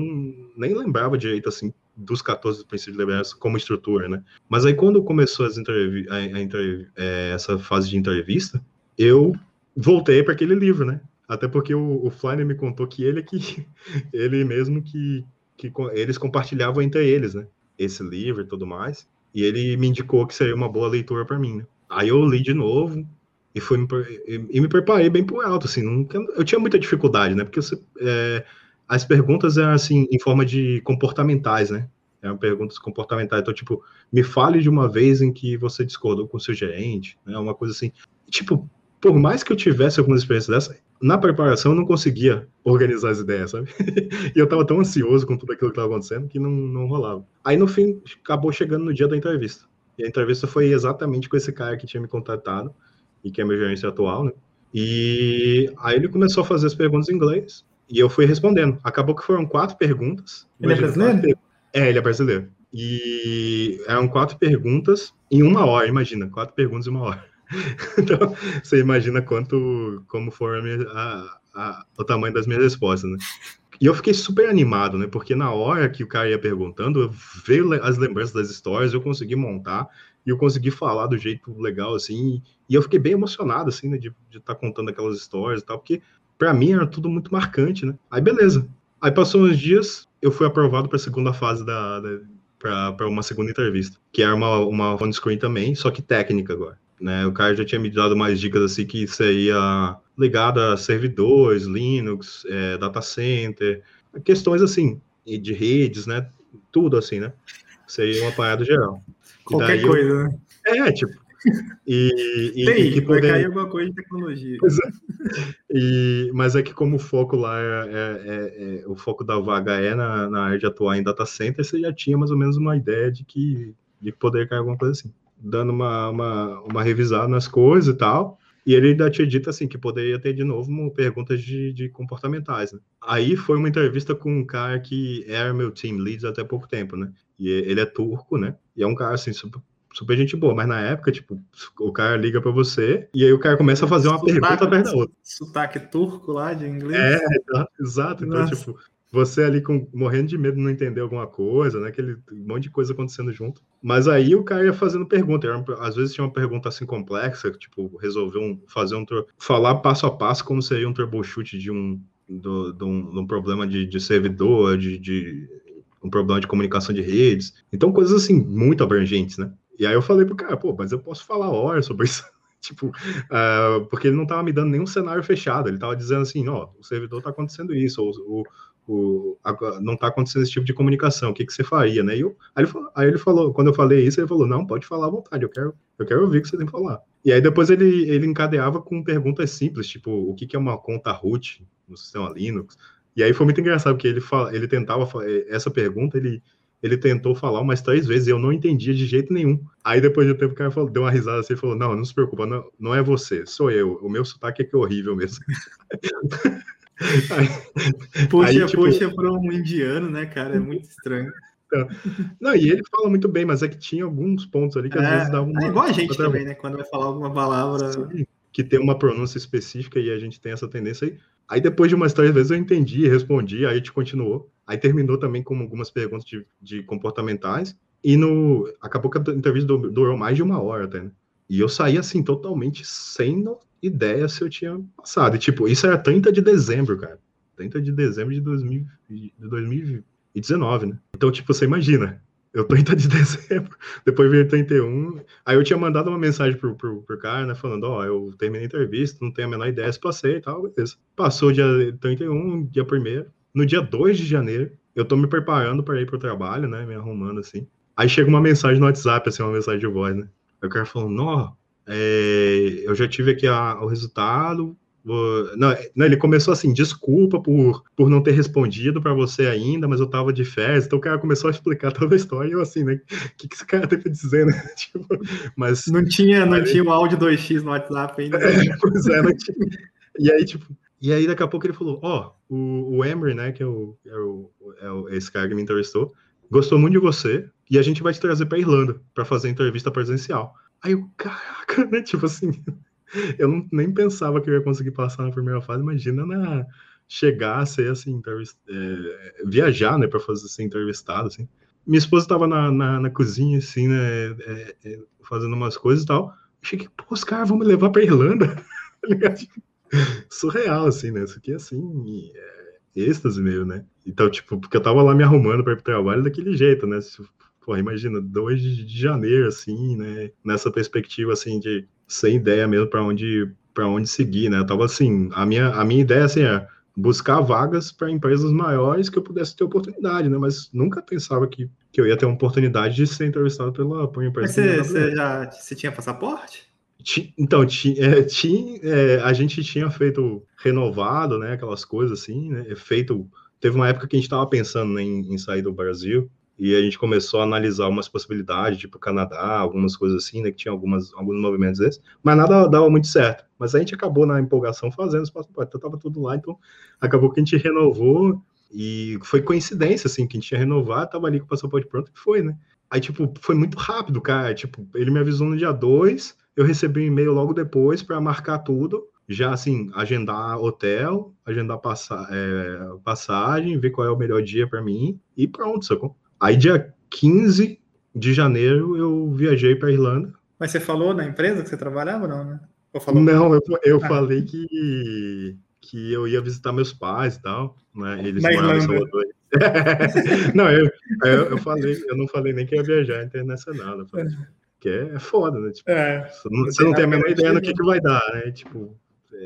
nem lembrava direito, assim, dos 14 princípios de liderança como estrutura, né? Mas aí, quando começou as entrev a, a, é, essa fase de entrevista, eu voltei para aquele livro, né? Até porque o, o me contou que ele é que ele mesmo que, que eles compartilhavam entre eles, né? Esse livro e tudo mais. E ele me indicou que seria uma boa leitura para mim. Né? Aí eu li de novo, e, fui, e, me preparei bem por alto, assim, eu tinha muita dificuldade, né, porque é, as perguntas eram, assim, em forma de comportamentais, né, eram perguntas comportamentais, então, tipo, me fale de uma vez em que você discordou com seu gerente, né, uma coisa assim, tipo, por mais que eu tivesse algumas experiências dessa, na preparação eu não conseguia organizar as ideias, sabe? e eu tava tão ansioso com tudo aquilo que tava acontecendo que não, não rolava. Aí no fim, acabou chegando no dia da entrevista. E a entrevista foi exatamente com esse cara que tinha me contatado e que é meu gerente atual, né? E aí ele começou a fazer as perguntas em inglês e eu fui respondendo. Acabou que foram quatro perguntas.
Ele é brasileiro?
É, ele é brasileiro. E eram quatro perguntas em uma hora, imagina, quatro perguntas em uma hora. então, você imagina quanto, como a a, a, o tamanho das minhas respostas, né? E eu fiquei super animado, né? Porque na hora que o cara ia perguntando, veio as lembranças das histórias, eu consegui montar e eu consegui falar do jeito legal, assim. E eu fiquei bem emocionado, assim, né? De estar tá contando aquelas histórias e tal, porque para mim era tudo muito marcante, né? Aí beleza. Aí passou uns dias, eu fui aprovado para a segunda fase da, da para uma segunda entrevista, que era uma, uma phone screen também, só que técnica agora. Né? O cara já tinha me dado mais dicas assim que seria ligado a servidores, Linux, é, data center, questões assim, de redes, né? Tudo assim, né? Seria uma parada geral.
Qualquer coisa, né?
É, tipo. E,
e, Tem, e que vai poder... cair alguma coisa de tecnologia.
É. E, mas é que como o foco lá é, é, é, o foco da vaga é na, na área de atuar em data center, você já tinha mais ou menos uma ideia de que de poder cair alguma coisa assim dando uma, uma, uma revisada nas coisas e tal. E ele ainda tinha dito assim que poderia ter de novo perguntas de, de comportamentais, né? Aí foi uma entrevista com um cara que era meu team lead até pouco tempo, né? E ele é turco, né? E é um cara assim super, super gente boa, mas na época, tipo, o cara liga para você e aí o cara começa a fazer uma sotaque, pergunta atrás da outra.
Sotaque turco lá de inglês.
É, exato. Então, Nossa. tipo, você ali com, morrendo de medo de não entender alguma coisa, né? Aquele monte de coisa acontecendo junto. Mas aí o cara ia fazendo pergunta. Às vezes tinha uma pergunta assim complexa, tipo, resolver um, fazer um. falar passo a passo como seria um troubleshoot de um, do, de um, de um problema de, de servidor, de, de, um problema de comunicação de redes. Então, coisas assim, muito abrangentes, né? E aí eu falei pro cara, pô, mas eu posso falar horas sobre isso. tipo, uh, porque ele não estava me dando nenhum cenário fechado, ele estava dizendo assim, ó, o servidor está acontecendo isso, ou, o, o, a, não está acontecendo esse tipo de comunicação, o que, que você faria, né? E eu, aí, ele falou, aí ele falou, quando eu falei isso, ele falou, não, pode falar à vontade, eu quero, eu quero ouvir o que você tem que falar. E aí depois ele, ele encadeava com perguntas simples, tipo, o que, que é uma conta root no sistema Linux? E aí foi muito engraçado, porque ele, fala, ele tentava, essa pergunta, ele, ele tentou falar umas três vezes e eu não entendia de jeito nenhum. Aí depois de um tempo o cara falou, deu uma risada assim e falou, não, não se preocupa, não, não é você, sou eu, o meu sotaque é que é horrível mesmo.
Aí, puxa, aí, tipo... puxa para um indiano, né, cara? É muito estranho.
Então, não, e ele fala muito bem, mas é que tinha alguns pontos ali que às
é,
vezes davam uma.
É igual a gente outra... também, né? Quando vai falar alguma palavra. Sim,
que tem uma pronúncia específica e a gente tem essa tendência aí. Aí depois de umas três vezes eu entendi, respondi, aí a gente continuou. Aí terminou também com algumas perguntas de, de comportamentais. E no. Acabou que a entrevista durou mais de uma hora até, né? E eu saí assim, totalmente sem ideia se eu tinha passado. E, tipo, isso era 30 de dezembro, cara. 30 de dezembro de, 2000, de 2019, né? Então, tipo, você imagina, eu 30 de dezembro, depois veio 31. Aí eu tinha mandado uma mensagem pro, pro, pro cara, né? Falando, ó, oh, eu terminei a entrevista, não tenho a menor ideia se passei e tal, beleza. Passou dia 31, dia 1 No dia 2 de janeiro, eu tô me preparando para ir pro trabalho, né? Me arrumando assim. Aí chega uma mensagem no WhatsApp, assim, uma mensagem de voz, né? Aí o cara falou, não, é, eu já tive aqui a, o resultado. Não, não, ele começou assim, desculpa por, por não ter respondido para você ainda, mas eu tava de férias, então o cara começou a explicar toda a história, e eu assim, né, o que, que esse cara pra dizer, né, tipo, mas...
Não tinha, não tinha o áudio 2x no WhatsApp ainda. É, pois é, não
tinha. E aí, tipo, e aí daqui a pouco ele falou, ó, oh, o, o Emery, né, que é, o, é, o, é o, esse cara que me entrevistou, gostou muito de você, e a gente vai te trazer pra Irlanda, para fazer entrevista presencial. Aí eu, caraca, né? Tipo assim, eu não, nem pensava que eu ia conseguir passar na primeira fase. Imagina na chegar, ser assim, é, viajar, né, para fazer ser entrevistado, assim. Minha esposa estava na, na, na, cozinha, assim, né, é, é, fazendo umas coisas e tal. Cheguei, pô, os caras vão me levar para Irlanda, tá Surreal, assim, né? Isso aqui, é, assim, é êxtase meio, né? Então, tipo, porque eu tava lá me arrumando para ir pro trabalho daquele jeito, né? Pô, imagina, 2 de janeiro, assim, né? Nessa perspectiva, assim, de sem ideia mesmo para onde para onde seguir, né? Eu tava assim, a minha a minha ideia assim é buscar vagas para empresas maiores que eu pudesse ter oportunidade, né? Mas nunca pensava que, que eu ia ter uma oportunidade de ser entrevistado pela por uma empresa.
Mas você, você já você tinha passaporte?
Então, é, tinha, é, a gente tinha feito renovado, né? Aquelas coisas assim, né? Feito. Teve uma época que a gente estava pensando né, em, em sair do Brasil e a gente começou a analisar umas possibilidades, tipo Canadá, algumas coisas assim, né, que tinha algumas, alguns movimentos desses, mas nada dava muito certo. Mas a gente acabou na empolgação fazendo os passaportes, então tava tudo lá, então acabou que a gente renovou e foi coincidência, assim, que a gente tinha renovado, tava ali com o passaporte pronto e foi, né? Aí, tipo, foi muito rápido, cara, tipo, ele me avisou no dia 2, eu recebi um e-mail logo depois para marcar tudo, já assim, agendar hotel, agendar passa é, passagem, ver qual é o melhor dia para mim e pronto, sacou? Aí, dia 15 de janeiro, eu viajei para Irlanda.
Mas você falou na empresa que você trabalhava, não, né?
Não, eu, eu ah. falei que, que eu ia visitar meus pais e tal, né? Eles na moravam em Salvador. não, eu, eu, eu, falei, eu não falei nem que ia viajar internacional, eu falei, que é, é foda, né? Tipo, é, você não, você não tem a menor ideia do que, que vai dar, né? Tipo,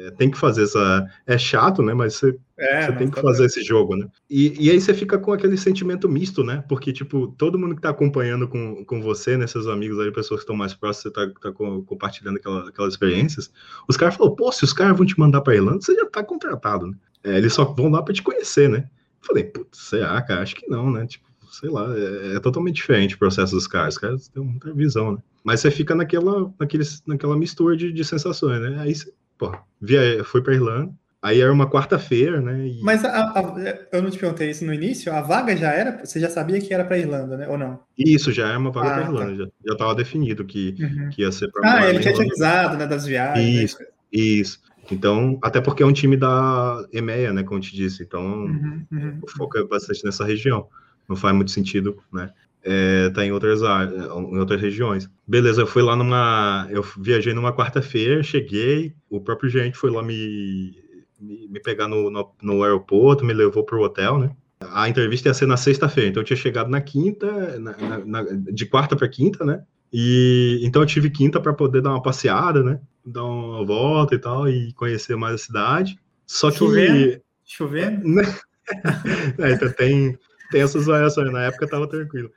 é, tem que fazer essa. É chato, né? Mas você, é, você tem que fazer esse jogo, né? E, e aí você fica com aquele sentimento misto, né? Porque, tipo, todo mundo que tá acompanhando com, com você, né? Seus amigos ali, pessoas que estão mais próximas, você tá, tá compartilhando aquela, aquelas experiências. Os caras falaram, pô, se os caras vão te mandar pra Irlanda, você já tá contratado, né? É, eles só vão lá pra te conhecer, né? falei, putz, será, cara? Acho que não, né? Tipo, sei lá, é, é, totalmente diferente o processo dos caras. Os caras têm muita visão, né? Mas você fica naquela, naqueles, naquela mistura de, de sensações, né? Aí você pô, via, fui para Irlanda. Aí era uma quarta-feira, né? E...
Mas a, a, eu não te perguntei isso no início. A vaga já era. Você já sabia que era para Irlanda, né? Ou não?
Isso já era uma vaga ah, para Irlanda. Tá. Já estava definido que, uhum. que ia ser para.
Ah, ele tinha te avisado, né? Das viagens.
Isso, né? isso. Então, até porque é um time da EMEA, né? Como eu te disse. Então, uhum, uhum. o foco é bastante nessa região. Não faz muito sentido, né? É, tá em outras áreas, em outras regiões. Beleza, eu fui lá numa. Eu viajei numa quarta-feira, cheguei, o próprio gerente foi lá me, me, me pegar no, no, no, aeroporto, me levou pro hotel, né? A entrevista ia ser na sexta-feira, então eu tinha chegado na quinta, na, na, na, de quarta para quinta, né? E então eu tive quinta para poder dar uma passeada, né? Dar uma volta e tal, e conhecer mais a cidade. Só
Chovendo. que. Chovendo? Né?
é, então tem, tem essas variações. Na época tava tranquilo.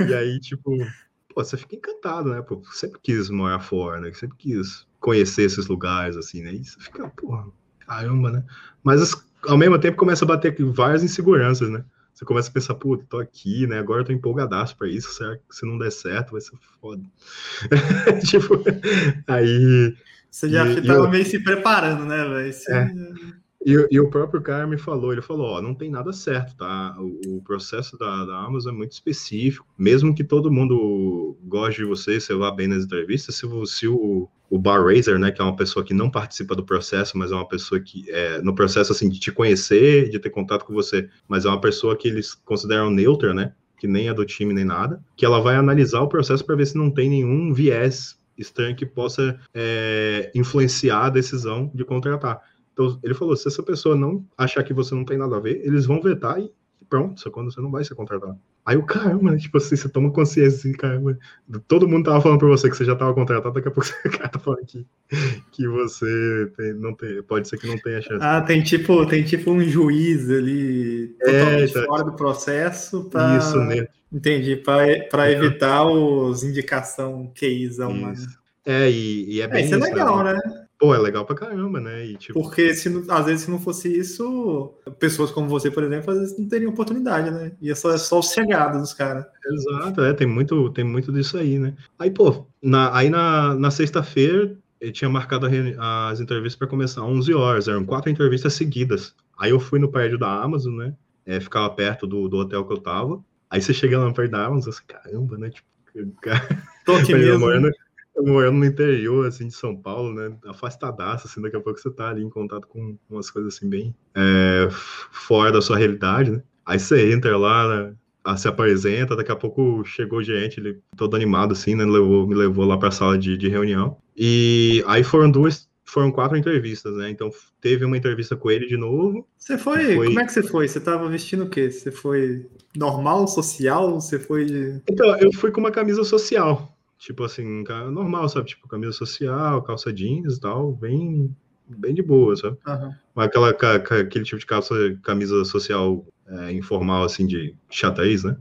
E aí, tipo, pô, você fica encantado, né? Pô, sempre quis morar fora, né? Sempre quis conhecer esses lugares, assim, né? E você fica, porra, caramba, né? Mas ao mesmo tempo começa a bater várias inseguranças, né? Você começa a pensar, puta, tô aqui, né? Agora eu tô empolgadaço pra isso. Será que se não der certo vai ser foda? tipo, aí.
Você já e, tava eu... meio se preparando, né, velho? É.
E, e, o próprio cara me falou, ele falou, ó, não tem nada certo, tá? O, o processo da, da, Amazon é muito específico. Mesmo que todo mundo goste de você, você vá bem nas entrevistas, se, se o, o bar raiser, né, que é uma pessoa que não participa do processo, mas é uma pessoa que é no processo assim de te conhecer, de ter contato com você, mas é uma pessoa que eles consideram neutra, né? Que nem é do time nem nada, que ela vai analisar o processo para ver se não tem nenhum viés estranho que possa é, influenciar a decisão de contratar. Então, ele falou: se essa pessoa não achar que você não tem nada a ver, eles vão vetar e pronto, só quando você não vai ser contratado. Aí o caramba, né? Tipo assim, você toma consciência assim, caramba. Todo mundo tava falando pra você que você já tava contratado, daqui a pouco o cara tá falando que, que você tem, não tem, pode ser que não tenha chance.
Ah, tem tipo, tem tipo um juiz ali é, totalmente tá. fora do processo pra... Isso, né? Entendi, para é. evitar os indicação QIzão, mano.
É, e, e é, é bem
é, isso. é legal, né?
Pô, é legal pra caramba, né? E, tipo...
Porque se, às vezes se não fosse isso, pessoas como você, por exemplo, às vezes não teriam oportunidade, né? Ia só, só os chegados dos caras.
Exato, é, tem muito, tem muito disso aí, né? Aí, pô, na, aí na, na sexta-feira eu tinha marcado as entrevistas para começar às 11 horas, eram quatro entrevistas seguidas. Aí eu fui no prédio da Amazon, né? É, ficava perto do, do hotel que eu tava. Aí você chega lá no prédio da Amazon, você, caramba, né? Tipo, cara...
Tô aqui mesmo. Morando,
morando no interior, assim, de São Paulo, né? Afastadaço, assim, daqui a pouco você tá ali em contato com umas coisas, assim, bem é, fora da sua realidade, né? Aí você entra lá, né? se apresenta, daqui a pouco chegou gente, ele todo animado, assim, né? Levou, me levou lá pra sala de, de reunião. E aí foram duas, foram quatro entrevistas, né? Então teve uma entrevista com ele de novo.
Você foi, foi... como é que você foi? Você tava vestindo o quê? Você foi normal, social? Você foi.
Então, eu fui com uma camisa social tipo assim, normal, sabe? Tipo, camisa social, calça jeans e tal, bem, bem de boa, sabe?
Aham.
Mas aquela, aquele tipo de calça, camisa social é, informal, assim, de xadrez, né?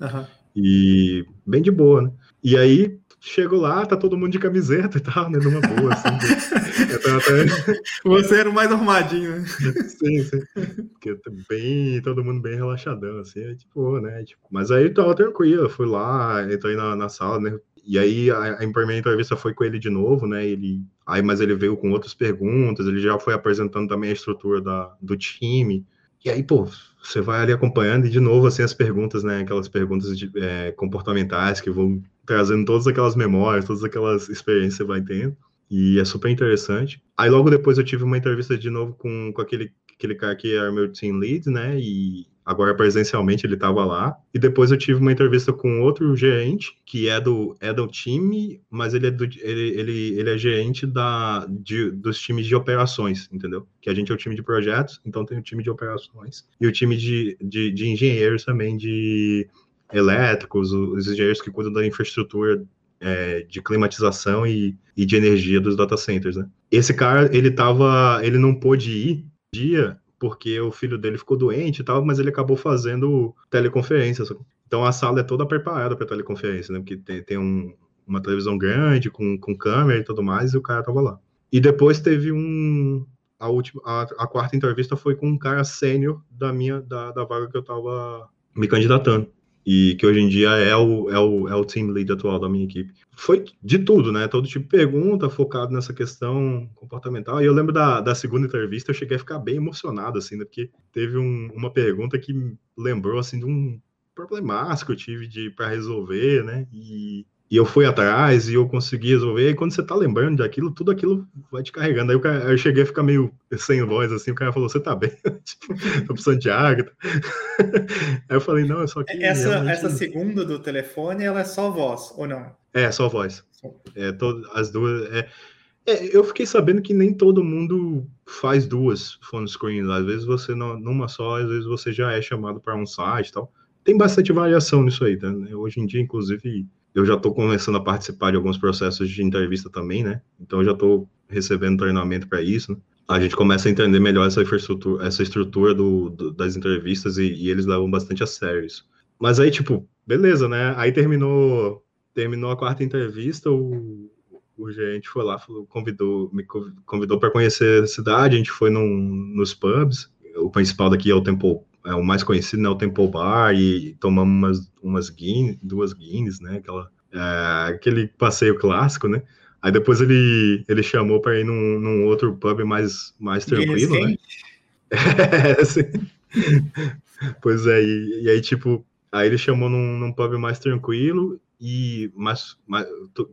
Aham.
E bem de boa, né? E aí, chego lá, tá todo mundo de camiseta e tal, né? Numa boa, assim. Tava até-
Você era o mais arrumadinho, né?
Sim, sim. Porque bem, todo mundo bem relaxadão, assim, é tipo, né? Tipo, mas aí tava tranquilo, fui lá, entrei na, na sala, né? E aí a, a primeira entrevista foi com ele de novo, né? Ele, aí, mas ele veio com outras perguntas, ele já foi apresentando também a estrutura da, do time. E aí, pô, você vai ali acompanhando e de novo, assim, as perguntas, né? Aquelas perguntas de, é, comportamentais que vão trazendo todas aquelas memórias, todas aquelas experiências que você vai tendo. E é super interessante. Aí logo depois eu tive uma entrevista de novo com, com aquele, aquele cara que era meu team lead, né? E agora presencialmente ele estava lá. E depois eu tive uma entrevista com outro gerente, que é do, é do time, mas ele é, do, ele, ele, ele é gerente da, de, dos times de operações, entendeu? Que a gente é o time de projetos, então tem o time de operações. E o time de, de, de engenheiros também, de elétricos, os engenheiros que cuidam da infraestrutura é, de climatização e, e, de energia dos data centers, né? Esse cara, ele tava, ele não pôde ir dia porque o filho dele ficou doente e tal, mas ele acabou fazendo teleconferências. Então a sala é toda preparada para teleconferência, né? Porque tem, tem um, uma televisão grande com, com câmera e tudo mais, e o cara tava lá. E depois teve um a última a, a quarta entrevista foi com um cara sênior da minha da, da vaga que eu tava me candidatando e que hoje em dia é o, é, o, é o team lead atual da minha equipe. Foi de tudo, né? Todo tipo de pergunta focado nessa questão comportamental. E eu lembro da, da segunda entrevista, eu cheguei a ficar bem emocionado, assim, né? Porque teve um, uma pergunta que lembrou, assim, de um problemaço que eu tive para resolver, né? E, e eu fui atrás e eu consegui resolver. E quando você tá lembrando daquilo, tudo aquilo vai te carregando. Aí cara, eu cheguei a ficar meio sem voz, assim. O cara falou: Você tá bem? tipo, tô precisando de água. Aí eu falei: Não, é só que.
Essa,
realmente...
essa segunda do telefone, ela é só voz, ou não?
É, só voz. É, todo, as duas. É, é, eu fiquei sabendo que nem todo mundo faz duas phone screens. Às vezes você, não, numa só, às vezes você já é chamado para um site e tal. Tem bastante variação nisso aí, tá? Hoje em dia, inclusive, eu já estou começando a participar de alguns processos de entrevista também, né? Então, eu já estou recebendo treinamento para isso. Né? A gente começa a entender melhor essa infraestrutura, essa estrutura do, do, das entrevistas e, e, eles levam bastante a sério isso. Mas aí, tipo, beleza, né? Aí terminou, terminou a quarta entrevista, o, o gerente foi lá, falou, convidou, me convidou para conhecer a cidade, a gente foi num, nos pubs. O principal daqui é o Temple é o mais conhecido, né, o Temple Bar, e tomamos umas, umas Guinness, duas Guinness, né, aquela, é, aquele passeio clássico, né, aí depois ele, ele chamou para ir num, num, outro pub mais, mais tranquilo, né, é, assim. pois é, e, e, aí, tipo, aí ele chamou num, num pub mais tranquilo, e mais, mais,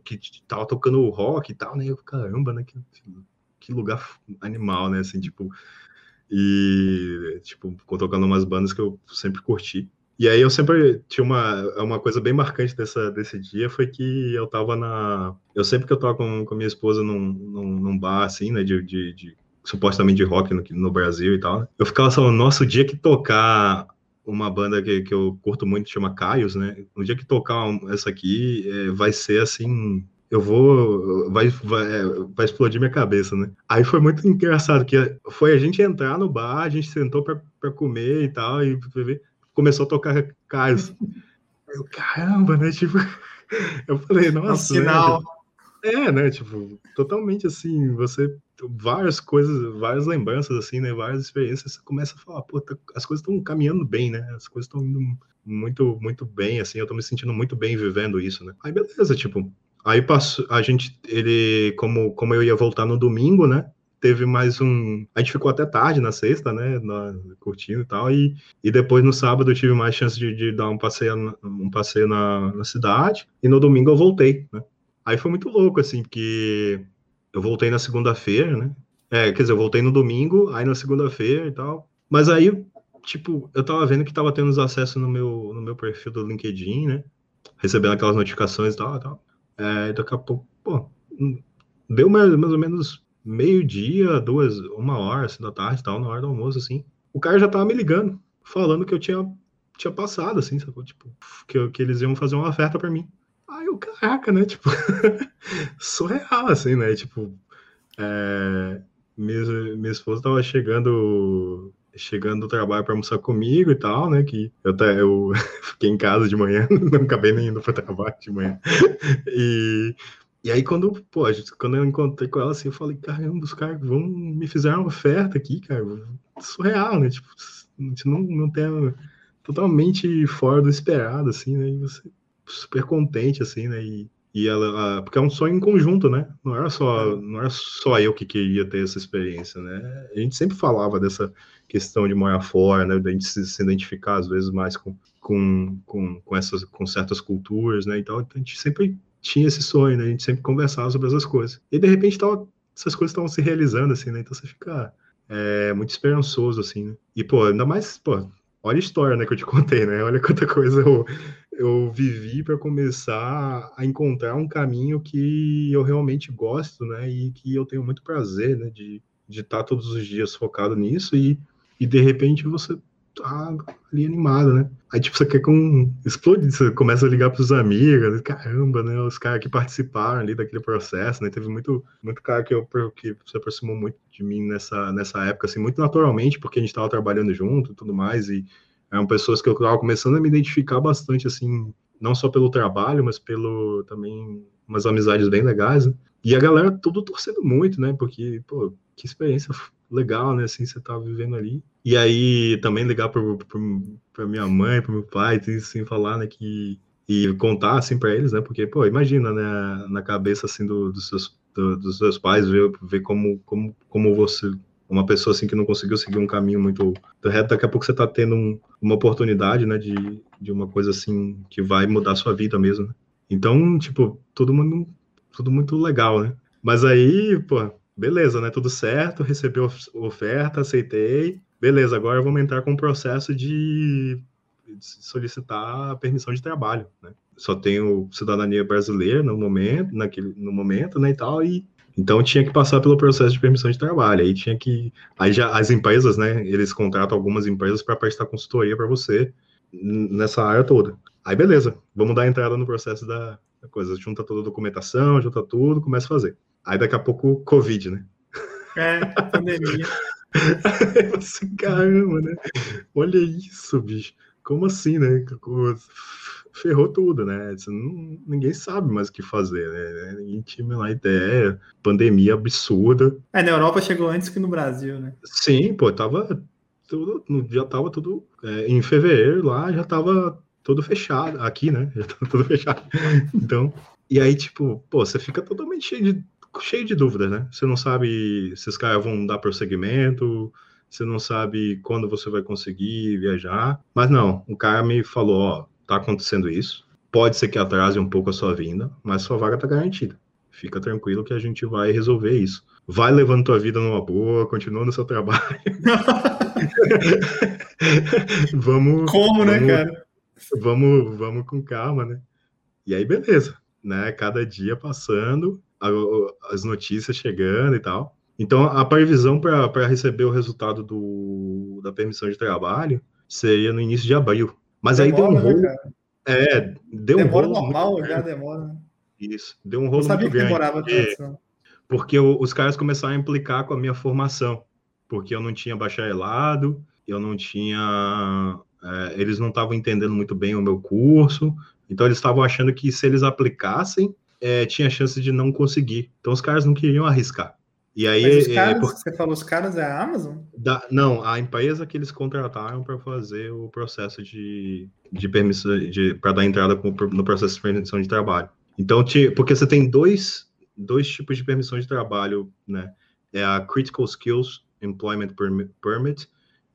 que tava tocando rock e tal, né, eu, caramba, né, que, que lugar animal, né, assim, tipo, e, tipo, tocando umas bandas que eu sempre curti. E aí eu sempre tinha uma, uma coisa bem marcante dessa, desse dia, foi que eu tava na... Eu sempre que eu tava com, com minha esposa num, num, num bar, assim, né, de, de, de, supostamente de rock no, no Brasil e tal, eu ficava falando, nossa, o dia que tocar uma banda que, que eu curto muito, chama Caios, né, o dia que tocar essa aqui, é, vai ser, assim, eu vou. Vai, vai, vai explodir minha cabeça, né? Aí foi muito engraçado, que foi a gente entrar no bar, a gente sentou para comer e tal, e começou a tocar Carlos. Eu, caramba, né? Tipo, eu falei, nossa.
Um sinal.
Né? É, né? Tipo, totalmente assim, você. Várias coisas, várias lembranças, assim, né? Várias experiências, você começa a falar, pô, tá, as coisas estão caminhando bem, né? As coisas estão indo muito, muito bem, assim, eu tô me sentindo muito bem vivendo isso, né? Aí beleza, tipo, Aí passou, a gente, ele, como, como eu ia voltar no domingo, né? Teve mais um. A gente ficou até tarde na sexta, né? Na, curtindo e tal. E, e depois no sábado eu tive mais chance de, de dar um passeio, um passeio na, na cidade. E no domingo eu voltei, né? Aí foi muito louco, assim, porque eu voltei na segunda-feira, né? É, quer dizer, eu voltei no domingo, aí na segunda-feira e tal. Mas aí, tipo, eu tava vendo que tava tendo os acessos no meu, no meu perfil do LinkedIn, né? Recebendo aquelas notificações e tal, tal. É, daqui a pouco, pô, deu mais, mais ou menos meio-dia, duas, uma hora assim, da tarde, tal, na hora do almoço, assim. O cara já tava me ligando, falando que eu tinha, tinha passado, assim, sacou? Tipo, que, que eles iam fazer uma oferta para mim. Aí eu, caraca, né? Tipo, surreal, assim, né? Tipo, é, minha, minha esposa tava chegando chegando do trabalho para almoçar comigo e tal, né? Que eu, até, eu fiquei em casa de manhã, não acabei nem indo para trabalho de manhã. E, e aí, quando, pô, quando eu encontrei com ela, assim, eu falei, caramba, os caras vão me fizeram uma oferta aqui, cara. Surreal, né? Tipo, não, não tem totalmente fora do esperado, assim, né? E você super contente, assim, né? E, e ela, porque é um sonho em conjunto, né? Não era só, não era só eu que queria ter essa experiência, né? A gente sempre falava dessa questão de morar fora, né? Da gente se, se identificar às vezes mais com, com, com, com essas, com certas culturas, né? Então a gente sempre tinha esse sonho, né? A gente sempre conversava sobre essas coisas. E de repente tava, essas coisas estavam se realizando, assim, né? Então você fica é, muito esperançoso, assim, né? E, pô, ainda mais, pô, olha a história, né, que eu te contei, né? Olha quanta coisa eu, eu vivi para começar a encontrar um caminho que eu realmente gosto, né? E que eu tenho muito prazer, né? De, de estar tá todos os dias focado nisso e, e de repente você tá ali animado, né? Aí, tipo, você quer com. Explode, você começa a ligar pros amigos, caramba, né? Os caras que participaram ali daquele processo, né? Teve muito, muito cara que, eu, que se aproximou muito de mim nessa, nessa época, assim, muito naturalmente, porque a gente tava trabalhando junto e tudo mais, e eram pessoas que eu tava começando a me identificar bastante, assim, não só pelo trabalho, mas pelo também umas amizades bem legais, né? E a galera tudo torcendo muito, né? Porque, pô, que experiência legal, né? Assim, você tá vivendo ali. E aí também ligar para minha mãe, para meu pai, assim, falar, né, que e contar assim para eles, né? Porque, pô, imagina, né, na cabeça assim do, dos, seus, do, dos seus pais ver, ver como, como, como você uma pessoa assim que não conseguiu seguir um caminho muito reto, daqui a pouco você está tendo um, uma oportunidade, né, de, de uma coisa assim que vai mudar a sua vida mesmo. Né? Então, tipo, todo mundo, tudo muito legal, né? Mas aí, pô, beleza, né? Tudo certo, recebi oferta, aceitei. Beleza, agora vamos entrar com o processo de solicitar permissão de trabalho, né? Só tenho cidadania brasileira no momento, naquele, no momento, né, e tal, e então tinha que passar pelo processo de permissão de trabalho. Aí tinha que, aí já as empresas, né, eles contratam algumas empresas para prestar consultoria para você nessa área toda. Aí beleza, vamos dar entrada no processo da, da coisa, junta toda a documentação, junta tudo, começa a fazer. Aí daqui a pouco, Covid, né?
É, pandemia.
Você, caramba, né? Olha isso, bicho. Como assim, né? Ferrou tudo, né? Não, ninguém sabe mais o que fazer, né? Ninguém tinha lá ideia. Pandemia absurda.
É, na Europa chegou antes que no Brasil, né?
Sim, pô, tava tudo, já tava tudo é, em fevereiro lá, já tava tudo fechado. Aqui, né? Já tava tudo fechado. Então, e aí, tipo, pô, você fica totalmente cheio de cheio de dúvidas, né? Você não sabe se os caras vão dar prosseguimento, você não sabe quando você vai conseguir viajar. Mas não, o cara me falou, ó, tá acontecendo isso. Pode ser que atrase um pouco a sua vinda, mas sua vaga tá garantida. Fica tranquilo que a gente vai resolver isso. Vai levando tua vida numa boa, continua no seu trabalho. vamos.
Como, né,
vamos,
cara?
Vamos, vamos com calma, né? E aí, beleza. Né? Cada dia passando, as notícias chegando e tal. Então, a previsão para receber o resultado do, da permissão de trabalho seria no início de abril. Mas demora, aí deu um rolo. Né, é, deu
demora
um rolo.
normal, já demora. Né?
Isso, deu um rolo
Eu sabia que
grande.
demorava
porque, porque os caras começaram a implicar com a minha formação. Porque eu não tinha bacharelado, eu não tinha. É, eles não estavam entendendo muito bem o meu curso, então eles estavam achando que se eles aplicassem, é, tinha chance de não conseguir. Então os caras não queriam arriscar. E aí,
Mas os é, caras, é, por... você falou os caras é a Amazon?
Da, não, a empresa que eles contrataram para fazer o processo de, de permissão, de, para dar entrada no processo de permissão de trabalho. Então, porque você tem dois, dois tipos de permissão de trabalho, né? É a Critical Skills Employment Permit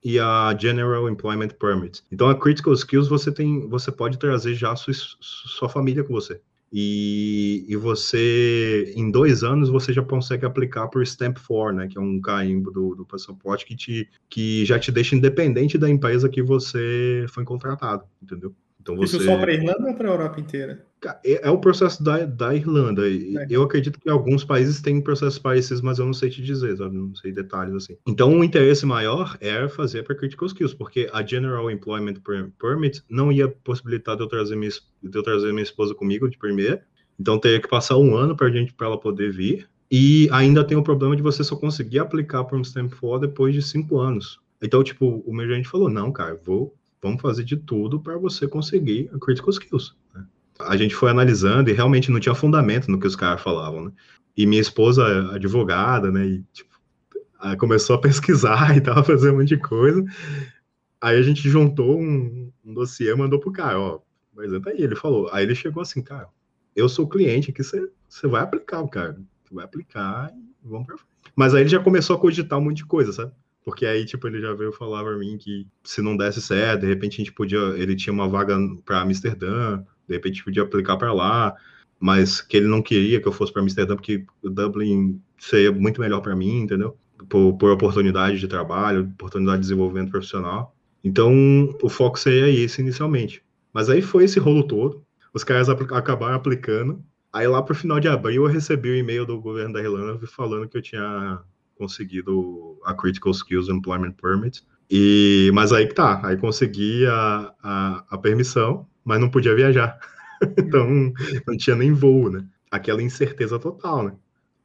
e a General Employment Permit. Então, a Critical Skills você tem, você pode trazer já sua, sua família com você. E, e, você, em dois anos, você já consegue aplicar por Stamp 4, né, que é um carimbo do, do passaporte que, te, que já te deixa independente da empresa que você foi contratado, entendeu?
Então você... Isso só para a Irlanda ou para a Europa inteira?
É, é, o processo da, da Irlanda. É. Eu acredito que alguns países têm processos parecidos, mas eu não sei te dizer, sabe? Não sei detalhes assim. Então, o interesse maior era fazer para Critical Skills, porque a General Employment Permit não ia possibilitar de eu trazer minha, de eu trazer minha esposa comigo de primeira. Então, teria que passar um ano para gente para ela poder vir. E ainda tem o problema de você só conseguir aplicar para um Stamp 4 depois de cinco anos. Então, tipo, o meu gerente falou: não, cara, vou vamos fazer de tudo para você conseguir a critical skills. Né? A gente foi analisando e realmente não tinha fundamento no que os caras falavam, né? E minha esposa, advogada, né? E, tipo, começou a pesquisar e tava fazendo um monte de coisa. Aí a gente juntou um, um dossiê mandou pro cara, ó, mas entra aí, ele falou. Aí ele chegou assim, cara, eu sou cliente aqui, você, você vai aplicar, cara. Você vai aplicar e vamos pra frente. Mas aí ele já começou a cogitar um monte de coisa, sabe? Porque aí, tipo, ele já veio falar pra mim que se não desse certo, de repente a gente podia. Ele tinha uma vaga para Amsterdã, de repente podia aplicar para lá, mas que ele não queria que eu fosse para Amsterdã, porque Dublin seria muito melhor para mim, entendeu? Por, por oportunidade de trabalho, oportunidade de desenvolvimento profissional. Então, o foco seria esse inicialmente. Mas aí foi esse rolo todo, os caras apl acabaram aplicando. Aí lá pro final de abril eu recebi o um e-mail do governo da Irlanda falando que eu tinha conseguido a Critical Skills Employment Permit. E, mas aí que tá, aí consegui a, a, a permissão, mas não podia viajar. então não tinha nem voo, né? Aquela incerteza total, né?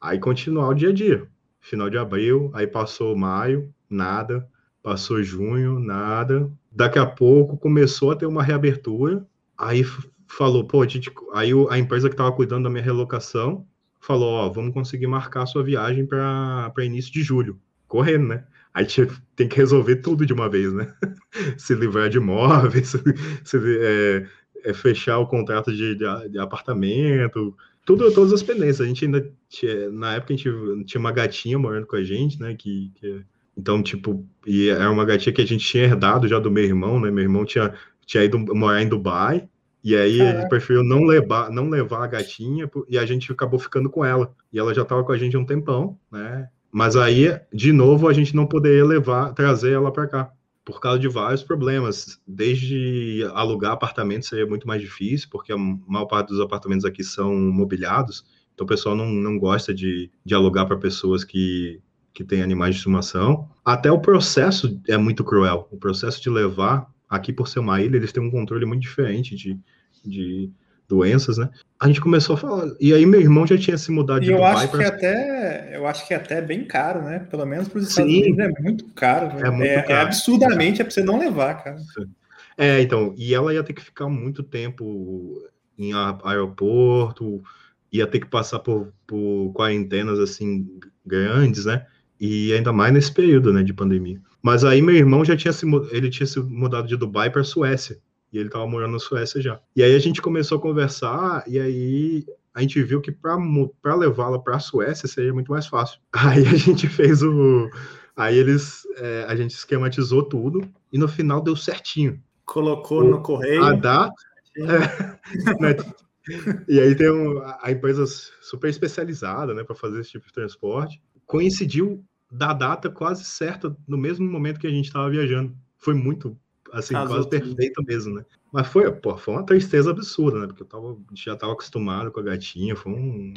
Aí continuar o dia a dia. Final de abril, aí passou maio, nada. Passou junho, nada. Daqui a pouco começou a ter uma reabertura. Aí falou, pô, a gente, aí a empresa que estava cuidando da minha relocação falou, ó, vamos conseguir marcar sua viagem para início de julho, correndo, né? Aí tem que resolver tudo de uma vez, né? se livrar de imóveis, se, se é, é fechar o contrato de, de, de, apartamento, tudo, todas as pendências. A gente ainda tinha, na época a gente tinha uma gatinha morando com a gente, né? Que, que então tipo, e era uma gatinha que a gente tinha herdado já do meu irmão, né? Meu irmão tinha tinha ido morar em Dubai e aí ele preferiu não levar, não levar a gatinha e a gente acabou ficando com ela. E ela já estava com a gente há um tempão, né? Mas aí, de novo, a gente não poderia levar, trazer ela para cá, por causa de vários problemas. Desde alugar apartamentos seria muito mais difícil, porque a maior parte dos apartamentos aqui são mobiliados, então o pessoal não, não gosta de, de alugar para pessoas que, que têm animais de estimação. Até o processo é muito cruel. O processo de levar aqui por ser uma ilha, eles têm um controle muito diferente de, de doenças, né? A gente começou a falar. E aí meu irmão já tinha se mudado de
e eu Dubai acho pra... que até eu acho que é até bem caro, né? Pelo menos para os Estados Sim, Unidos é muito caro. É, muito é, caro. é absurdamente é para você não levar, cara.
É, então, e ela ia ter que ficar muito tempo em aeroporto, ia ter que passar por, por quarentenas assim grandes, né? E ainda mais nesse período, né, de pandemia. Mas aí meu irmão já tinha se ele tinha se mudado de Dubai para Suécia. E ele estava morando na Suécia já. E aí a gente começou a conversar, e aí a gente viu que para levá-la para a Suécia seria muito mais fácil. Aí a gente fez o. Aí eles. É, a gente esquematizou tudo, e no final deu certinho.
Colocou o, no correio.
A data. É, né, e aí tem um, a empresa super especializada né, para fazer esse tipo de transporte. Coincidiu da data quase certa, no mesmo momento que a gente estava viajando. Foi muito, assim, quase tudo. perfeito mesmo, né? Mas foi, pô, foi uma tristeza absurda, né? Porque eu tava, já estava acostumado com a gatinha, foi um,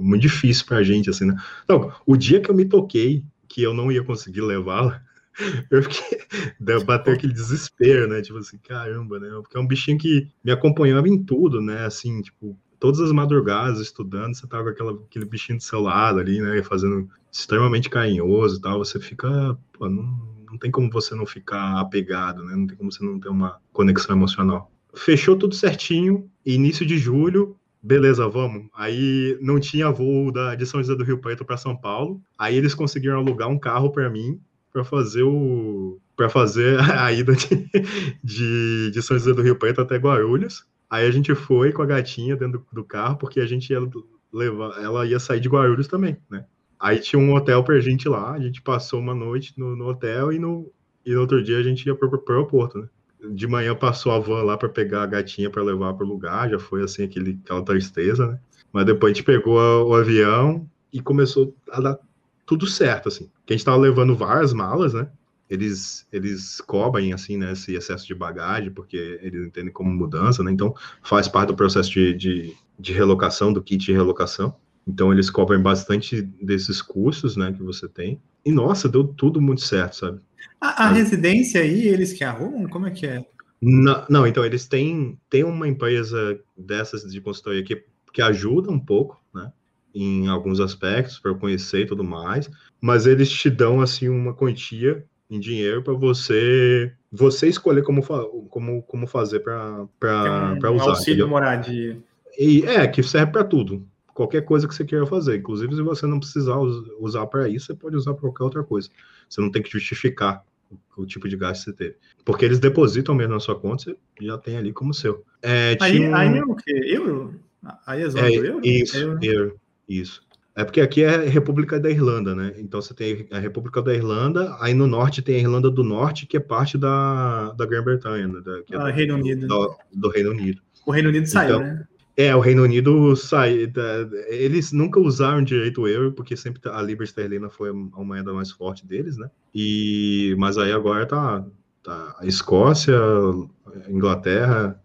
muito difícil pra gente, assim, né? Então, o dia que eu me toquei que eu não ia conseguir levá-la, eu fiquei, bateu aquele desespero, né? Tipo assim, caramba, né? Porque é um bichinho que me acompanhava em tudo, né? Assim, tipo, todas as madrugadas estudando, você tava com aquela, aquele bichinho do seu lado ali, né? Fazendo extremamente carinhoso e tal. Você fica. Pô, não, não tem como você não ficar apegado, né? Não tem como você não ter uma conexão emocional. Fechou tudo certinho, início de julho, beleza, vamos. Aí não tinha voo da, de São José do Rio Preto para São Paulo. Aí eles conseguiram alugar um carro para mim para fazer o para fazer a ida de, de, de, São José do Rio Preto até Guarulhos. Aí a gente foi com a gatinha dentro do, carro, porque a gente ia levar, ela ia sair de Guarulhos também, né? Aí tinha um hotel pra gente lá, a gente passou uma noite no, no hotel e no, e no outro dia a gente ia pro, pro aeroporto, né? De manhã passou a van lá para pegar a gatinha para levar pro lugar, já foi assim aquele, aquela tristeza, né? Mas depois a gente pegou a, o avião e começou a dar tudo certo, assim. Que a gente tava levando várias malas, né? Eles, eles cobrem, assim, né, esse excesso de bagagem, porque eles entendem como mudança, né? Então, faz parte do processo de, de, de relocação, do kit de relocação. Então, eles cobrem bastante desses custos, né, que você tem. E, nossa, deu tudo muito certo, sabe?
A, a residência aí, eles que arrumam? Como é que é?
Não, não, então, eles têm, têm uma empresa dessas de consultoria que, que ajuda um pouco, né? Em alguns aspectos, para conhecer e tudo mais, mas eles te dão, assim, uma quantia em dinheiro para você você escolher como, como, como fazer para um, usar.
Auxílio entendeu? moradia.
E, é, que serve para tudo. Qualquer coisa que você queira fazer. Inclusive, se você não precisar usar para isso, você pode usar para qualquer outra coisa. Você não tem que justificar o, o, tipo de gasto que você teve. Porque eles depositam mesmo na sua conta, você já tem ali como seu.
É, aí, um... aí é o quê? Euro? Aí é é, euro?
Isso, euro. euro. Isso. É porque aqui é a República da Irlanda, né? Então você tem a República da Irlanda, aí no norte tem a Irlanda do Norte, que é parte da, da Grã-Bretanha, né? Da,
que é ah, do, Reino Unido.
Do, do, Reino Unido.
O Reino Unido saiu, então, né?
É, o Reino Unido saiu. Eles nunca usaram direito o euro, porque sempre a libra esterlina foi a moeda mais forte deles, né? E, mas aí agora tá, tá a Escócia, a Inglaterra,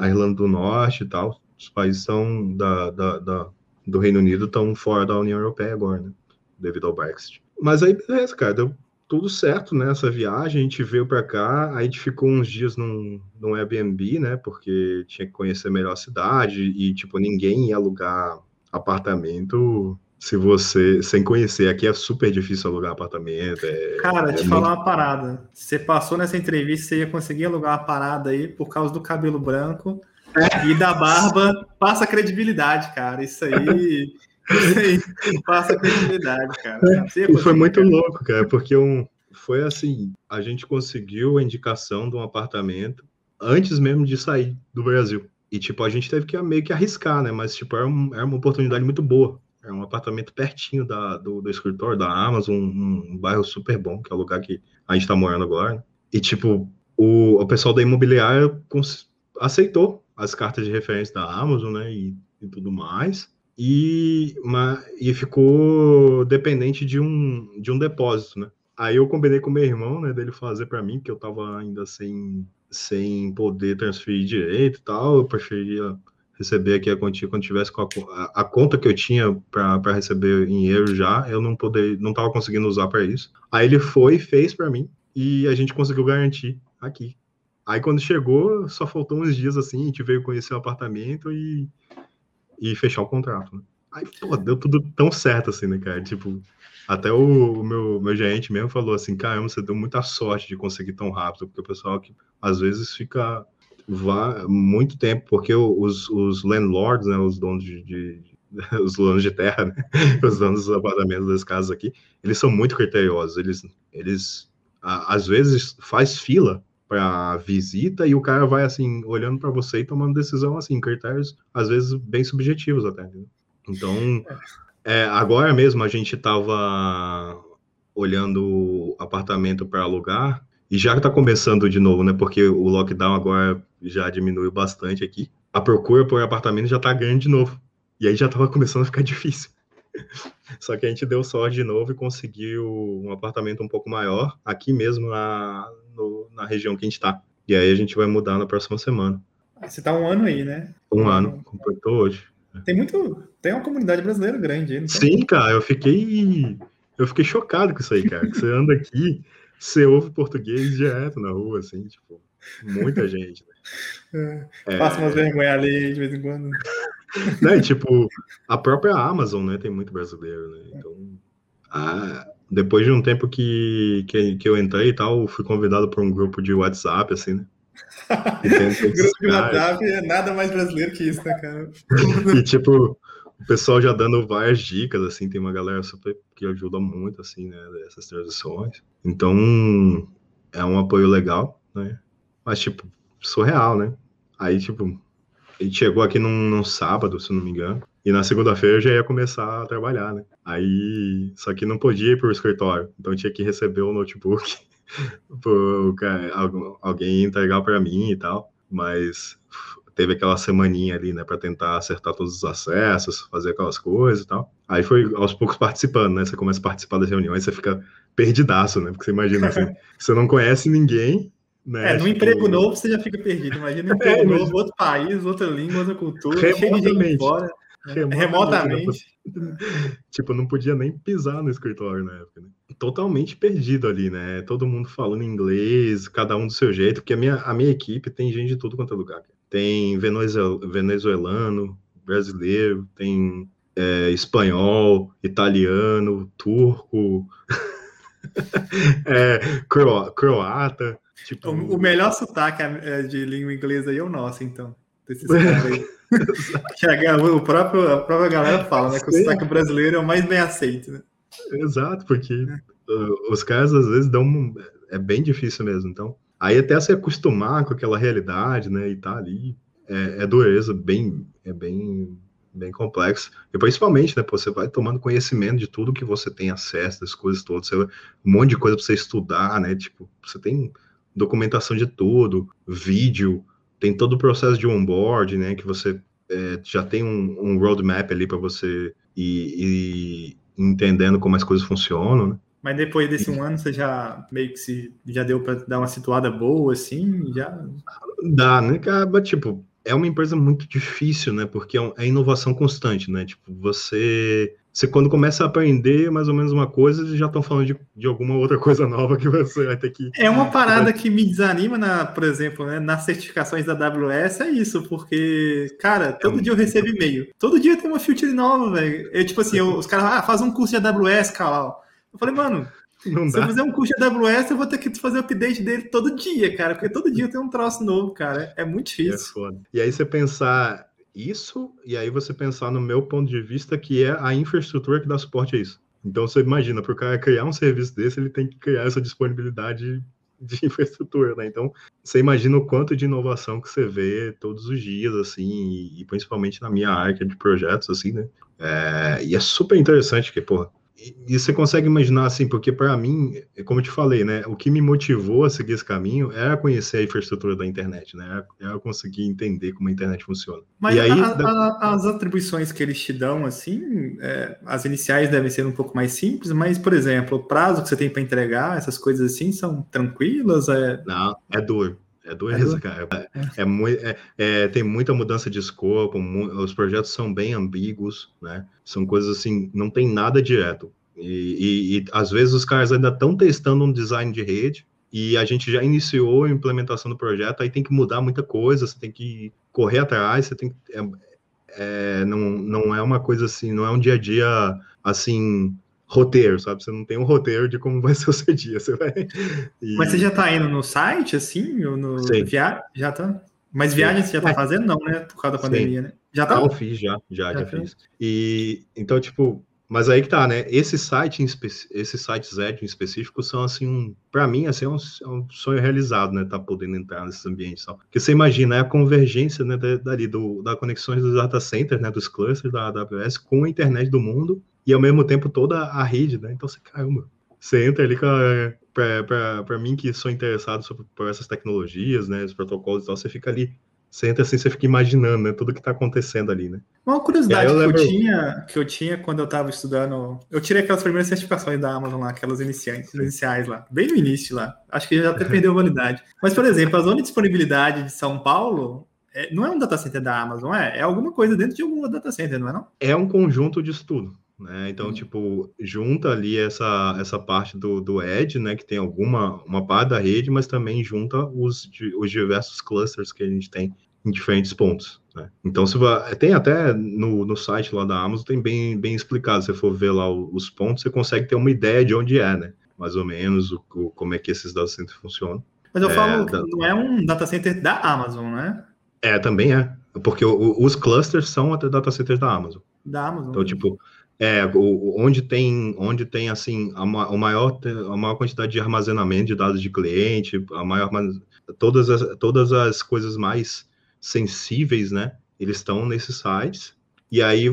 a Irlanda do Norte e tal. Os países são da, da, da do Reino Unido estão fora da União Europeia agora, né? Devido ao Brexit. Mas aí, beleza, cara, deu tudo certo nessa né, viagem. A gente veio para cá, aí a gente ficou uns dias num, num Airbnb, né? Porque tinha que conhecer melhor a cidade e, tipo, ninguém ia alugar apartamento se você sem conhecer. Aqui é super difícil alugar apartamento. É,
Cara,
é
te muito... falar uma parada. Você passou nessa entrevista, você ia conseguir alugar uma parada aí por causa do cabelo branco e da barba passa credibilidade, cara. Isso aí. Isso aí passa credibilidade, cara.
E foi muito louco, cara, porque um, foi assim: a gente conseguiu a indicação de um apartamento antes mesmo de sair do Brasil. E, tipo, a gente teve que meio que arriscar, né? Mas, tipo, era, um, era uma oportunidade muito boa. Era um apartamento pertinho da, do, do escritório da Amazon, um, um, bairro super bom, que é o lugar que a gente tá morando agora. Né? E, tipo, o, o pessoal da imobiliária aceitou as cartas de referência da Amazon, né, e, e tudo mais, e, uma, e ficou dependente de um, de um depósito, né. Aí eu combinei com meu irmão, né, dele fazer para mim, que eu tava ainda sem, sem poder transferir direito e tal, eu preferia receber aqui a quantia quando tivesse com a, a, conta que eu tinha para receber em euro já, eu não poder, não tava conseguindo usar para isso. Aí ele foi, fez para mim e a gente conseguiu garantir aqui. Aí quando chegou, só faltou uns dias assim, a gente veio conhecer o apartamento e, e fechar o contrato, né? Aí, pô, deu tudo tão certo assim, né, cara? Tipo, até o, o, meu, meu gerente mesmo falou assim, caramba, você deu muita sorte de conseguir tão rápido, porque o pessoal que às vezes fica vá muito tempo, porque os, os landlords, né, os donos de, de os donos de terra, né, os donos dos apartamentos das casas aqui, eles são muito criteriosos, eles, eles às vezes faz fila para visita e o cara vai assim olhando para você e tomando decisão assim, critérios às vezes bem subjetivos até. Então, é, agora mesmo a gente estava olhando apartamento para alugar e já está começando de novo, né? Porque o lockdown agora já diminuiu bastante aqui. A procura por apartamento já está grande de novo. E aí já estava começando a ficar difícil. Só que a gente deu sorte de novo e conseguiu um apartamento um pouco maior, aqui mesmo na, no, na região que a gente está. E aí a gente vai mudar na próxima semana.
Você está um ano aí, né?
Um ano, completou hoje.
Tem muito. Tem uma comunidade brasileira grande aí.
Sim, cara, eu fiquei. Eu fiquei chocado com isso aí, cara. Que você anda aqui, você ouve português direto na rua, assim, tipo, muita gente.
Né? É, Passa umas vergonhas ali de vez em quando.
Né, tipo, a própria Amazon, né, tem muito brasileiro, né? Então, a, depois de um tempo que, que, que eu entrei e tal, fui convidado para um grupo de WhatsApp, assim, né?
grupo de WhatsApp é nada mais brasileiro que isso, né, cara?
e, tipo, o pessoal já dando várias dicas, assim, tem uma galera super que ajuda muito, assim, né, essas transições. Então, é um apoio legal, né? Mas, tipo, surreal, né? Aí, tipo, a gente chegou aqui num, num sábado, se não me engano. E na segunda-feira eu já ia começar a trabalhar, né? Aí, só que não podia ir para o escritório, então tinha que receber o notebook, para alguém entregar para mim e tal. Mas teve aquela semaninha ali, né, para tentar acertar todos os acessos, fazer aquelas coisas e tal. Aí foi aos poucos participando, né? Você começa a participar das reuniões, você fica perdidaço, né? Porque você imagina assim, você não conhece ninguém, né?
É, no emprego novo você já fica perdido. Imagina um emprego é, novo, outro país, outra língua, outra cultura, cheio de gente fora. Remotamente. remotamente.
tipo, não podia nem pisar no escritório na época, né? Totalmente perdido ali, né? Todo mundo falando inglês, cada um do seu jeito, porque a minha, a minha equipe tem gente de tudo quanto é lugar. Tem venezuelano, brasileiro, tem é, espanhol, italiano, turco, é, croata. Tipo...
O, o, melhor sotaque é, de língua inglesa aí é o nosso, então. Desses caras aí. o próprio, a própria galera fala, né? Que o sotaque brasileiro é o mais bem aceito, né?
Exato, porque uh, os caras às vezes dão. É bem difícil mesmo. Então, aí até se acostumar com aquela realidade, né? E tá ali, é, é dureza, bem, é bem, bem complexo. E principalmente, né? Pô, você vai tomando conhecimento de tudo que você tem acesso, das coisas todas, você, um monte de coisa para você estudar, né? Tipo, você tem documentação de tudo, vídeo, tem todo o processo de onboard, né? Que você é, já tem um, um roadmap ali para você ir, ir, entendendo como as coisas funcionam, né?
Mas depois desse um ano, você já meio que se, já deu para dar uma situada boa, assim, já...
Dá, né, cara? Tipo, é uma empresa muito difícil, né? Porque é, é inovação constante, né? Tipo, você você quando começa a aprender mais ou menos uma coisa, eles já estão falando de, de alguma outra coisa nova que você vai ter que.
É uma parada que me desanima, na, por exemplo, né, nas certificações da AWS, é isso, porque, cara, todo é dia eu recebo e-mail. Todo dia tem uma feature nova, velho. É tipo assim, eu, os caras, ah, faz um curso de AWS, cara. Eu falei, mano, não se eu fizer um curso de AWS, eu vou ter que fazer update dele todo dia, cara, porque todo dia tem um troço novo, cara. É muito é difícil. É
foda. E aí você pensar isso, e aí você pensar no meu ponto de vista, que é a infraestrutura que dá suporte a isso. Então você imagina, para o cara criar um serviço desse, ele tem que criar essa disponibilidade de infraestrutura, né? Então, você imagina o quanto de inovação que você vê todos os dias, assim, e, principalmente na minha área de projetos, assim, né? É, e é super interessante que, porra, e, você consegue imaginar assim, porque para mim, como eu te falei, né, o que me motivou a seguir esse caminho era conhecer a infraestrutura da internet, né, era conseguir entender como a internet funciona.
Mas e aí, a, a, as atribuições que eles te dão, assim, é, as iniciais devem ser um pouco mais simples, mas, por exemplo, o prazo que você tem para entregar, essas coisas assim, são tranquilas? É...
Não, é duro. É dureza, é cara. É, é, é, tem muita mudança de escopo, os projetos são bem ambíguos, né? São coisas assim, não tem nada direto. E, e, e às vezes os caras ainda estão testando um design de rede e a gente já iniciou a implementação do projeto, aí tem que mudar muita coisa, você tem que correr atrás, você tem que. É, é não, não é uma coisa assim, não é um dia a dia assim roteiro, sabe? Você não tem um roteiro de como vai ser o seu dia. Você vai.
E... Mas você já tá indo no site, assim? Ou no Sim. viagem? Já tá. Mas viagem você já tá é. fazendo, não, né? Por causa da pandemia, Sim. né?
Já tá? Não, fiz, já, já, já, já fiz. E então, tipo, mas aí que tá, né? Esse site, em esses sites Edge em específico são assim, um, para mim, assim, é um, é um, sonho realizado, né? Tá podendo entrar nesses ambientes, tal. porque você imagina é a convergência, né, dali do, da conexões dos data centers, né, dos clusters da AWS com a internet do mundo e ao mesmo tempo toda a rede, né? Então você, caramba, você entra ali para mim que sou interessado sobre, por essas tecnologias, né, os protocolos e tal, você fica ali, você entra assim, você fica imaginando, né, tudo que está acontecendo ali, né.
Uma curiosidade eu que, lembro... eu tinha, que eu tinha quando eu estava estudando, eu tirei aquelas primeiras certificações da Amazon lá, aquelas iniciais, iniciais lá, bem no início lá, acho que já até perdeu a validade. Mas, por exemplo, a zona de disponibilidade de São Paulo, é, não é um data center da Amazon, é? É alguma coisa dentro de algum data center, não é não?
É um conjunto de estudo. Né? Então, uhum. tipo, junta ali essa, essa parte do, do Edge, né, que tem alguma uma parte da rede, mas também junta os, os diversos clusters que a gente tem em diferentes pontos. Né? Então, se vai, tem até no, no site lá da Amazon, tem bem, bem explicado. Se você for ver lá os pontos, você consegue ter uma ideia de onde é, né? Mais ou menos o, o como é que esses data centers funcionam.
Mas eu é, falo que não é um data center da Amazon, né?
É, também é. Porque o, os clusters são até data centers da Amazon.
Da Amazon.
Então, tipo, é, o, onde tem, onde tem assim a, a, maior, a maior quantidade de armazenamento de dados de cliente, a maior todas as, todas as coisas mais sensíveis, né? Eles estão nesses sites. E aí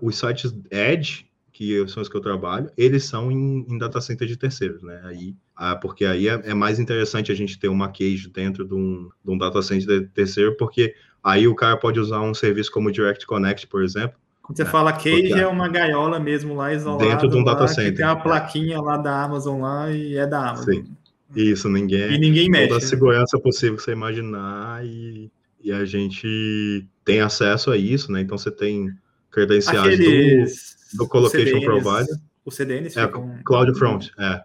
os sites Edge, que são os que eu trabalho, eles são em, em data center de terceiros, né? Aí, ah, porque aí é, é, mais interessante a gente ter uma cage dentro de um, de um data center de terceiro, porque aí o cara pode usar um serviço como Direct Connect, por exemplo,
Quando você é, fala cage, é uma gaiola mesmo lá isolada.
Dentro de um data center.
tem uma plaquinha lá da Amazon lá e é da Amazon. Sim.
Isso, ninguém.
E ninguém mexe.
Toda a né? segurança possível que você imaginar e, e a gente tem acesso a isso, né? Então você tem credenciais Aqueles do, do Colocation CDNs, Provider.
O CDNs
é, ficam... CloudFront, é.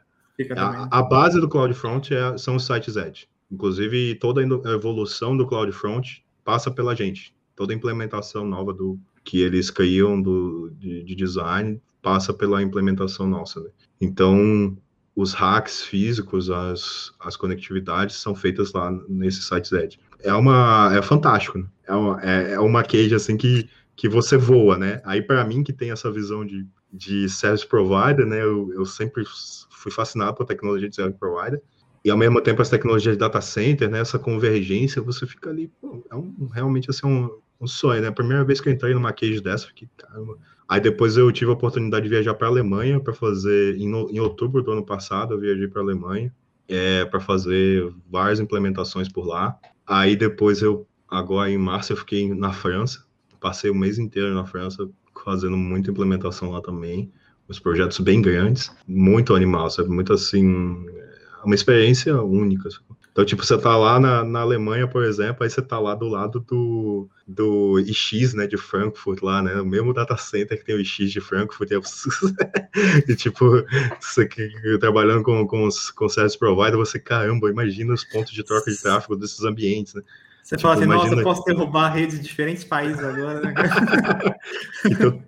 A, a, base do CloudFront é, são os sites Edge. Inclusive, toda a evolução do CloudFront passa pela gente. Toda a implementação nova do que eles criam do, de, de design passa pela implementação nossa. Né? Então, os hacks físicos, as, as conectividades são feitas lá nesses sites Edge. É uma é fantástico, né? é, uma, é, é uma cage assim que, que você voa, né? Aí para mim que tem essa visão de, de service provider, né? Eu, eu sempre fui fascinado por tecnologia de service provider e ao mesmo tempo as tecnologias de data center, né? Essa convergência, você fica ali, pô, é um, realmente assim um, um sonho, né? A primeira vez que eu entrei numa cage dessa, fiquei, caramba, Aí depois eu tive a oportunidade de viajar para a Alemanha para fazer, em, em, outubro do ano passado, eu viajei para a Alemanha é, para fazer várias implementações por lá. Aí depois eu, agora em março, eu fiquei na França, passei o mês inteiro na França fazendo muita implementação lá também, os projetos bem grandes, muito animal, sabe? Muito assim, é uma experiência única. Então, tipo, você tá lá na, na Alemanha, por exemplo, aí você tá lá do lado do, do IX, né, de Frankfurt lá, né, o mesmo data center que tem o IX de Frankfurt, e, e tipo, você que, trabalhando com, com, os, com service provider, você, caramba, imagina os pontos de troca de tráfego desses ambientes, né.
Você tipo, fala assim, imagina... nossa, eu posso derrubar redes de diferentes países agora, né?
então,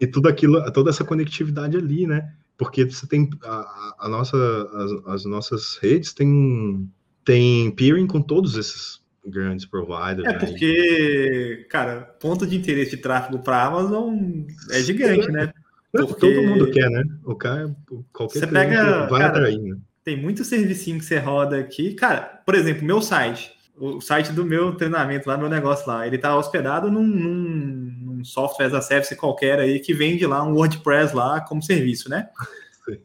e tudo aquilo, toda essa conectividade ali, né, porque você tem a, a nossa, as, as nossas redes têm tem peering com todos esses grandes providers.
É né? porque, cara, ponto de interesse de tráfego para Amazon é gigante, né?
Porque... Todo mundo quer, né? O cara, qualquer
você pega, vai cara, atrair, né? Tem muito servicinho que você roda aqui. Cara, por exemplo, meu site, o site do meu treinamento lá, meu negócio lá, ele tá hospedado num, num, num software as a service qualquer aí que vende lá um WordPress lá como serviço, né?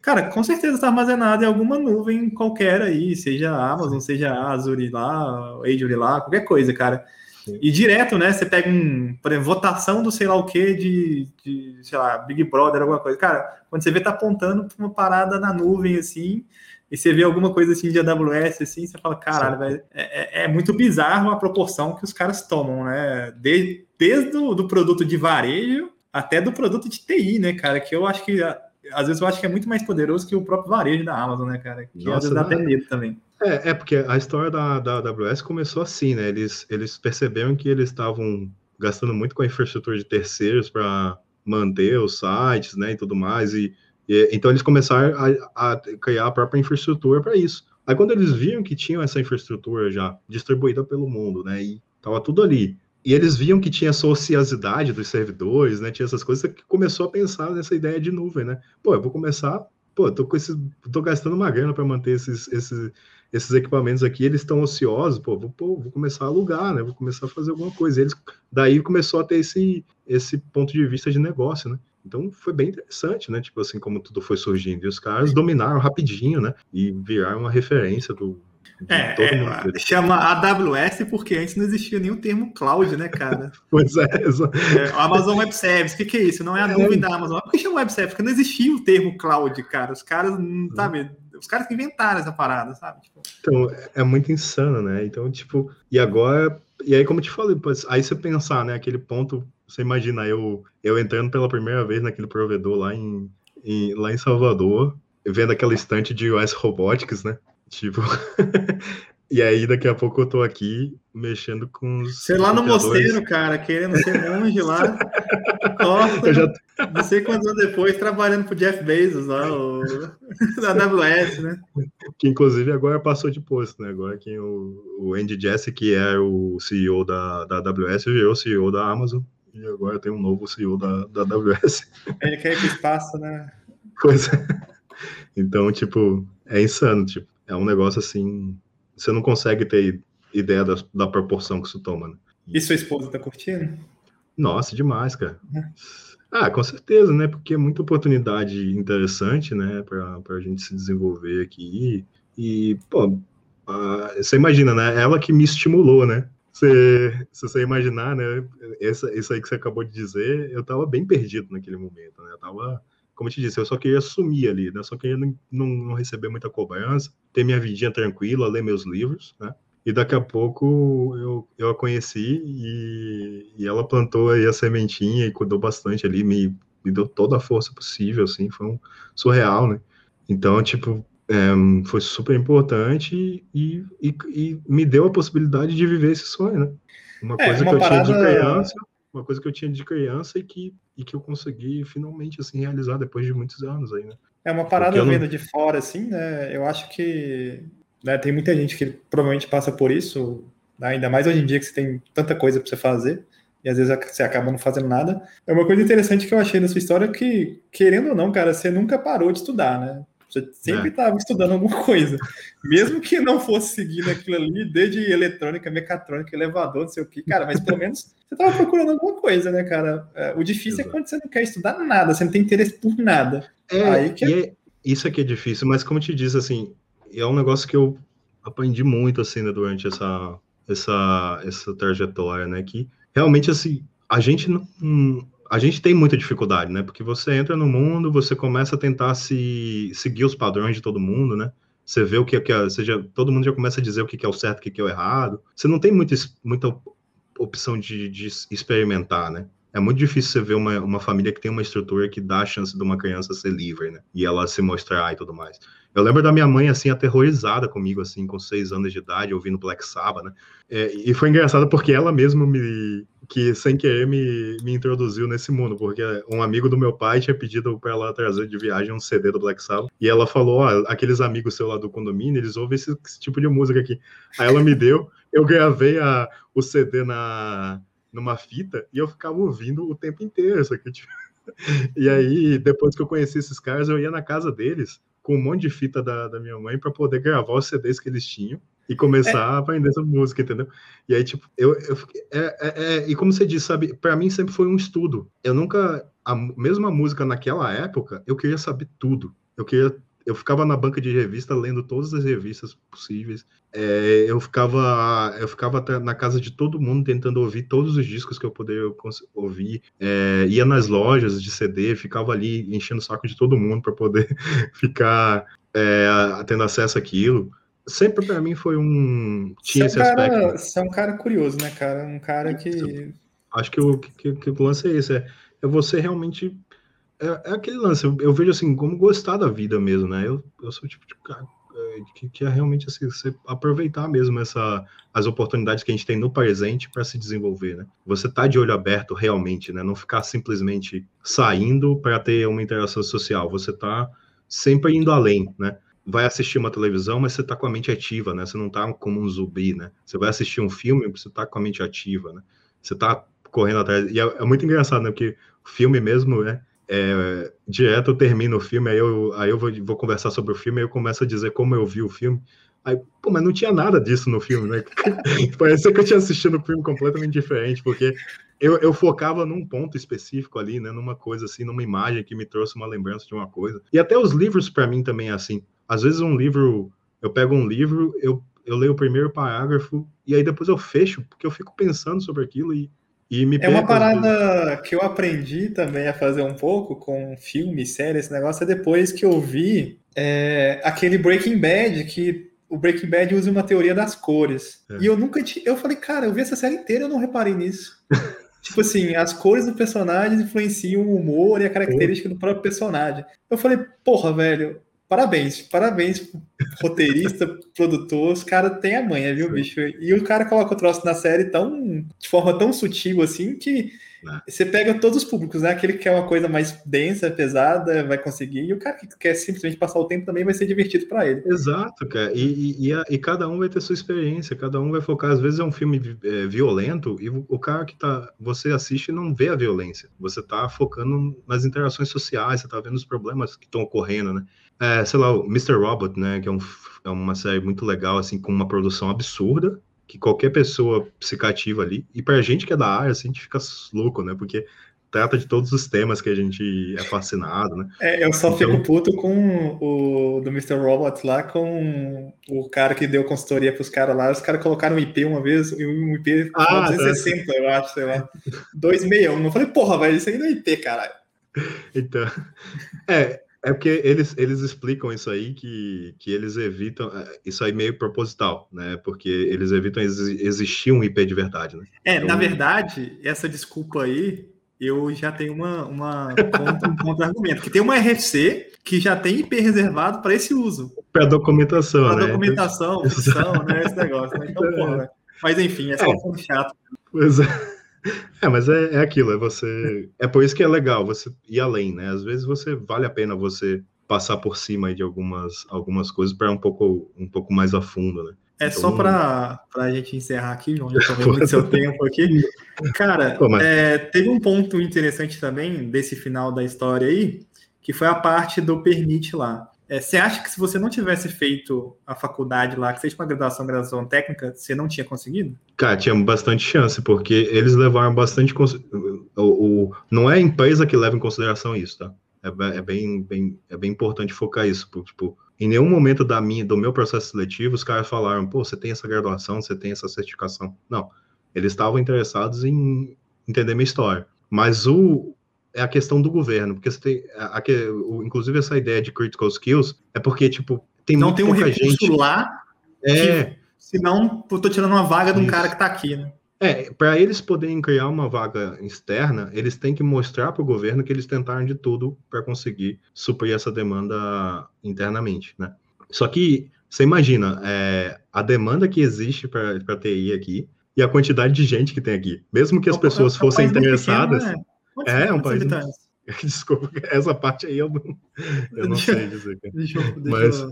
Cara, com certeza está armazenado em alguma nuvem qualquer aí, seja Amazon, seja Azure lá, Azure lá, qualquer coisa, cara. Sim. E direto, né? Você pega um, por exemplo, votação do sei lá o que de, de, sei lá, Big Brother, alguma coisa. Cara, quando você vê, tá apontando para uma parada na nuvem, assim, e você vê alguma coisa assim de AWS, assim, você fala, caralho, velho, é, é, é, muito bizarro a proporção que os caras tomam, né? De, desde o do produto de varejo até do produto de TI, né, cara? Que eu acho que às vezes eu acho que é muito mais poderoso que o próprio varejo da Amazon, né, cara? Que Nossa, às vezes dá até medo também.
É, é, porque a história da, da AWS começou assim, né? Eles, eles perceberam que eles estavam gastando muito com a infraestrutura de terceiros para manter os sites, né, e tudo mais. E, e então eles começaram a, a, criar a própria infraestrutura para isso. Aí quando eles viram que tinham essa infraestrutura já distribuída pelo mundo, né, e tava tudo ali, e eles viam que tinha essa ociosidade dos servidores, né? Tinha essas coisas que começou a pensar nessa ideia de nuvem, né? Pô, eu vou começar, pô, tô com esse, tô gastando uma grana para manter esses, esses, esses equipamentos aqui, eles estão ociosos, pô vou, pô, vou começar a alugar, né? Vou começar a fazer alguma coisa. E eles, daí começou a ter esse, esse ponto de vista de negócio, né? Então foi bem interessante, né? Tipo assim, como tudo foi surgindo. E os caras dominaram rapidinho, né? E viraram uma referência do,
é, é chama AWS porque antes não existia nenhum termo cloud, né, cara?
pois é, é.
Amazon Web Service, o que, que, é isso? Não é a nuvem da Amazon. Por que chama Web Service? Porque não existia o termo cloud, cara. Os caras, sabe, os caras que inventaram essa parada, sabe? Tipo...
Então, é muito insano, né? Então, tipo, e agora, e aí, como eu te falei, aí você pensar, né, aquele ponto, você imagina eu, eu entrando pela primeira vez naquele provedor lá em, em lá em Salvador, vendo aquela estante de US Robotics, né? Tipo. e aí, daqui a pouco eu tô aqui mexendo com os.
Sei lá no mosteiro, cara, querendo ser monge lá. Nossa, já... não sei quantos anos depois, trabalhando pro Jeff Bezos lá, o... da AWS, né?
Que inclusive agora passou de posto, né? Agora quem o, o Andy Jassy, que é o CEO da, da AWS, virou CEO da Amazon. E agora tem um novo CEO da, da AWS.
Ele quer que espaço, né?
Pois é. Então, tipo, é insano, tipo é um negócio assim, você não consegue ter ideia da, da proporção que isso toma. Né?
E sua esposa tá curtindo?
Nossa, demais, cara. Uhum. Ah, com certeza, né? Porque é muita oportunidade interessante, né, para a gente se desenvolver aqui. E, pô, você imagina, né? Ela que me estimulou, né? você, se você imaginar, né, essa, isso aí que você acabou de dizer, eu tava bem perdido naquele momento, né? Eu tava, como eu te disse, eu só queria sumir ali, né? só queria não, não, não receber muita cobrança, ter minha vidinha tranquila, ler meus livros, né? E daqui a pouco eu, eu a conheci e, e ela plantou aí a sementinha e cuidou bastante ali, me, me deu toda a força possível, assim, foi um surreal, né? Então, tipo, é, foi super importante e, e, e, me deu a possibilidade de viver esse sonho, né? Uma é, coisa uma que eu parada... tinha de criança, uma coisa que eu tinha de criança e que, e que eu consegui finalmente, assim, realizar depois de muitos anos aí, né?
É uma parada vendo não... de fora, assim, né? Eu acho que né, tem muita gente que provavelmente passa por isso, né? ainda mais hoje em dia que você tem tanta coisa para você fazer e às vezes você acaba não fazendo nada. É uma coisa interessante que eu achei na sua história que, querendo ou não, cara, você nunca parou de estudar, né? Você sempre estava é. estudando alguma coisa. Mesmo que não fosse seguindo aquilo ali, desde eletrônica, mecatrônica, elevador, não sei o que, cara, mas pelo menos você estava procurando alguma coisa, né, cara? É, o difícil Exato. é quando você não quer estudar nada, você não tem interesse por nada.
É, Aí que é... é isso aqui é difícil, mas como eu te disse, assim, é um negócio que eu aprendi muito, assim, né, durante essa, essa, essa trajetória, né, que realmente, assim, a gente não, a gente tem muita dificuldade, né? Porque você entra no mundo, você começa a tentar se seguir os padrões de todo mundo, né? Você vê o que é, seja, todo mundo já começa a dizer o que é o certo, o que é o errado. Você não tem muita, muita opção de, de experimentar, né? É muito difícil você ver uma, uma família que tem uma estrutura que dá a chance de uma criança ser livre, né? E ela se mostrar e tudo mais. Eu lembro da minha mãe, assim, aterrorizada comigo, assim, com seis anos de idade, ouvindo Black Sabbath, né? É, e foi engraçado porque ela mesma me, que sem querer me, me introduziu nesse mundo, porque um amigo do meu pai tinha pedido para ela trazer de viagem um CD do Black Sabbath, e ela falou, ó, aqueles amigos seu lá do condomínio, eles ouvem esse, esse, tipo de música aqui. Aí ela me deu, eu gravei a, o CD na, numa fita, e eu ficava ouvindo o tempo inteiro, isso aqui, tipo... E aí, depois que eu conheci esses caras, eu ia na casa deles, com um monte de fita da, da minha mãe para poder gravar os CDs que eles tinham e começar é. a aprender essa música, entendeu? E aí, tipo, eu, eu é, é, é, e como você disse, sabe, para mim sempre foi um estudo. Eu nunca, a mesma música naquela época, eu queria saber tudo. Eu queria eu ficava na banca de revista lendo todas as revistas possíveis. É, eu ficava eu ficava na casa de todo mundo tentando ouvir todos os discos que eu poderia ouvir. É, ia nas lojas de CD, ficava ali enchendo o saco de todo mundo para poder ficar é, tendo acesso àquilo sempre para mim foi um
tinha você é esse cara, aspecto. Você é um cara curioso, né, cara? Um cara que
acho que o que, que, o lance é esse, é, é você realmente é, é aquele lance, eu, eu, vejo assim como gostar da vida mesmo, né? Eu, eu sou o tipo de cara é, que, que é realmente assim, você aproveitar mesmo essa as oportunidades que a gente tem no presente para se desenvolver, né? Você tá de olho aberto realmente, né? Não ficar simplesmente saindo para ter uma interação social, você tá sempre indo além, né? vai assistir uma televisão, mas você está com a mente ativa, né? Você não está como um zumbi, né? Você vai assistir um filme, você está com a mente ativa, né? Você está correndo atrás. E é, é, muito engraçado, né? Porque o filme mesmo, né? É, direto eu termino o filme, aí eu, aí eu vou, vou conversar sobre o filme, aí eu começo a dizer como eu vi o filme. Aí, pô, mas não tinha nada disso no filme, né? Parecia que eu tinha assistido um filme completamente diferente, porque eu, eu, focava num ponto específico ali, né? Numa coisa assim, numa imagem que me trouxe uma lembrança de uma coisa. E até os livros, para mim, também é assim. Às vezes um livro, eu pego um livro, eu, eu leio o primeiro parágrafo e aí depois eu fecho, porque eu fico pensando sobre aquilo e,
É uma parada que eu aprendi também a fazer um pouco com filme, série, esse negócio, é depois que eu vi é, aquele Breaking Bad, que o Breaking Bad usa uma teoria das cores. É. E eu nunca tinha. Eu falei, cara, eu vi essa série inteira e eu não reparei nisso. tipo assim, as cores do personagem influenciam o humor e a característica do próprio personagem. Eu falei, porra, velho, Parabéns, parabéns roteirista, produtor, os caras têm a manha, viu, bicho? E o cara coloca o troço na série tão, de forma tão sutil assim que né? você pega todos os públicos, né? Aquele que quer uma coisa mais densa, pesada, vai conseguir, e o cara que quer simplesmente passar o tempo também vai ser divertido para ele.
Exato, cara. E, e, e, cada um vai ter sua experiência, cada um vai focar. Às vezes é um filme é, violento e o, o cara que tá, você assiste e não vê a violência. Você tá focando nas interações sociais, você tá vendo os problemas que estão ocorrendo, né? É, sei lá, o Mr. Robot, né, que é, um, é uma série muito legal, assim, com uma produção absurda, que qualquer pessoa se cativa ali, e pra gente que é da área, assim, a gente fica louco, né, porque trata de todos os temas que a gente é fascinado, né?
É, eu só então... fico puto com o do Mr. Robot lá, com o cara que deu consultoria para os caras lá. Os caras colocaram um IP uma vez, um IP ah, 260, tá. eu acho, sei lá. 261. Eu falei, porra, velho, isso aí não é IP, caralho.
Então, é, é porque eles, eles explicam isso aí, que, que eles evitam, é, isso aí meio proposital, né? Porque eles evitam existir um IP de verdade, né?
É, então, na verdade, essa desculpa aí, eu já tenho uma, uma um contra-argumento, que tem uma RFC que já tem IP reservado para esse uso.
Para documentação, pra
né? documentação, função, né? Esse negócio, né? Então, porra, né? Mas enfim, é só é. um chato.
Pois é. É, mas é, é aquilo, é você. É por isso que é legal você ir além, né? Às vezes você vale a pena você passar por cima de algumas, algumas coisas para um pouco, um pouco mais a fundo, né?
É então, só para a gente encerrar aqui, João, já tomei muito seu tempo aqui. Cara, Pô, mas... é, teve um ponto interessante também desse final da história aí, que foi a parte do permite lá. É, você acha que se você não tivesse feito a faculdade lá, que seja uma graduação, graduação técnica, você não tinha conseguido?
Cara, tinha bastante chance, porque eles levaram bastante. O, o, não é a empresa que leva em consideração isso, tá? É, é, bem, bem, é bem importante focar isso. Porque, tipo, em nenhum momento da minha, do meu processo seletivo, os caras falaram, pô, você tem essa graduação, você tem essa certificação. Não. Eles estavam interessados em entender minha história. Mas o, é a questão do governo, porque você tem, a, a, inclusive essa ideia de critical skills é porque tipo tem
não tem um recurso
gente
lá, é, que, senão eu tô tirando uma vaga de um cara que tá aqui, né?
É, para eles poderem criar uma vaga externa, eles têm que mostrar para o governo que eles tentaram de tudo para conseguir suprir essa demanda internamente, né? Só que você imagina é, a demanda que existe para TI aqui e a quantidade de gente que tem aqui. Mesmo que as pessoas fossem interessadas. Pequeno, né? É, é um país. Desculpa, essa parte aí eu não, eu não sei dizer. Deixa eu, deixa Mas, eu...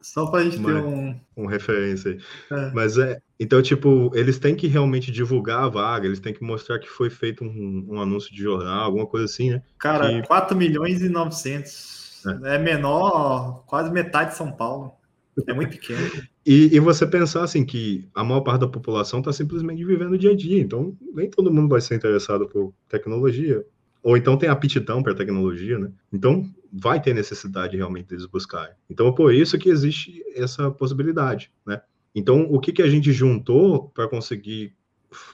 Só para a gente ter um.
Um referência aí. É. Mas é. Então, tipo, eles têm que realmente divulgar a vaga, eles têm que mostrar que foi feito um, um anúncio de jornal, alguma coisa assim, né?
Cara, que... 4 milhões e 900. É. é menor, quase metade de São Paulo. É muito pequeno.
E, e, você pensar assim que a maior parte da população está simplesmente vivendo o dia a dia, então nem todo mundo vai ser interessado por tecnologia, ou então tem aptidão para tecnologia, né? Então vai ter necessidade realmente deles buscarem. Então é por isso que existe essa possibilidade, né? Então o que, que a gente juntou para conseguir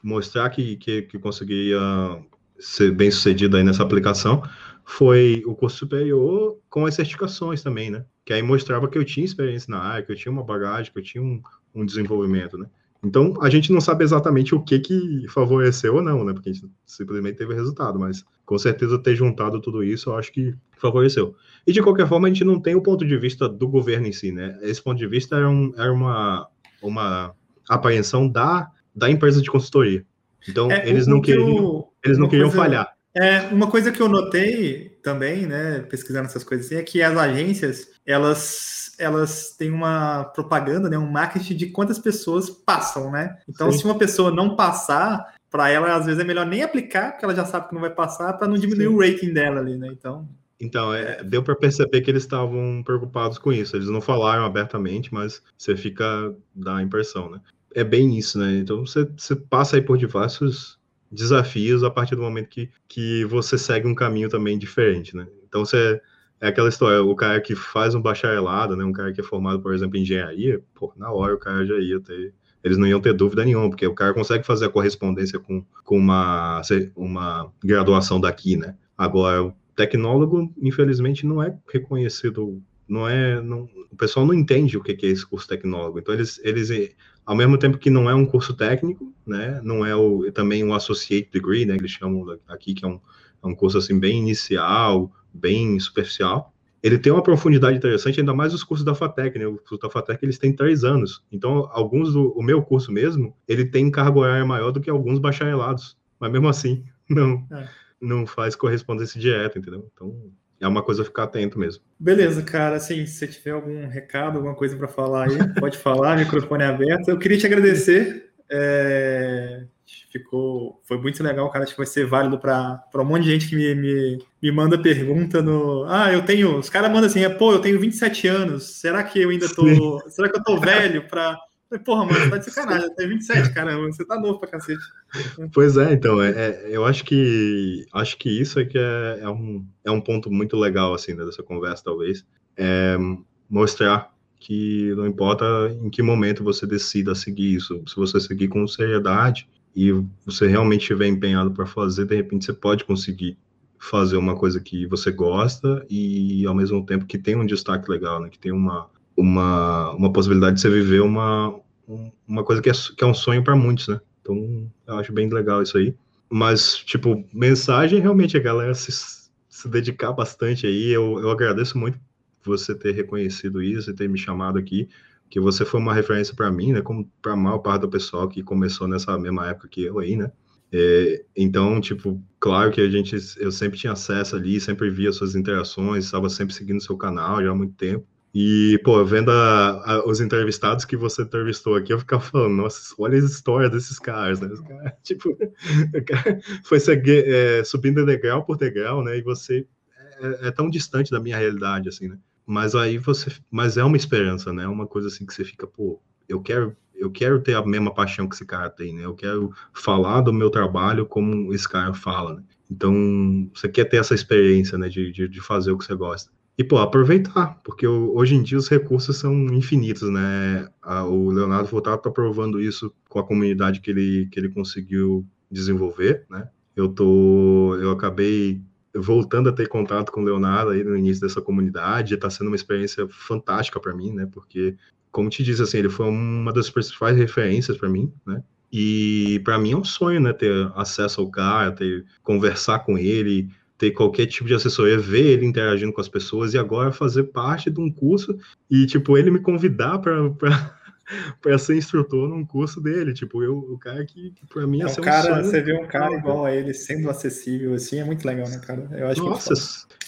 mostrar que, que, que conseguia ser bem sucedido aí nessa aplicação foi o curso superior com as certificações também, né? Que aí mostrava que eu tinha experiência na área, que eu tinha uma bagagem, que eu tinha um, um desenvolvimento, né? Então, a gente não sabe exatamente o que que favoreceu ou não, né? Porque a gente simplesmente teve resultado, mas com certeza ter juntado tudo isso, eu acho que favoreceu. E de qualquer forma, a gente não tem o ponto de vista do governo em si, né? Esse ponto de vista era, um, era uma, uma apreensão da, da empresa de consultoria. Então, é, eles não queriam, eles não queriam coisa... falhar.
É, uma coisa que eu notei também, né, pesquisando essas coisas assim, é que as agências, elas, elas têm uma propaganda, né, um marketing de quantas pessoas passam, né? Então, Sim. se uma pessoa não passar, para ela, às vezes é melhor nem aplicar, porque ela já sabe que não vai passar, para não diminuir Sim. o rating dela ali, né? Então.
Então, é, deu para perceber que eles estavam preocupados com isso. Eles não falaram abertamente, mas você fica da impressão, né? É bem isso, né? Então, você, você passa aí por diversos desafios a partir do momento que, que você segue um caminho também diferente, né? Então você é aquela história, o cara que faz um bacharelado, né, um cara que é formado, por exemplo, em engenharia, pô, na hora o cara já ia ter, eles não iam ter dúvida nenhuma, porque o cara consegue fazer a correspondência com, com uma, uma graduação daqui, né? Agora, o tecnólogo, infelizmente, não é reconhecido, não é, não, o pessoal não entende o que é esse curso tecnólogo, então eles, eles ao mesmo tempo que não é um curso técnico, né, não é o, também um associate degree, né, que eles chamam aqui, que é um, é um curso assim bem inicial, bem superficial, ele tem uma profundidade interessante, ainda mais os cursos da FATEC, né, o curso da FATEC eles têm três anos, então alguns, do, o meu curso mesmo, ele tem carga horária maior do que alguns bacharelados, mas mesmo assim, não, é. não faz correspondência direta, entendeu? Então, é uma coisa a ficar atento mesmo.
Beleza, cara. Assim, se você tiver algum recado, alguma coisa para falar aí, pode falar, microfone aberto. Eu queria te agradecer. É... Ficou, foi muito legal, cara. Acho que vai ser válido para um monte de gente que me, me, me manda pergunta no. Ah, eu tenho. Os caras mandam assim, pô, eu tenho 27 anos. Será que eu ainda tô. Sim. Será que eu tô velho para Porra, mano, você tá de sacanagem, tem 27, caramba, você tá novo pra cacete.
Pois é, então, é, é, eu acho que acho que isso é que é, é, um, é um ponto muito legal, assim, né, dessa conversa, talvez, é mostrar que não importa em que momento você decida seguir isso, se você seguir com seriedade e você realmente estiver empenhado para fazer, de repente você pode conseguir fazer uma coisa que você gosta e ao mesmo tempo que tem um destaque legal, né, que tem uma uma, uma possibilidade de você viver uma, uma coisa que é, que é um sonho para muitos, né? Então, eu acho bem legal isso aí. Mas, tipo, mensagem, realmente, a galera se, se dedicar bastante aí. Eu, eu agradeço muito você ter reconhecido isso e ter me chamado aqui, que você foi uma referência para mim, né? Como para a maior parte do pessoal que começou nessa mesma época que eu aí, né? É, então, tipo, claro que a gente, eu sempre tinha acesso ali, sempre via suas interações, estava sempre seguindo seu canal já há muito tempo. E, pô, vendo a, a, os entrevistados que você entrevistou aqui, eu ficava falando, nossa, olha a história desses caras, né? Cara, tipo, foi é, subindo degrau por degrau, né? E você é, é, tão distante da minha realidade, assim, né? Mas aí você, mas é uma esperança, né? Uma coisa assim que você fica, pô, eu quero, eu quero ter a mesma paixão que esse cara tem, né? Eu quero falar do meu trabalho como esse cara fala, né? Então, você quer ter essa experiência, né? De, de, de fazer o que você gosta. E, pô, aproveitar, porque hoje em dia os recursos são infinitos, né? O Leonardo Furtado está provando isso com a comunidade que ele, que ele conseguiu desenvolver, né? Eu tô, eu acabei voltando a ter contato com o Leonardo aí no início dessa comunidade, está sendo uma experiência fantástica para mim, né? Porque, como te disse, assim, ele foi uma das principais referências para mim, né? E para mim é um sonho, né? Ter acesso ao cara, ter conversar com ele, ter qualquer tipo de assessoria, ver ele interagindo com as pessoas e agora fazer parte de um curso e, tipo, ele me convidar para ser instrutor num curso dele. Tipo, eu, o cara que, para mim, é,
é um cara, Você vê um cara igual a ele sendo acessível, assim, é muito legal, né, cara?
Eu acho Nossa,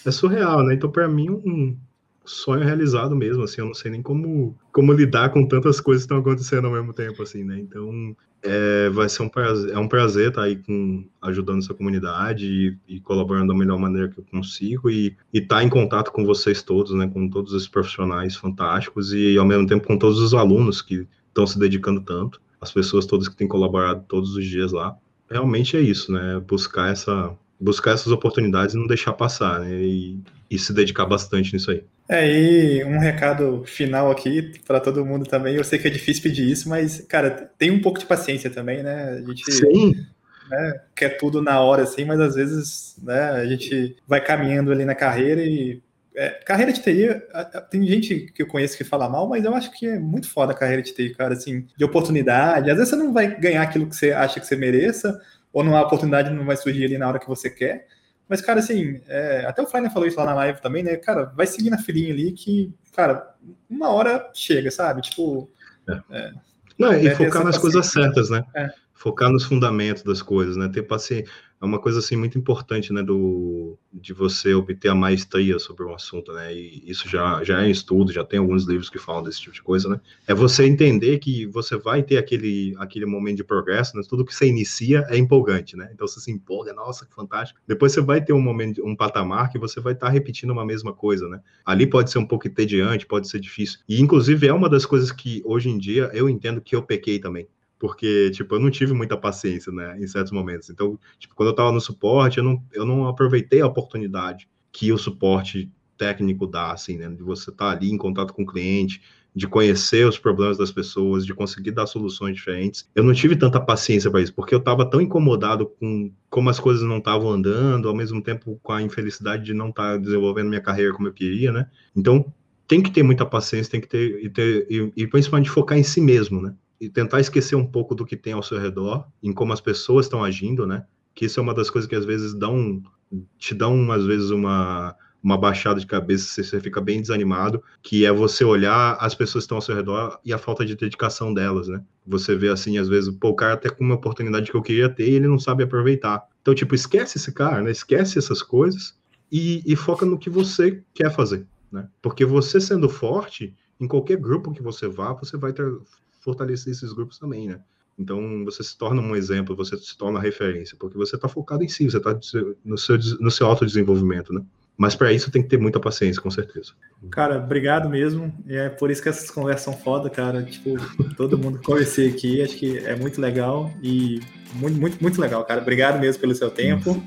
é surreal, né? Então, para mim, um sonho realizado mesmo, assim, eu não sei nem como, como lidar com tantas coisas que estão acontecendo ao mesmo tempo, assim, né? Então, é, vai ser um prazer, é um prazer estar tá aí com, ajudando essa comunidade e, e, colaborando da melhor maneira que eu consigo e estar tá em contato com vocês todos, né, com todos os profissionais fantásticos e ao mesmo tempo com todos os alunos que estão se dedicando tanto, as pessoas todas que têm colaborado todos os dias lá. Realmente é isso, né, buscar essa buscar essas oportunidades e não deixar passar, né, e, e se dedicar bastante nisso aí.
É, e um recado final aqui para todo mundo também. Eu sei que é difícil pedir isso, mas, cara, tem um pouco de paciência também, né? A gente
Sim.
Né, quer tudo na hora, assim, mas às vezes né, a gente vai caminhando ali na carreira e. É, carreira de TI, tem gente que eu conheço que fala mal, mas eu acho que é muito foda a carreira de TI, cara, assim, de oportunidade. Às vezes você não vai ganhar aquilo que você acha que você mereça, ou não, a oportunidade não vai surgir ali na hora que você quer, mas, cara, assim, é, até o Flyner falou isso lá na live também, né? Cara, vai seguir na filinha ali que, cara, uma hora chega, sabe? Tipo.
É. É, não, e focar nas coisas certas, né? É. Focar nos fundamentos das coisas, né? Ter paciência é uma coisa assim muito importante, né, do de você obter a maestria sobre um assunto, né? E isso já já é estudo, já tem alguns livros que falam desse tipo de coisa, né? É você entender que você vai ter aquele aquele momento de progresso, né? Tudo que você inicia é empolgante, né? Então você se empolga, nossa, que fantástico. Depois você vai ter um momento, um patamar que você vai estar tá repetindo uma mesma coisa, né? Ali pode ser um pouco entediante, pode ser difícil. E inclusive é uma das coisas que hoje em dia eu entendo que eu pequei também porque, tipo, eu não tive muita paciência, né, em certos momentos. Então, tipo, quando eu estava no suporte, eu não, eu não aproveitei a oportunidade que o suporte técnico dá, assim, né, de você estar tá ali em contato com o cliente, de conhecer os problemas das pessoas, de conseguir dar soluções diferentes. Eu não tive tanta paciência para isso, porque eu estava tão incomodado com como as coisas não estavam andando, ao mesmo tempo com a infelicidade de não estar tá desenvolvendo minha carreira como eu queria, né? Então, tem que ter muita paciência, tem que ter, e, ter, e, e principalmente focar em si mesmo, né? E tentar esquecer um pouco do que tem ao seu redor, em como as pessoas estão agindo, né? Que isso é uma das coisas que às vezes dão, te dão às vezes uma uma baixada de cabeça, você fica bem desanimado, que é você olhar as pessoas que estão ao seu redor e a falta de dedicação delas, né? Você vê assim, às vezes, pô, o cara até com uma oportunidade que eu queria ter e ele não sabe aproveitar. Então, tipo, esquece esse cara, né? Esquece essas coisas e, e foca no que você quer fazer, né? Porque você sendo forte, em qualquer grupo que você vá, você vai ter, fortalecer esses grupos também, né? Então, você se torna um exemplo, você se torna referência, porque você está focado em si, você está no seu, no seu autodesenvolvimento, né? Mas para isso tem que ter muita paciência, com certeza.
Cara, obrigado mesmo. É por isso que essas conversas são foda, cara. Tipo, todo mundo conhecer aqui, acho que é muito legal e muito, muito, muito legal, cara. Obrigado mesmo pelo seu tempo.